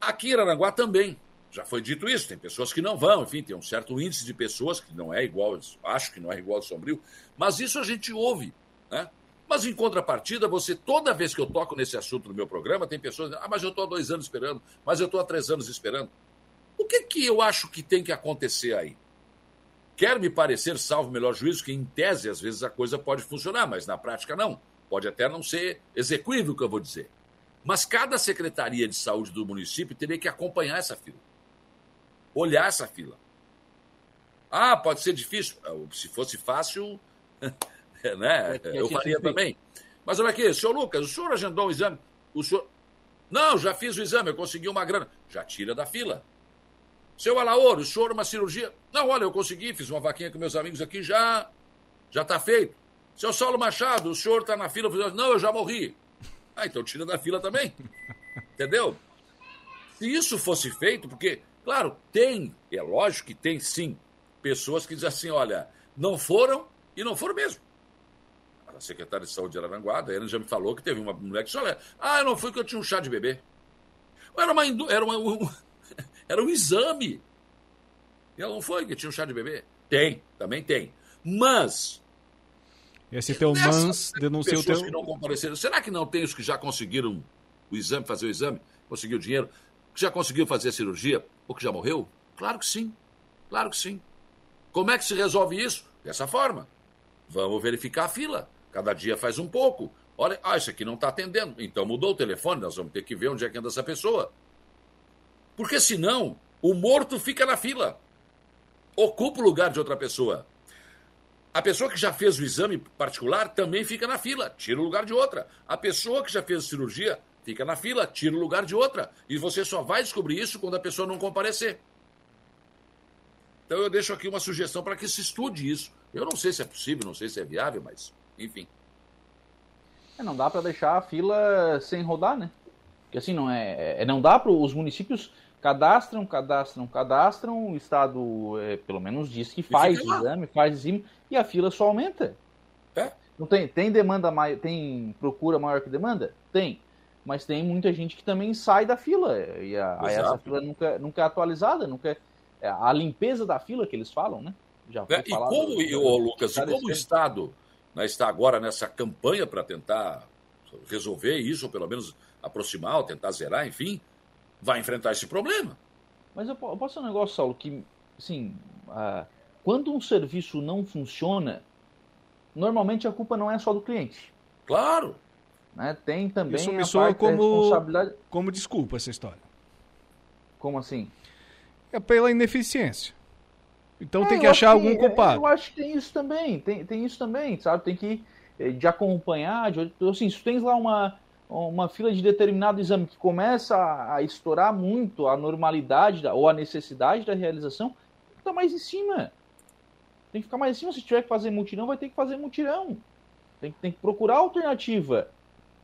Aqui em Aranguá também. Já foi dito isso, tem pessoas que não vão, enfim, tem um certo índice de pessoas que não é igual, acho que não é igual ao Sombrio, mas isso a gente ouve, né? Mas em contrapartida, você, toda vez que eu toco nesse assunto no meu programa, tem pessoas ah, mas eu estou há dois anos esperando, mas eu estou há três anos esperando. O que que eu acho que tem que acontecer aí? Quer me parecer, salvo o melhor juízo, que em tese às vezes a coisa pode funcionar, mas na prática não. Pode até não ser execuível o que eu vou dizer. Mas cada secretaria de saúde do município teria que acompanhar essa fila. Olhar essa fila. Ah, pode ser difícil. Se fosse fácil, né? Eu faria também. Mas olha aqui, senhor Lucas, o senhor agendou um exame? O senhor. Não, já fiz o exame, eu consegui uma grana. Já tira da fila. Seu Alaor, o senhor uma cirurgia? Não, olha, eu consegui, fiz uma vaquinha com meus amigos aqui, já já está feito. Seu Saulo Machado, o senhor está na fila? Não, eu já morri. Ah, então tira da fila também. Entendeu? Se isso fosse feito, porque, claro, tem, é lógico que tem sim, pessoas que dizem assim: olha, não foram e não foram mesmo. A secretária de saúde de Araranguá, a Ana já me falou que teve uma mulher que disse: olha, ah, eu não fui que eu tinha um chá de bebê. Era, uma, era, uma, um, era um exame. E ela não foi que tinha um chá de bebê. Tem, também tem. Mas esse teu mans denunciou o teu. que não compareceram. Será que não tem os que já conseguiram o exame, fazer o exame, conseguiu o dinheiro, que já conseguiu fazer a cirurgia ou que já morreu? Claro que sim. Claro que sim. Como é que se resolve isso? Dessa forma. Vamos verificar a fila. Cada dia faz um pouco. Olha, ah, isso aqui não está atendendo. Então mudou o telefone, nós vamos ter que ver onde é que anda essa pessoa. Porque senão, o morto fica na fila. Ocupa o lugar de outra pessoa. A pessoa que já fez o exame particular também fica na fila, tira o lugar de outra. A pessoa que já fez cirurgia fica na fila, tira o lugar de outra. E você só vai descobrir isso quando a pessoa não comparecer. Então eu deixo aqui uma sugestão para que se estude isso. Eu não sei se é possível, não sei se é viável, mas enfim. É, não dá para deixar a fila sem rodar, né? Porque assim não é, é não dá para os municípios cadastram, cadastram, cadastram, o Estado, é, pelo menos, diz que faz o exame, faz exame, e a fila só aumenta. É? Não tem, tem demanda maior, tem procura maior que demanda? Tem. Mas tem muita gente que também sai da fila. E a, essa fila nunca, nunca é atualizada, nunca é, a limpeza da fila que eles falam, né? Já é, e como, e, ô, Lucas, e como o Estado né, está agora nessa campanha para tentar resolver isso, ou pelo menos aproximar, ou tentar zerar, enfim, vai enfrentar esse problema. Mas eu, eu posso dizer um negócio, Saulo, que, assim, uh, quando um serviço não funciona, normalmente a culpa não é só do cliente. Claro. Né? Tem também Isso me soa como, responsabilidade... como desculpa essa história. Como assim? É pela ineficiência. Então é, tem que achar algum culpado. Eu acho que tem isso também, tem, tem isso também, sabe? Tem que eh, de acompanhar, de, assim, se tu tens lá uma, uma fila de determinado exame que começa a, a estourar muito a normalidade da, ou a necessidade da realização, fica mais em cima. Tem que ficar mais em cima. Se tiver que fazer mutirão, vai ter que fazer mutirão. Tem, tem que procurar alternativa.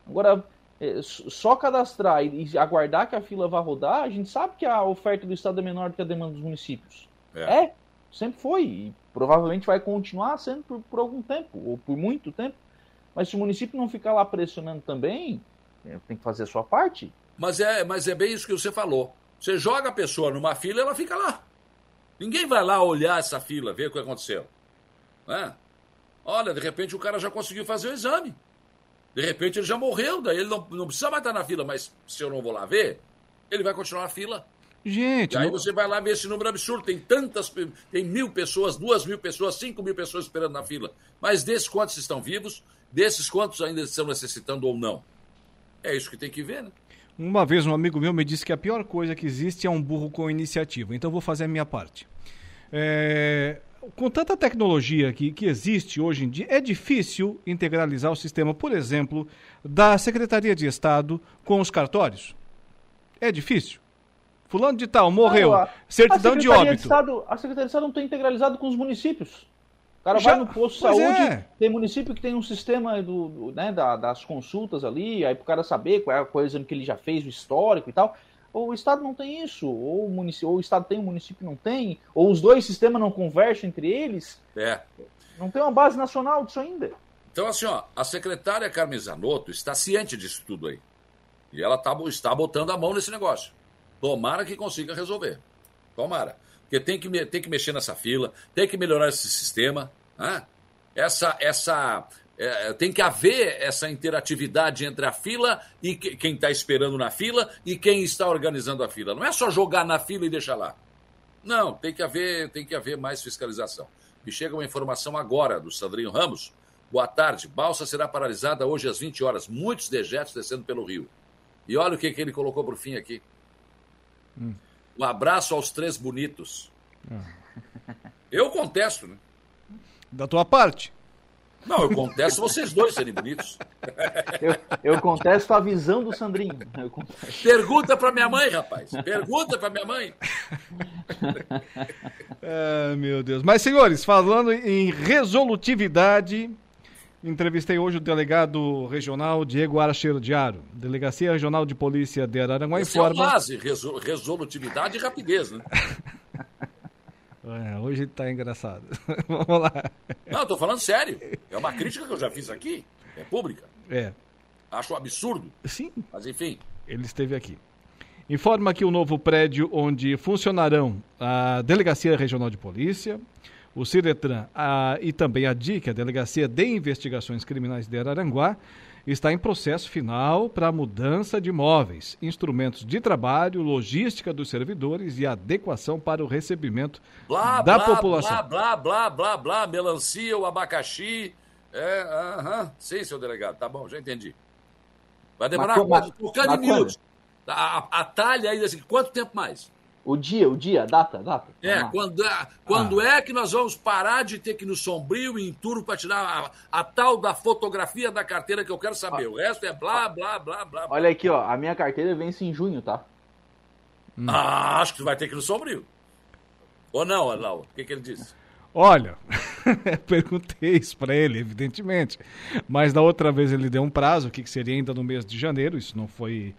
Agora, é, só cadastrar e, aguardar que a fila vá rodar, a gente sabe que a oferta do Estado é menor do que a demanda dos municípios. É, é sempre foi. E provavelmente vai continuar sendo por, por algum tempo, ou por muito tempo. Mas se o município não ficar lá pressionando também, tem que fazer a sua parte. Mas é, mas é bem isso que você falou. Você joga a pessoa numa fila ela fica lá. Ninguém vai lá olhar essa fila, ver o que aconteceu. Né? Olha, de repente o cara já conseguiu fazer o exame. De repente ele já morreu, daí ele não, não precisa mais estar na fila, mas se eu não vou lá ver, ele vai continuar na fila. Gente. E aí não... você vai lá ver esse número absurdo. Tem tantas. Tem mil pessoas, duas mil pessoas, cinco mil pessoas esperando na fila. Mas desses quantos estão vivos? Desses quantos ainda estão necessitando ou não? É isso que tem que ver, né? Uma vez um amigo meu me disse que a pior coisa que existe é um burro com iniciativa. Então vou fazer a minha parte. É, com tanta tecnologia que, que existe hoje em dia, é difícil integralizar o sistema, por exemplo, da Secretaria de Estado com os cartórios? É difícil? Fulano de tal morreu, não, a, certidão a de óbito. De Estado, a Secretaria de Estado não está integralizado com os municípios. O cara Já, vai no posto de saúde, é. tem município que tem um sistema do, do né, da, das consultas ali, aí para o cara saber qual é a coisa que ele já fez, o histórico e tal. Ou o Estado não tem isso, ou o, município, ou o Estado tem, o município não tem, ou os dois sistemas não conversam entre eles. É. Não tem uma base nacional disso ainda. Então, assim, ó, a secretária Carmen Zanotto está ciente disso tudo aí. E ela tá, está botando a mão nesse negócio. Tomara que consiga resolver. Tomara. Porque tem que, tem que mexer nessa fila, tem que melhorar esse sistema. Né? Essa, essa, é, tem que haver essa interatividade entre a fila e que, quem está esperando na fila e quem está organizando a fila. Não é só jogar na fila e deixar lá. Não, tem que haver, tem que haver mais fiscalização. E chega uma informação agora do Sandrinho Ramos. Boa tarde. Balsa será paralisada hoje às 20 horas. Muitos dejetos descendo pelo rio. E olha o que, que ele colocou por fim aqui. Hum. Um abraço aos três bonitos. Eu contesto, né? Da tua parte. Não, eu contesto vocês dois serem bonitos. Eu, eu contesto a visão do Sandrinho. Pergunta para minha mãe, rapaz. Pergunta para minha mãe. ah, meu Deus. Mas, senhores, falando em resolutividade, entrevistei hoje o delegado regional Diego Aracheiro Diaro. Delegacia Regional de Polícia de Araranguá Esse informa... É base, resolutividade e rapidez, né? É, hoje tá engraçado. Vamos lá. Não, eu tô falando sério. É uma crítica que eu já fiz aqui. É pública. É. Acho um absurdo. Sim. Mas enfim. Ele esteve aqui. Informa que o novo prédio onde funcionarão a Delegacia Regional de Polícia, o Ciretran a, e também a DIC, a Delegacia de Investigações Criminais de Araranguá, está em processo final para mudança de móveis, instrumentos de trabalho, logística dos servidores e adequação para o recebimento blá, da blá, população. Blá, blá, blá, blá, blá, melancia, o abacaxi. É, aham. Sim, seu delegado, tá bom, já entendi. Vai demorar Mas, por cada minutos. A, a, a talha aí, assim, quanto tempo mais? O dia, o dia, a data, a data. É, quando, é, quando ah. é que nós vamos parar de ter que ir no sombrio e em turno para tirar a, a, tal da fotografia da carteira que eu quero saber? Ah. O resto é blá, blá, blá, blá. Olha aqui, ó, a minha carteira vence em junho, tá? Hum. Ah, acho que tu vai ter que ir no sombrio. Ou não, Arnaldo? O que, que ele disse? Olha, perguntei isso para ele, evidentemente. Mas da outra vez ele deu um prazo, que seria ainda no mês de janeiro. Isso não foi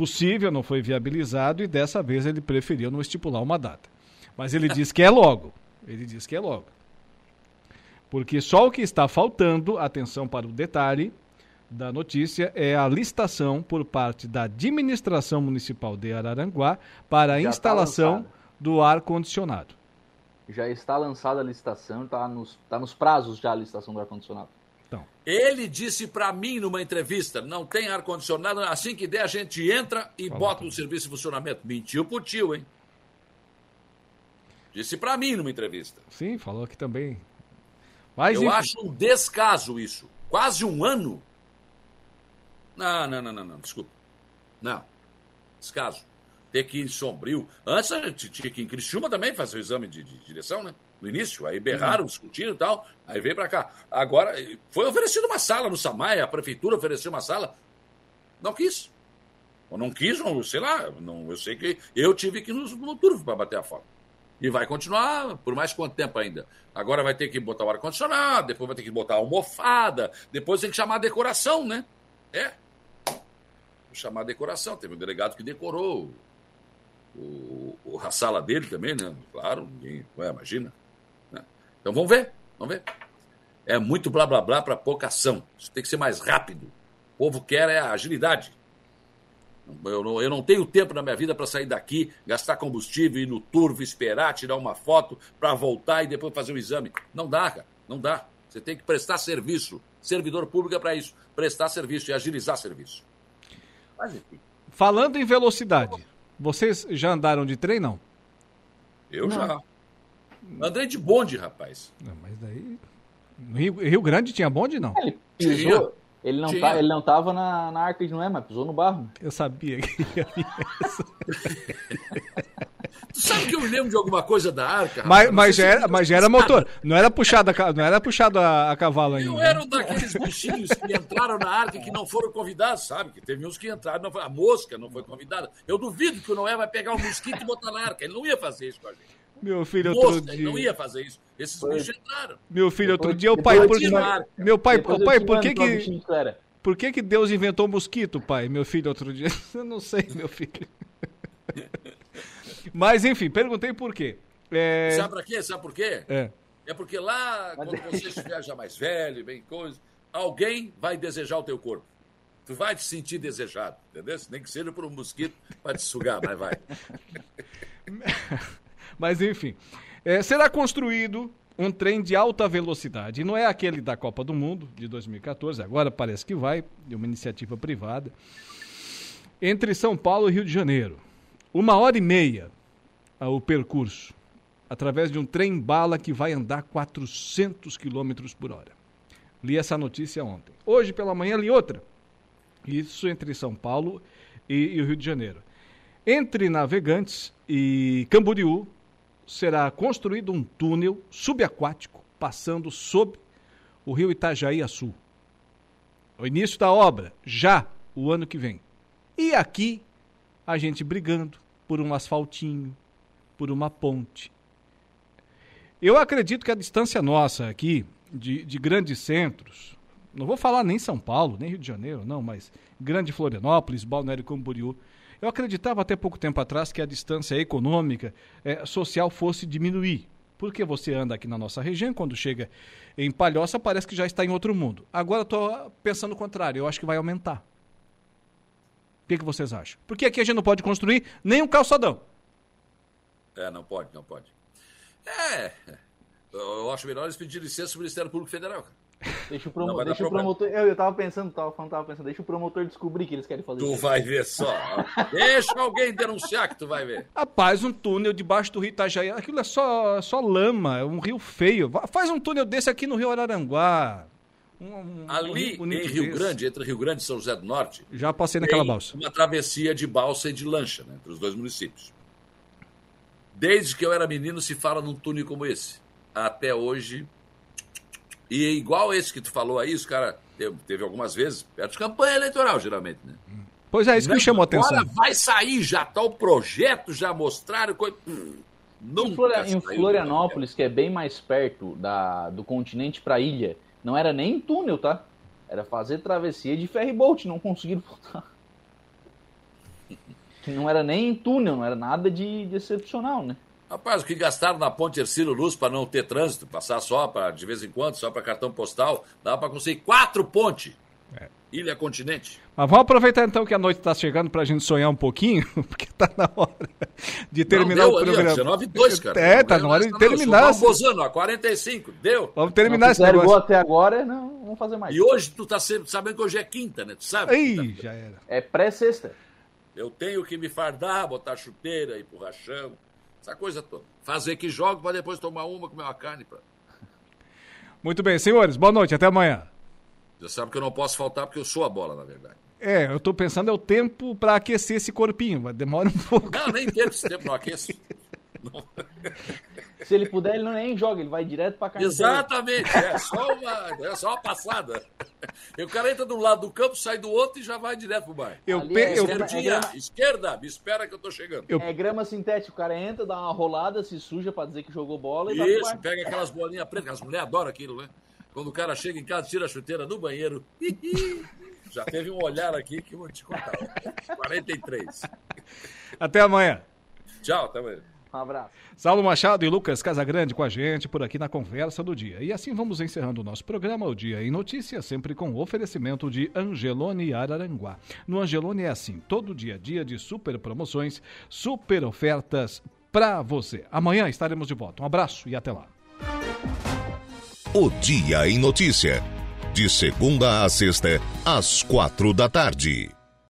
possível, não foi viabilizado e dessa vez ele preferiu não estipular uma data. Mas ele diz que é logo. Ele diz que é logo. Porque só o que está faltando, atenção para o detalhe da notícia, é a listação por parte da administração municipal de Araranguá para a Já tá instalação tá do ar-condicionado. Já está lançada a licitação, está nos, tá nos prazos já a licitação do ar-condicionado. Então. Ele disse para mim numa entrevista: não tem ar-condicionado, assim que der a gente entra e Fala bota o serviço em funcionamento. Mentiu pro tio, hein? Disse para mim numa entrevista. Sim, falou que também. Mas, Eu enfim... acho um descaso isso. Quase um ano. Não, não, não, não, não, desculpa. Não. Descaso. Ter que ir em Sombrio. Antes a gente tinha que ir em Criciúma também fazer o exame de, de direção, né? No início, aí berraram, uhum. discutiram e tal, aí veio para cá. Agora, foi oferecida uma sala no Samay, a prefeitura ofereceu uma sala, não quis. Ou não quis, ou sei lá, não, eu sei que eu tive que ir no, no turvo para bater a foto. E vai continuar por mais quanto tempo ainda? Agora vai ter que botar o ar-condicionado, depois vai ter que botar a almofada, depois tem que chamar a decoração, né? É. Chamar a decoração. Teve um delegado que decorou o, o, a sala dele também, né? Claro, ninguém. Ué, imagina. Então vamos ver, vamos ver. É muito blá blá blá para pouca ação. Isso tem que ser mais rápido. O povo quer é a agilidade. Eu não, eu não tenho tempo na minha vida para sair daqui, gastar combustível, ir no turvo, esperar, tirar uma foto para voltar e depois fazer o um exame. Não dá, cara. Não dá. Você tem que prestar serviço. Servidor público é para isso. Prestar serviço e agilizar serviço. Mas, enfim. Falando em velocidade, vocês já andaram de trem, não? Eu não. já. Andrei de bonde, rapaz. Não, mas daí. No Rio, Rio Grande tinha bonde, não? Ele pisou. Ele não, tá, ele não tava na, na arca de Noé, mas pisou no barro. Eu sabia que ia Tu sabe que eu me lembro de alguma coisa da arca? Mas, mas, já, era, mas já era motor. Não era puxado a, não era puxado a, a cavalo ainda. Eu era um daqueles bichinhos que entraram na arca e que não foram convidados, sabe? Que teve uns que entraram, não foi, a mosca não foi convidada. Eu duvido que o Noé vai pegar um mosquito e botar na arca. Ele não ia fazer isso com a gente. Meu filho outro dia. não ia fazer isso. Esses bichos entraram. Meu filho, outro dia o pai. Por... Meu pai, o pai, por que que. Por que que Deus inventou mosquito, pai? Meu filho, outro dia. Eu não sei, meu filho. Mas, enfim, perguntei por quê. É... Sabe pra quê? Sabe por quê? É. É porque lá, quando você estiver já mais velho, bem coisa, alguém vai desejar o teu corpo. Tu vai te sentir desejado, entendeu? Nem que seja por um mosquito, vai te sugar, mas vai. Mas, enfim. É, será construído um trem de alta velocidade. Não é aquele da Copa do Mundo de 2014, agora parece que vai, de uma iniciativa privada, entre São Paulo e Rio de Janeiro. Uma hora e meia o percurso, através de um trem-bala que vai andar 400 km por hora. Li essa notícia ontem. Hoje pela manhã li outra. Isso entre São Paulo e, e o Rio de Janeiro. Entre Navegantes e Camboriú, será construído um túnel subaquático passando sob o rio Itajaí a sul. O início da obra, já o ano que vem. E aqui, a gente brigando por um asfaltinho, por uma ponte. Eu acredito que a distância nossa aqui, de, de grandes centros, não vou falar nem São Paulo, nem Rio de Janeiro, não, mas Grande Florianópolis, Balneário Camboriú, eu acreditava até pouco tempo atrás que a distância econômica, eh, social fosse diminuir. Porque você anda aqui na nossa região, quando chega em Palhoça, parece que já está em outro mundo. Agora estou pensando o contrário, eu acho que vai aumentar. O que, que vocês acham? Porque aqui a gente não pode construir nem um calçadão. É, não pode, não pode. É, eu acho melhor eles pedirem licença ao Ministério Público Federal. cara. Deixa o, promo... deixa o promotor. Eu, eu tava pensando, tava falando, tava pensando, deixa o promotor descobrir que eles querem fazer Tu isso. vai ver só. Deixa alguém denunciar que tu vai ver. Rapaz, um túnel debaixo do rio Itajaí, aquilo é só, só lama, é um rio feio. Faz um túnel desse aqui no rio Araranguá. Um, um- um Ali rio em Rio desse. Grande, entre Rio Grande e São José do Norte, Já passei naquela balsa. uma travessia de balsa e de lancha, né, entre os dois municípios. Desde que eu era menino se fala num túnel como esse. Até hoje. E é igual esse que tu falou aí, os cara teve, teve algumas vezes, perto de campanha eleitoral, geralmente, né? Pois é, isso que me Não, chamou a atenção. Agora vai sair, já tá o projeto, já mostraram. Coisa... Hum, Em, Flora- em. Florianópolis, que é bem mais perto da, do continente pra ilha, não era nem túnel, tá? Era fazer travessia de ferryboat, não conseguiram voltar. Que não era nem túnel, não era nada de, de excepcional, né? Rapaz, o que gastaram na ponte Ercílio Luz para não ter trânsito, passar só para de vez em quando, só para cartão postal, dá para conseguir quatro pontes. É. Ilha Continente. Mas vamos aproveitar então que a noite está chegando para a gente sonhar um pouquinho, porque tá na hora de terminar não, deu o ali, programa. 19 2, cara. É, Não tá na hora de não. terminar. Eu sou Bozano, a 45, deu. Vamos terminar Se esse igual negócio. até agora, não, vamos fazer mais. E hoje tu tá sempre sabendo que hoje é quinta, né? Tu sabe? Ih, já era. É pré-sexta. Eu tenho que me fardar, botar chuteira, ir pro rachão, essa coisa toda. Fazer que jogo para depois tomar uma, comer uma carne. Pra... Muito bem, senhores, boa noite, até amanhã. Já sabe que eu não posso faltar porque eu sou a bola, na verdade. É, eu tô pensando é o tempo para aquecer esse corpinho, mas demora um pouco. Não, nem tempo esse tempo não aqueço. Não. Se ele puder, ele não nem joga, ele vai direto pra carne. Exatamente, é só, uma, é só uma passada. E o cara entra de um lado do campo, sai do outro e já vai direto pro bairro. Eu, pe- é eu- esquerda, me espera que eu tô chegando. É grama sintética, o cara entra, dá uma rolada, se suja pra dizer que jogou bola e Isso, pega aquelas bolinhas pretas, as mulheres adoram aquilo, né? Quando o cara chega em casa, tira a chuteira do banheiro. Já teve um olhar aqui que eu vou te contar. 43. Até amanhã. Tchau, até amanhã. Um abraço. Saulo Machado e Lucas Casagrande com a gente por aqui na Conversa do Dia. E assim vamos encerrando o nosso programa, o Dia em Notícias, sempre com o oferecimento de Angelone Araranguá. No Angelone é assim, todo dia a dia de super promoções, super ofertas para você. Amanhã estaremos de volta. Um abraço e até lá. O Dia em Notícia. De segunda a sexta, às quatro da tarde.